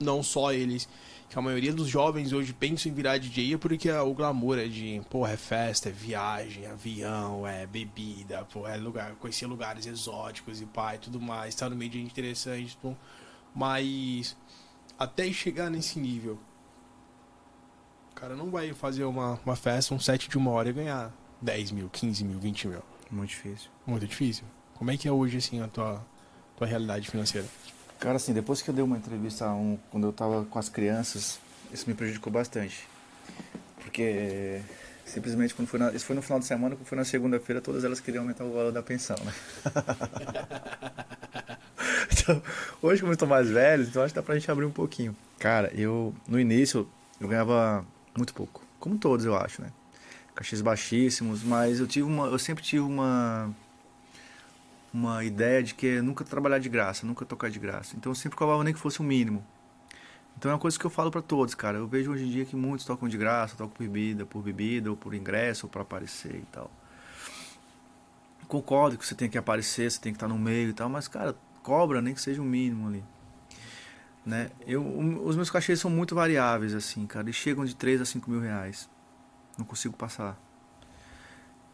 não só eles, que a maioria dos jovens hoje pensam em virar DJ é porque é o glamour é de, porra, é festa, é viagem, avião, é bebida, porra, é lugar, conhecer lugares exóticos e pai, tudo mais, estar no meio de gente interessante, mas até chegar nesse nível, o cara não vai fazer uma, uma festa, um set de uma hora e ganhar 10 mil, 15 mil, 20 mil. Muito difícil. Muito difícil. Como é que é hoje, assim, a tua, tua realidade financeira? Cara, assim, depois que eu dei uma entrevista um, quando eu tava com as crianças, isso me prejudicou bastante. Porque simplesmente quando foi na, isso foi no final de semana, quando foi na segunda-feira, todas elas queriam aumentar o valor da pensão, né? então, hoje como eu tô mais velho, então acho que dá pra gente abrir um pouquinho. Cara, eu no início eu ganhava muito pouco, como todos eu acho, né? Cachês baixíssimos, mas eu tive uma, eu sempre tive uma uma ideia de que é nunca trabalhar de graça, nunca tocar de graça. Então eu sempre cobrava nem que fosse o mínimo. Então é uma coisa que eu falo pra todos, cara. Eu vejo hoje em dia que muitos tocam de graça, tocam por bebida, por bebida, ou por ingresso, ou pra aparecer e tal. Concordo que você tem que aparecer, você tem que estar no meio e tal, mas, cara, cobra nem que seja o mínimo ali. Né? Eu, os meus cachês são muito variáveis, assim, cara. Eles chegam de 3 a 5 mil reais. Não consigo passar.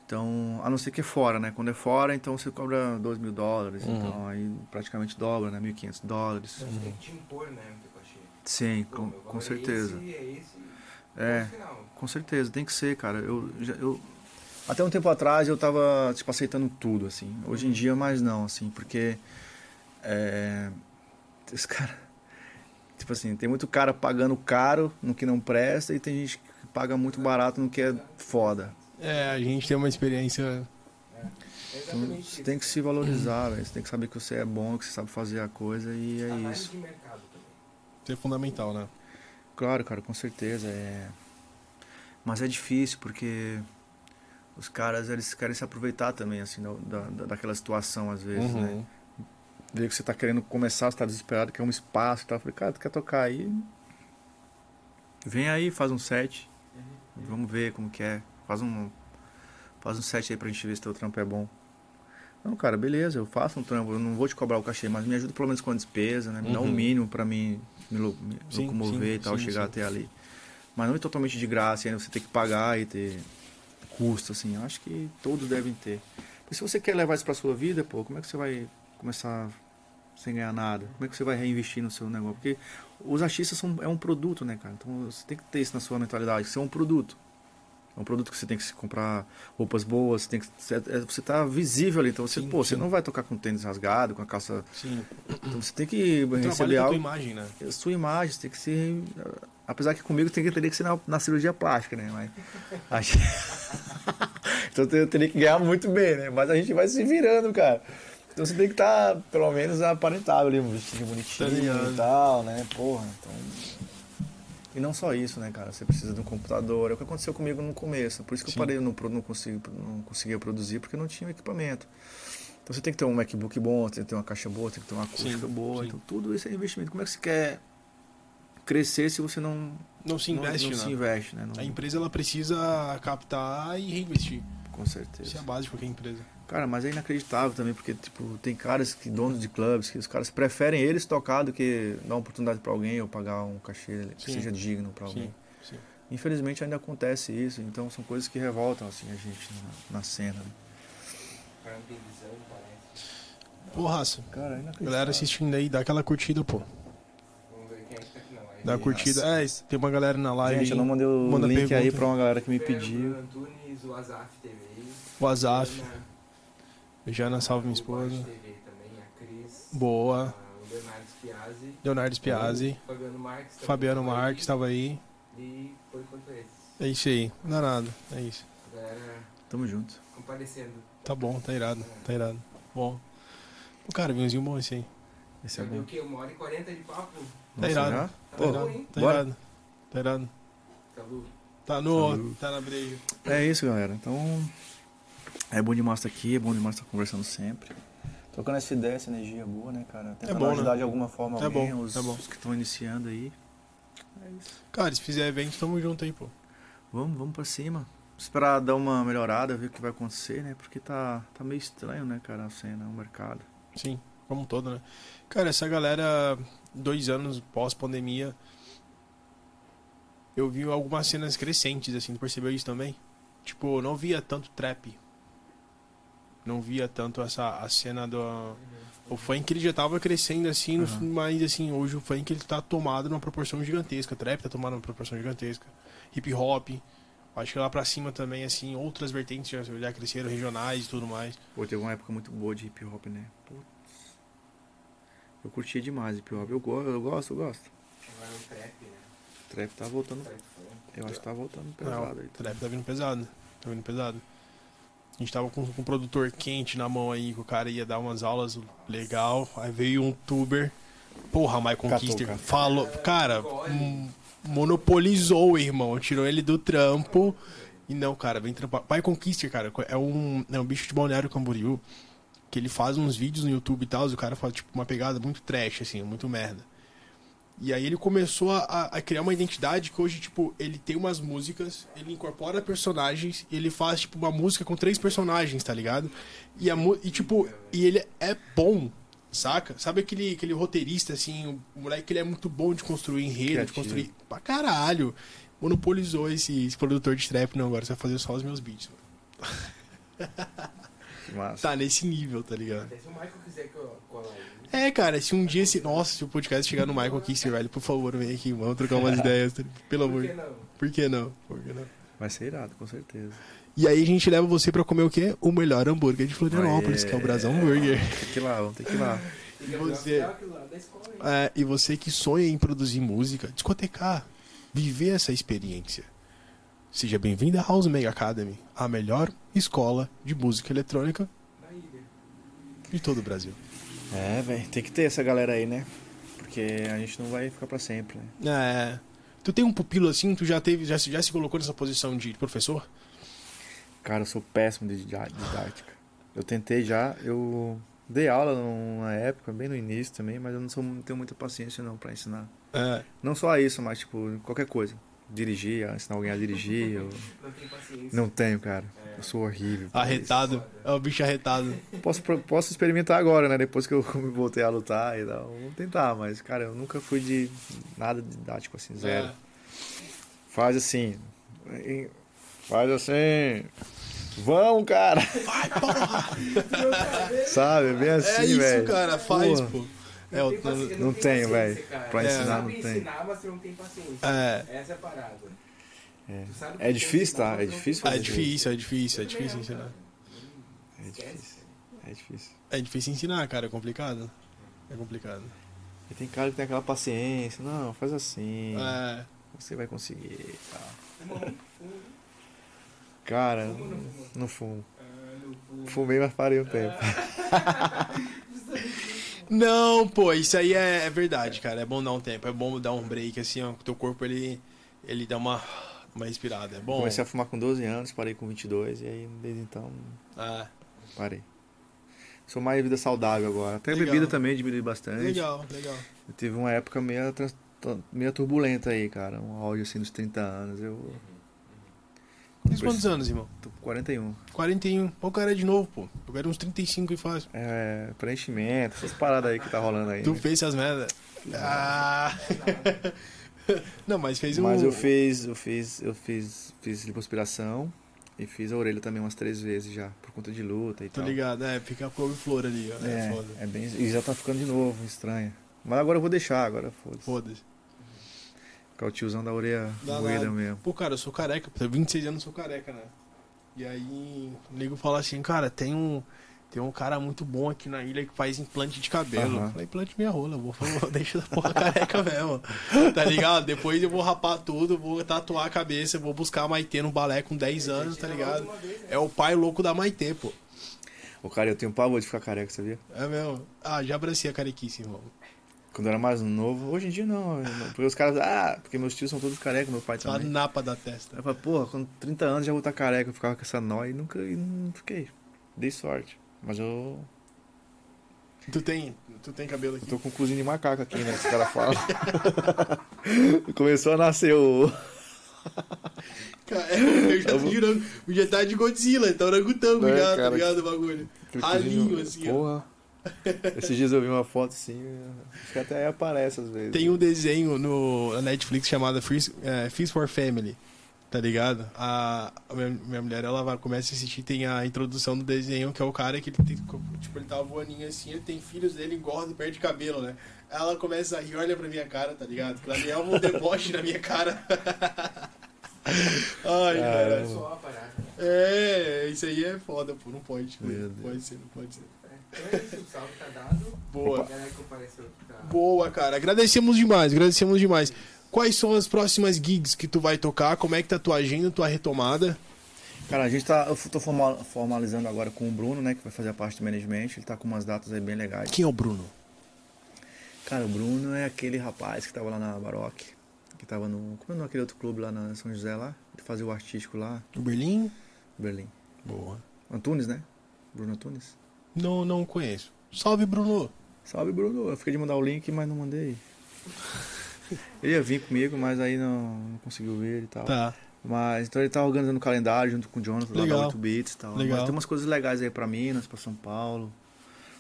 Então, a não ser que é fora, né? Quando é fora, então você cobra 2 mil dólares. Uhum. Então, aí praticamente dobra, né? 1.500 dólares. Você tem que te impor, né? Sim, Pô, com, com valor certeza. É esse, é esse. É, com certeza, tem que ser, cara. Eu, já- eu, até um tempo atrás eu tava, tipo, aceitando tudo, assim. Hoje em dia, mais não, assim, porque. É, os cara, tipo assim, tem muito cara pagando caro no que não presta e tem gente que paga muito barato no que é foda. É, a gente tem uma experiência. É Então, você tem que se valorizar, velho. Você tem que saber que você é bom, que você sabe fazer a coisa e é Análise isso. de mercado também. Isso é fundamental, né? Claro, cara, com certeza. É... Mas é difícil porque os caras eles querem se aproveitar também, assim, da, da, daquela situação às vezes, Uhum. né? Vê que você tá querendo começar, você tá desesperado, quer um espaço e tal. Eu falei, cara, tu quer tocar aí? Vem aí, faz um set. Vamos ver como que é. Faz um. Faz um set aí pra gente ver se teu trampo é bom. Não, cara, beleza, eu faço um trampo, eu não vou te cobrar o cachê, mas me ajuda pelo menos com a despesa, né? Me dá o Uhum. mínimo pra mim me, me Sim, locomover sim, e tal, sim, chegar até ali. Mas não é totalmente de graça, ainda você tem que pagar e ter custo, assim. Eu acho que todos devem ter. E se você quer levar isso pra sua vida, pô, como é que você vai começar sem ganhar nada? Como é que você vai reinvestir no seu negócio? Porque os artistas são, é um produto, né, cara? Então você tem que ter isso na sua mentalidade, que você é um produto. É um produto que você tem que se comprar roupas boas, você tem que você, é- você tá visível ali, então você, Sim, pô, você sim. não vai tocar com tênis rasgado, com a calça, Sim. então você tem que receber com a algo, imagem, né? a sua imagem, você tem que ser, apesar que comigo tem que teria que ser na, na cirurgia plástica, né, mas acho- então eu teria que ganhar muito bem, né, mas a gente vai se virando, cara. Então você tem que estar, pelo menos, aparentável ali, um vestido Tá bonitinho ligado. e tal, né? Porra, então. E não só isso, né, cara? Você precisa de um computador. É o que aconteceu comigo no começo. Por isso que Sim. eu parei, não, pro- não, consigo, não conseguia produzir, porque não tinha equipamento. Então você tem que ter um MacBook bom, tem que ter uma caixa boa, tem que ter uma acústica Sim, boa. sim. Então tudo isso é investimento. Como é que você quer crescer se você não, Não se investe, não, não né? se investe, né? Não- A empresa ela precisa captar e reinvestir. Com Isso é certeza. a base de qualquer empresa. Cara, mas é inacreditável também, porque tipo, tem caras que, donos de clubes, que os caras preferem eles tocar do que dar uma oportunidade pra alguém ou pagar um cachê que Sim. seja digno pra alguém. Sim, sim. Infelizmente ainda acontece isso, então são coisas que revoltam assim a gente na, na cena. Né? O cara não tem visão, parece. Pô, raça. Cara, é. Galera assistindo aí, dá aquela curtida, pô. Vamos ver quem é que tá aqui na live. Dá curtida. É, tem uma galera na live. Gente, eu não aí. mandei o Manda link aí pergunta. pra uma galera que me pediu. Antunes, o Azaf TV. O Azaf. Ana, Jana, salve minha esposa. TV também, a Cris. Boa. ah, O Leonardo Spiazzi. Leonardo Spiazzi. Fabiano Marques. Fabiano tava aí. Marques tava aí. E por enquanto esses. É isso aí. Não dá nada. É isso. Galera Tamo junto. comparecendo. Tá bom, tá irado. Tá irado. Bom. O cara, vinhozinho bom esse aí. Esse é bom. o quê? Uma hora e quarenta de papo? Tá Nossa, irado. Tá Pô, irado. hein? Tá irado. Tá irado. Salu. Tá no. Salve. Tá na breja. É isso, galera. Então, é bom demais estar aqui, é bom demais estar conversando sempre. Trocando essa ideia, essa energia boa, né, cara? Tentando bom, ajudar né? de alguma forma É alguém, bom, os, é bom. os que estão iniciando aí. É isso. Cara, se fizer evento, tamo junto aí, pô. Vamos, vamos pra cima. Esperar dar uma melhorada, ver o que vai acontecer, né? Porque tá, tá meio estranho, né, cara, a cena, o mercado. Sim, como um todo, né? Cara, essa galera, dois anos pós-pandemia, eu vi algumas cenas crescentes, assim, tu percebeu isso também? Tipo, não via tanto trap. Não via tanto essa a cena do. O funk ele já tava crescendo assim, no- Aham. mas assim, hoje o funk ele tá tomado numa proporção gigantesca. Trap tá tomado numa proporção gigantesca. Hip hop. Acho que lá pra cima também, assim, outras vertentes já, já cresceram, regionais e tudo mais. Pô, teve uma época muito boa de hip hop, né? Putz. Eu curtia demais hip hop. Eu, go eu gosto, eu gosto. Agora o trap, né? Trap tá voltando. Trap. Eu acho que tá voltando Não, pesado aí. o trap tá vindo pesado. Tá vindo pesado. A gente tava com, com um produtor quente na mão aí, que o cara ia dar umas aulas legal. Aí veio um tuber. Porra, Michael Kister. cara. Falou. Cara, monopolizou o irmão. Tirou ele do trampo. E não, cara, vem trampar. Michael Kister, cara, é um, é um bicho de balneário Camboriú. Que ele faz uns vídeos no YouTube e tal. E o cara faz, tipo, uma pegada muito trash, assim, muito merda. E aí ele começou a, a criar uma identidade que hoje, tipo, ele tem umas músicas, ele incorpora personagens, e ele faz, tipo, uma música com três personagens, tá ligado? E, a, e tipo, e ele é bom, saca? Sabe aquele, aquele roteirista, assim, o, moleque que ele é muito bom de construir enredo, de construir. Pra caralho! Monopolizou esse, esse produtor de trap, não, agora você vai fazer só os meus beats. mano. Que massa. Tá nesse nível, tá ligado? Até se o Michael quiser que eu colar aí. É, cara, se um dia esse. Nossa, se o podcast chegar no Michael Kister, velho, por favor, vem aqui, vamos trocar umas ideias. tá? Pelo Por amor. que não? Por que não? Por que não? Vai ser irado, com certeza. E aí a gente leva você pra comer o quê? O melhor hambúrguer de Florianópolis, Aê. que é o Brasão Burger. Tem que ir lá, vamos ter que ir lá. E Você-? É, e você que sonha em produzir música, discotecar, viver essa experiência. Seja bem-vindo à House Mega Academy, a melhor escola de música eletrônica de todo o Brasil. É, velho, tem que ter essa galera aí, né? Porque a gente não vai ficar pra sempre, né? É, tu tem um pupilo assim, tu já teve, já, se- já se colocou nessa posição de professor? Cara, eu sou péssimo de didá- didática. Eu tentei já, eu dei aula numa época, bem no início também, mas eu não, sou, não tenho muita paciência não pra ensinar. É, Não só isso, mas tipo, qualquer coisa. Dirigir, ensinar alguém a dirigir, eu Não tem paciência. não tenho, cara. Eu sou horrível. arretado, é o bicho arretado. Posso, posso experimentar agora, né? Depois que eu voltei a lutar e tal. Vou tentar, mas, cara, eu nunca fui de nada didático assim, zero. É. Faz assim. Faz assim. Vamos, cara! Vai, porra! Sabe? Bem assim, é isso, velho. cara, faz, Porra. pô. É, Não tem paciência, não tem tenho, velho. Pra É. ensinar, Sabe não tem. ensinar, mas você não tem paciência. É. Essa é a parada. É. É difícil, tá? É não difícil tem é fazer difícil, é difícil, é difícil também não, ensinar. É difícil. É difícil. É difícil ensinar, cara, é complicado. É complicado. E tem cara que tem aquela paciência. Não, faz assim. É. Você vai conseguir. Fuma, fuma, Cara, não não fumo. Ah, não fuma. Fumei, mas parei um tempo. Não, pô, isso aí é, é verdade, cara. É bom dar um tempo, é bom dar um break, assim, ó. o Teu corpo, ele, ele dá uma, uma respirada. É bom. Comecei a fumar com 12 anos, parei com 22 e aí desde então Ah, parei. Sou mais vida saudável agora. Até a Legal. bebida também diminui bastante. legal, legal. Eu tive uma época meio, meio turbulenta aí, cara. Um áudio assim dos 30 anos. Eu Quantos anos, irmão? tô com 41. 41. Pô, o cara é de novo, pô. Eu quero uns 35 e faz. É, preenchimento, essas paradas aí que tá rolando aí. Tu né? fez essas merdas? Ah. Não, mas fez um. Mas eu fiz, eu fiz, eu fiz, fiz lipoaspiração e fiz a orelha também umas três vezes já, por conta de luta e Tô tal. ligado, é, fica couve-flor ali, ó. É, foda. É, é bem, e já tá ficando de novo, estranho. Mas agora eu vou deixar, agora foda-se. Foda-se. Ficar o tiozão da orelha Dá moída nada. mesmo. Pô, cara, eu sou careca. Tenho 26 anos, eu sou careca, né? E aí, o nego fala assim, cara, tem um, tem um cara muito bom aqui na ilha que faz implante de cabelo. Eu falei, implante minha rola, vou, vou deixa essa porra careca mesmo. Tá ligado? Depois eu vou rapar tudo, vou tatuar a cabeça, vou buscar a Maitê no balé com 10 anos, tá ligado? Né? É o pai louco da Maitê, pô. O cara, eu tenho pavor de ficar careca, sabia? É mesmo? Ah, já abracei a carequice, irmão. Quando eu era mais novo, hoje em dia não. Porque os caras, ah, porque meus tios são todos carecas, meu pai Só a também. napa da testa. Eu falei, porra, com 30 anos já vou estar careca, eu ficava com essa nóia e nunca e não fiquei. Dei sorte. Mas eu, Tu tem, tu tem cabelo eu aqui. tô com um cozinho de macaco aqui, né? Que os caras falam. Começou a nascer o. Cara, eu já tô jurando, já tá de Godzilla, tá orangotango É, já, tá cara. ligado o bagulho. Ralinho, assim, ó. Esses dias eu vi uma foto assim, acho que até aí aparece às vezes. Tem um desenho no, na Netflix chamado Feast, é, Feast for Family, tá ligado? A, a minha, minha mulher, ela vai, começa a assistir, tem a introdução do desenho, que é o cara que ele tem, tipo, ele tá voaninho assim, ele tem filhos dele, engorda perde cabelo, né? Ela começa a rir, olha pra minha cara, tá ligado? Que ela é um deboche na minha cara. Ai, É cara. parada. É, isso aí é foda, pô, não pode. Não pode ser, não pode ser. Então é isso, o salve tá dado. Boa. Tá. Boa, cara. Agradecemos demais, agradecemos demais. Quais são as próximas gigs que tu vai tocar? Como é que tá a tua agenda, tua retomada? Cara, a gente tá. Eu tô formal- formalizando agora com o Bruno, né? Que vai fazer a parte do management. Ele tá com umas datas aí bem legais. Quem é o Bruno? Cara, o Bruno é aquele rapaz que tava lá na Baroque. Que tava no. Como é aquele outro clube lá na São José lá? Ele fazia o artístico lá, O Berlim? Berlim. Boa. Antunes, né? Bruno Antunes. Não, não conheço. Salve, Bruno. Salve, Bruno. Eu fiquei de mandar o link, mas não mandei. Ele ia vir comigo, mas aí não, não conseguiu ver e tal. Tá. Mas então ele tá organizando o calendário junto com o Jonathan lá Legal. da 8 Bits e tal. Legal. Mas tem umas coisas legais aí pra Minas, pra São Paulo.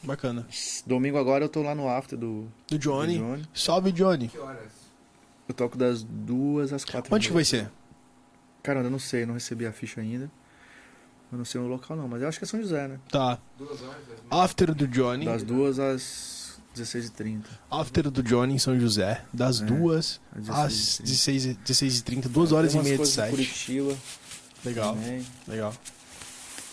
Bacana. Domingo agora eu tô lá no after do, Do Johnny. do Johnny. Salve, Johnny. Que horas? Eu toco das duas às quatro. Onde que vai ser? Cara, eu não sei, não recebi a ficha ainda. Eu não sei o local não, mas eu acho que é São José, né? Tá. After do Johnny. Das duas às 16h30. After do Johnny em São José. Das É, duas às às 16h30. 16, 16h30. Duas horas Tem e meia de set. Curitiba Legal, também. legal.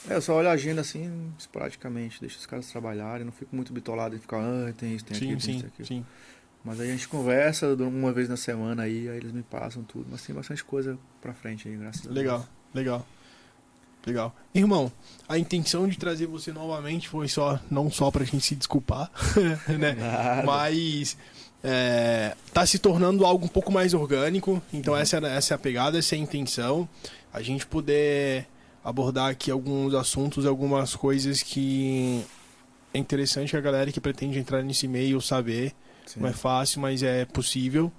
É, eu só olho a agenda assim, esporadicamente, deixo os caras trabalharem, não fico muito bitolado em ficar, ah, tem isso, tem Sim, aquilo, tem sim, isso, aquilo. sim. Mas aí a gente conversa uma vez na semana aí, aí eles me passam tudo. Mas tem bastante coisa pra frente aí, graças a Deus. Legal, legal. Legal. Irmão, a intenção de trazer você novamente foi só, não só pra gente se desculpar, né? Nada. Mas é, tá se tornando algo um pouco mais orgânico. Então Uhum. essa, essa é a pegada, essa é a intenção. A gente poder abordar aqui alguns assuntos, algumas coisas que é interessante a galera que pretende entrar nesse meio saber. Sim. Não é fácil, mas é possível.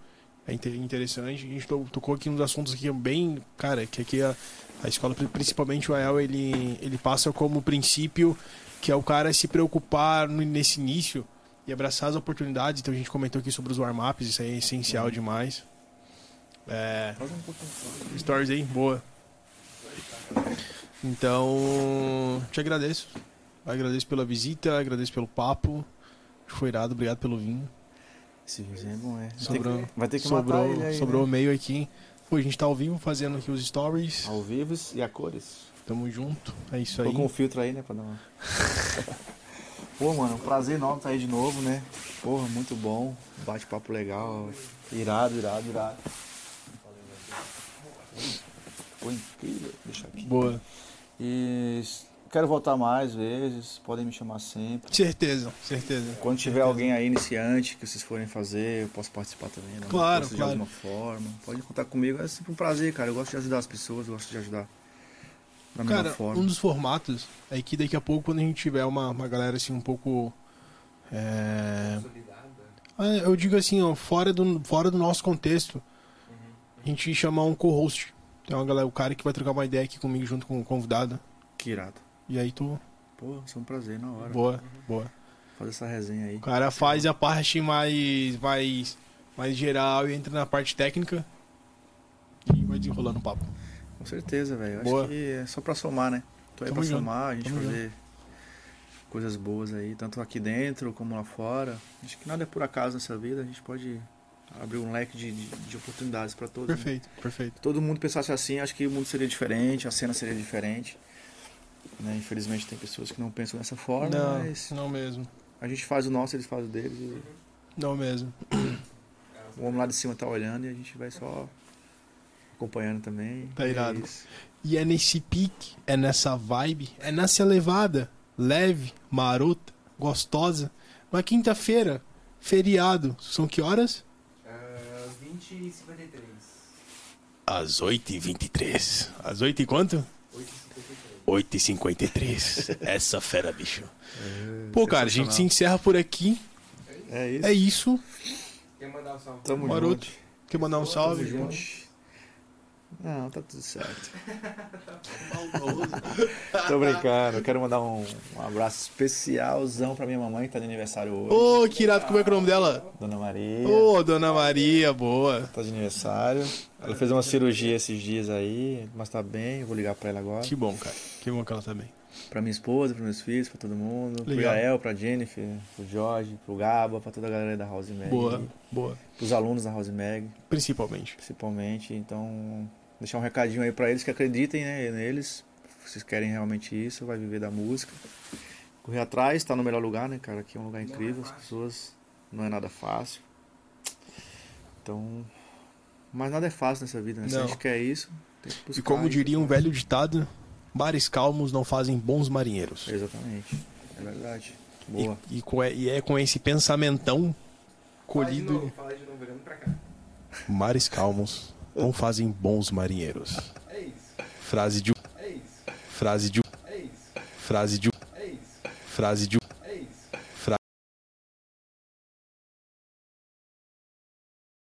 É inte- interessante. A gente to- tocou aqui uns assuntos aqui bem, cara, que aqui a, a escola, pri- principalmente o AEL, ele, ele passa como princípio que é o cara se preocupar nesse início e abraçar as oportunidades. Então a gente comentou aqui sobre os warm-ups, isso aí é essencial demais. É, stories aí, boa. Então, te agradeço. Agradeço pela visita, agradeço pelo papo. Foi irado, obrigado pelo vinho. Esse vizinho é bom, é. Vai ter Sobrou, que, vai ter que sobrou, matar ele aí, sobrou né? meio aqui. Pô, a gente tá ao vivo fazendo aqui os stories. Ao vivo e a cores. Tamo junto. É isso Tô aí. com um filtro aí, né, pra dar uma... Pô, mano, um prazer enorme estar aí de novo, né? Porra, muito bom. Bate-papo legal. Irado, irado, irado. Pô, incrível. Deixa aqui. Boa. E quero voltar mais vezes. Podem me chamar sempre. Certeza, certeza. Quando tiver alguém aí iniciante que vocês forem fazer, eu posso participar também. Uma Claro, claro. De alguma forma. Pode contar comigo. É sempre um prazer, cara. Eu gosto de ajudar as pessoas, eu gosto de ajudar da Cara, forma. um dos formatos é que daqui a pouco, quando a gente tiver uma, uma galera assim um pouco. É... Consolidada. ah, Eu digo assim, ó, fora do, fora do nosso contexto, a gente chamar um co-host. Tem uma galera, o cara que vai trocar uma ideia aqui comigo junto com o convidado. Que irado. E aí tu. Pô, isso é um prazer na hora. Boa, boa. Fazer essa resenha aí. O cara faz a parte mais, mais, mais geral e entra na parte técnica e vai desenrolando o papo. Com certeza, velho. Acho que é só pra somar, né? Tô aí Tamo pra junto, somar, a gente tamo fazer coisas boas aí, tanto aqui dentro como lá fora. Acho que nada é por acaso nessa vida, a gente pode abrir um leque de, de, de oportunidades pra todos. né? Perfeito, perfeito. todo mundo pensasse assim, acho que o mundo seria diferente, a cena seria diferente. Né? Infelizmente tem pessoas que não pensam dessa forma, Não, mas não mesmo. a gente faz o nosso, eles fazem o deles. E Não mesmo. o homem lá de cima tá olhando e a gente vai só acompanhando também. Tá é irado. isso. E é nesse pique, é nessa vibe, é nessa levada leve, marota, gostosa. Uma quinta-feira, feriado. São que horas? Ah, 20 e 53. Às 8h23. Às 8 e quanto? 8 e 53. 8h53. Essa fera, bicho. É, Pô, cara, a gente se encerra por aqui. É isso. É isso. Quer mandar um salve? Tamo Maroto. junto. Quer mandar um Tamo salve? junto. Não, tá tudo certo. Tô brincando. Eu quero mandar um, um abraço especialzão pra minha mamãe que tá de aniversário hoje. Ô, que irado, como é que é o nome dela? Dona Maria. Ô, Dona Maria, boa. Tá de aniversário. Ela fez uma cirurgia esses dias aí, mas tá bem. Eu vou ligar pra ela agora. Que bom, cara. Que bom que ela tá bem. Pra minha esposa, pros meus filhos, pra todo mundo. Pro Legal. Gael, pra Jennifer, pro Jorge, pro Gaba, pra toda a galera da House Mag. Boa, boa. Pros alunos da House Mag, Principalmente. principalmente. Então, deixar um recadinho aí pra eles que acreditem né, neles. Se vocês querem realmente isso, vai viver da música. Correr atrás, tá no melhor lugar, né, cara? Aqui é um lugar é incrível, as pessoas. Não é nada fácil. Então. Mas nada é fácil nessa vida, né? Se a Não. gente quer isso, tem que buscar. E como e- diria um velho ditado, mares calmos não fazem bons marinheiros. Exatamente. É verdade. E, Boa. e com, e é com esse pensamentão Fala de novo, colhido. fala de novo, pra cá. Mares calmos não fazem bons marinheiros. É isso, Frase de é isso, frase de é isso, frase de é isso. frase de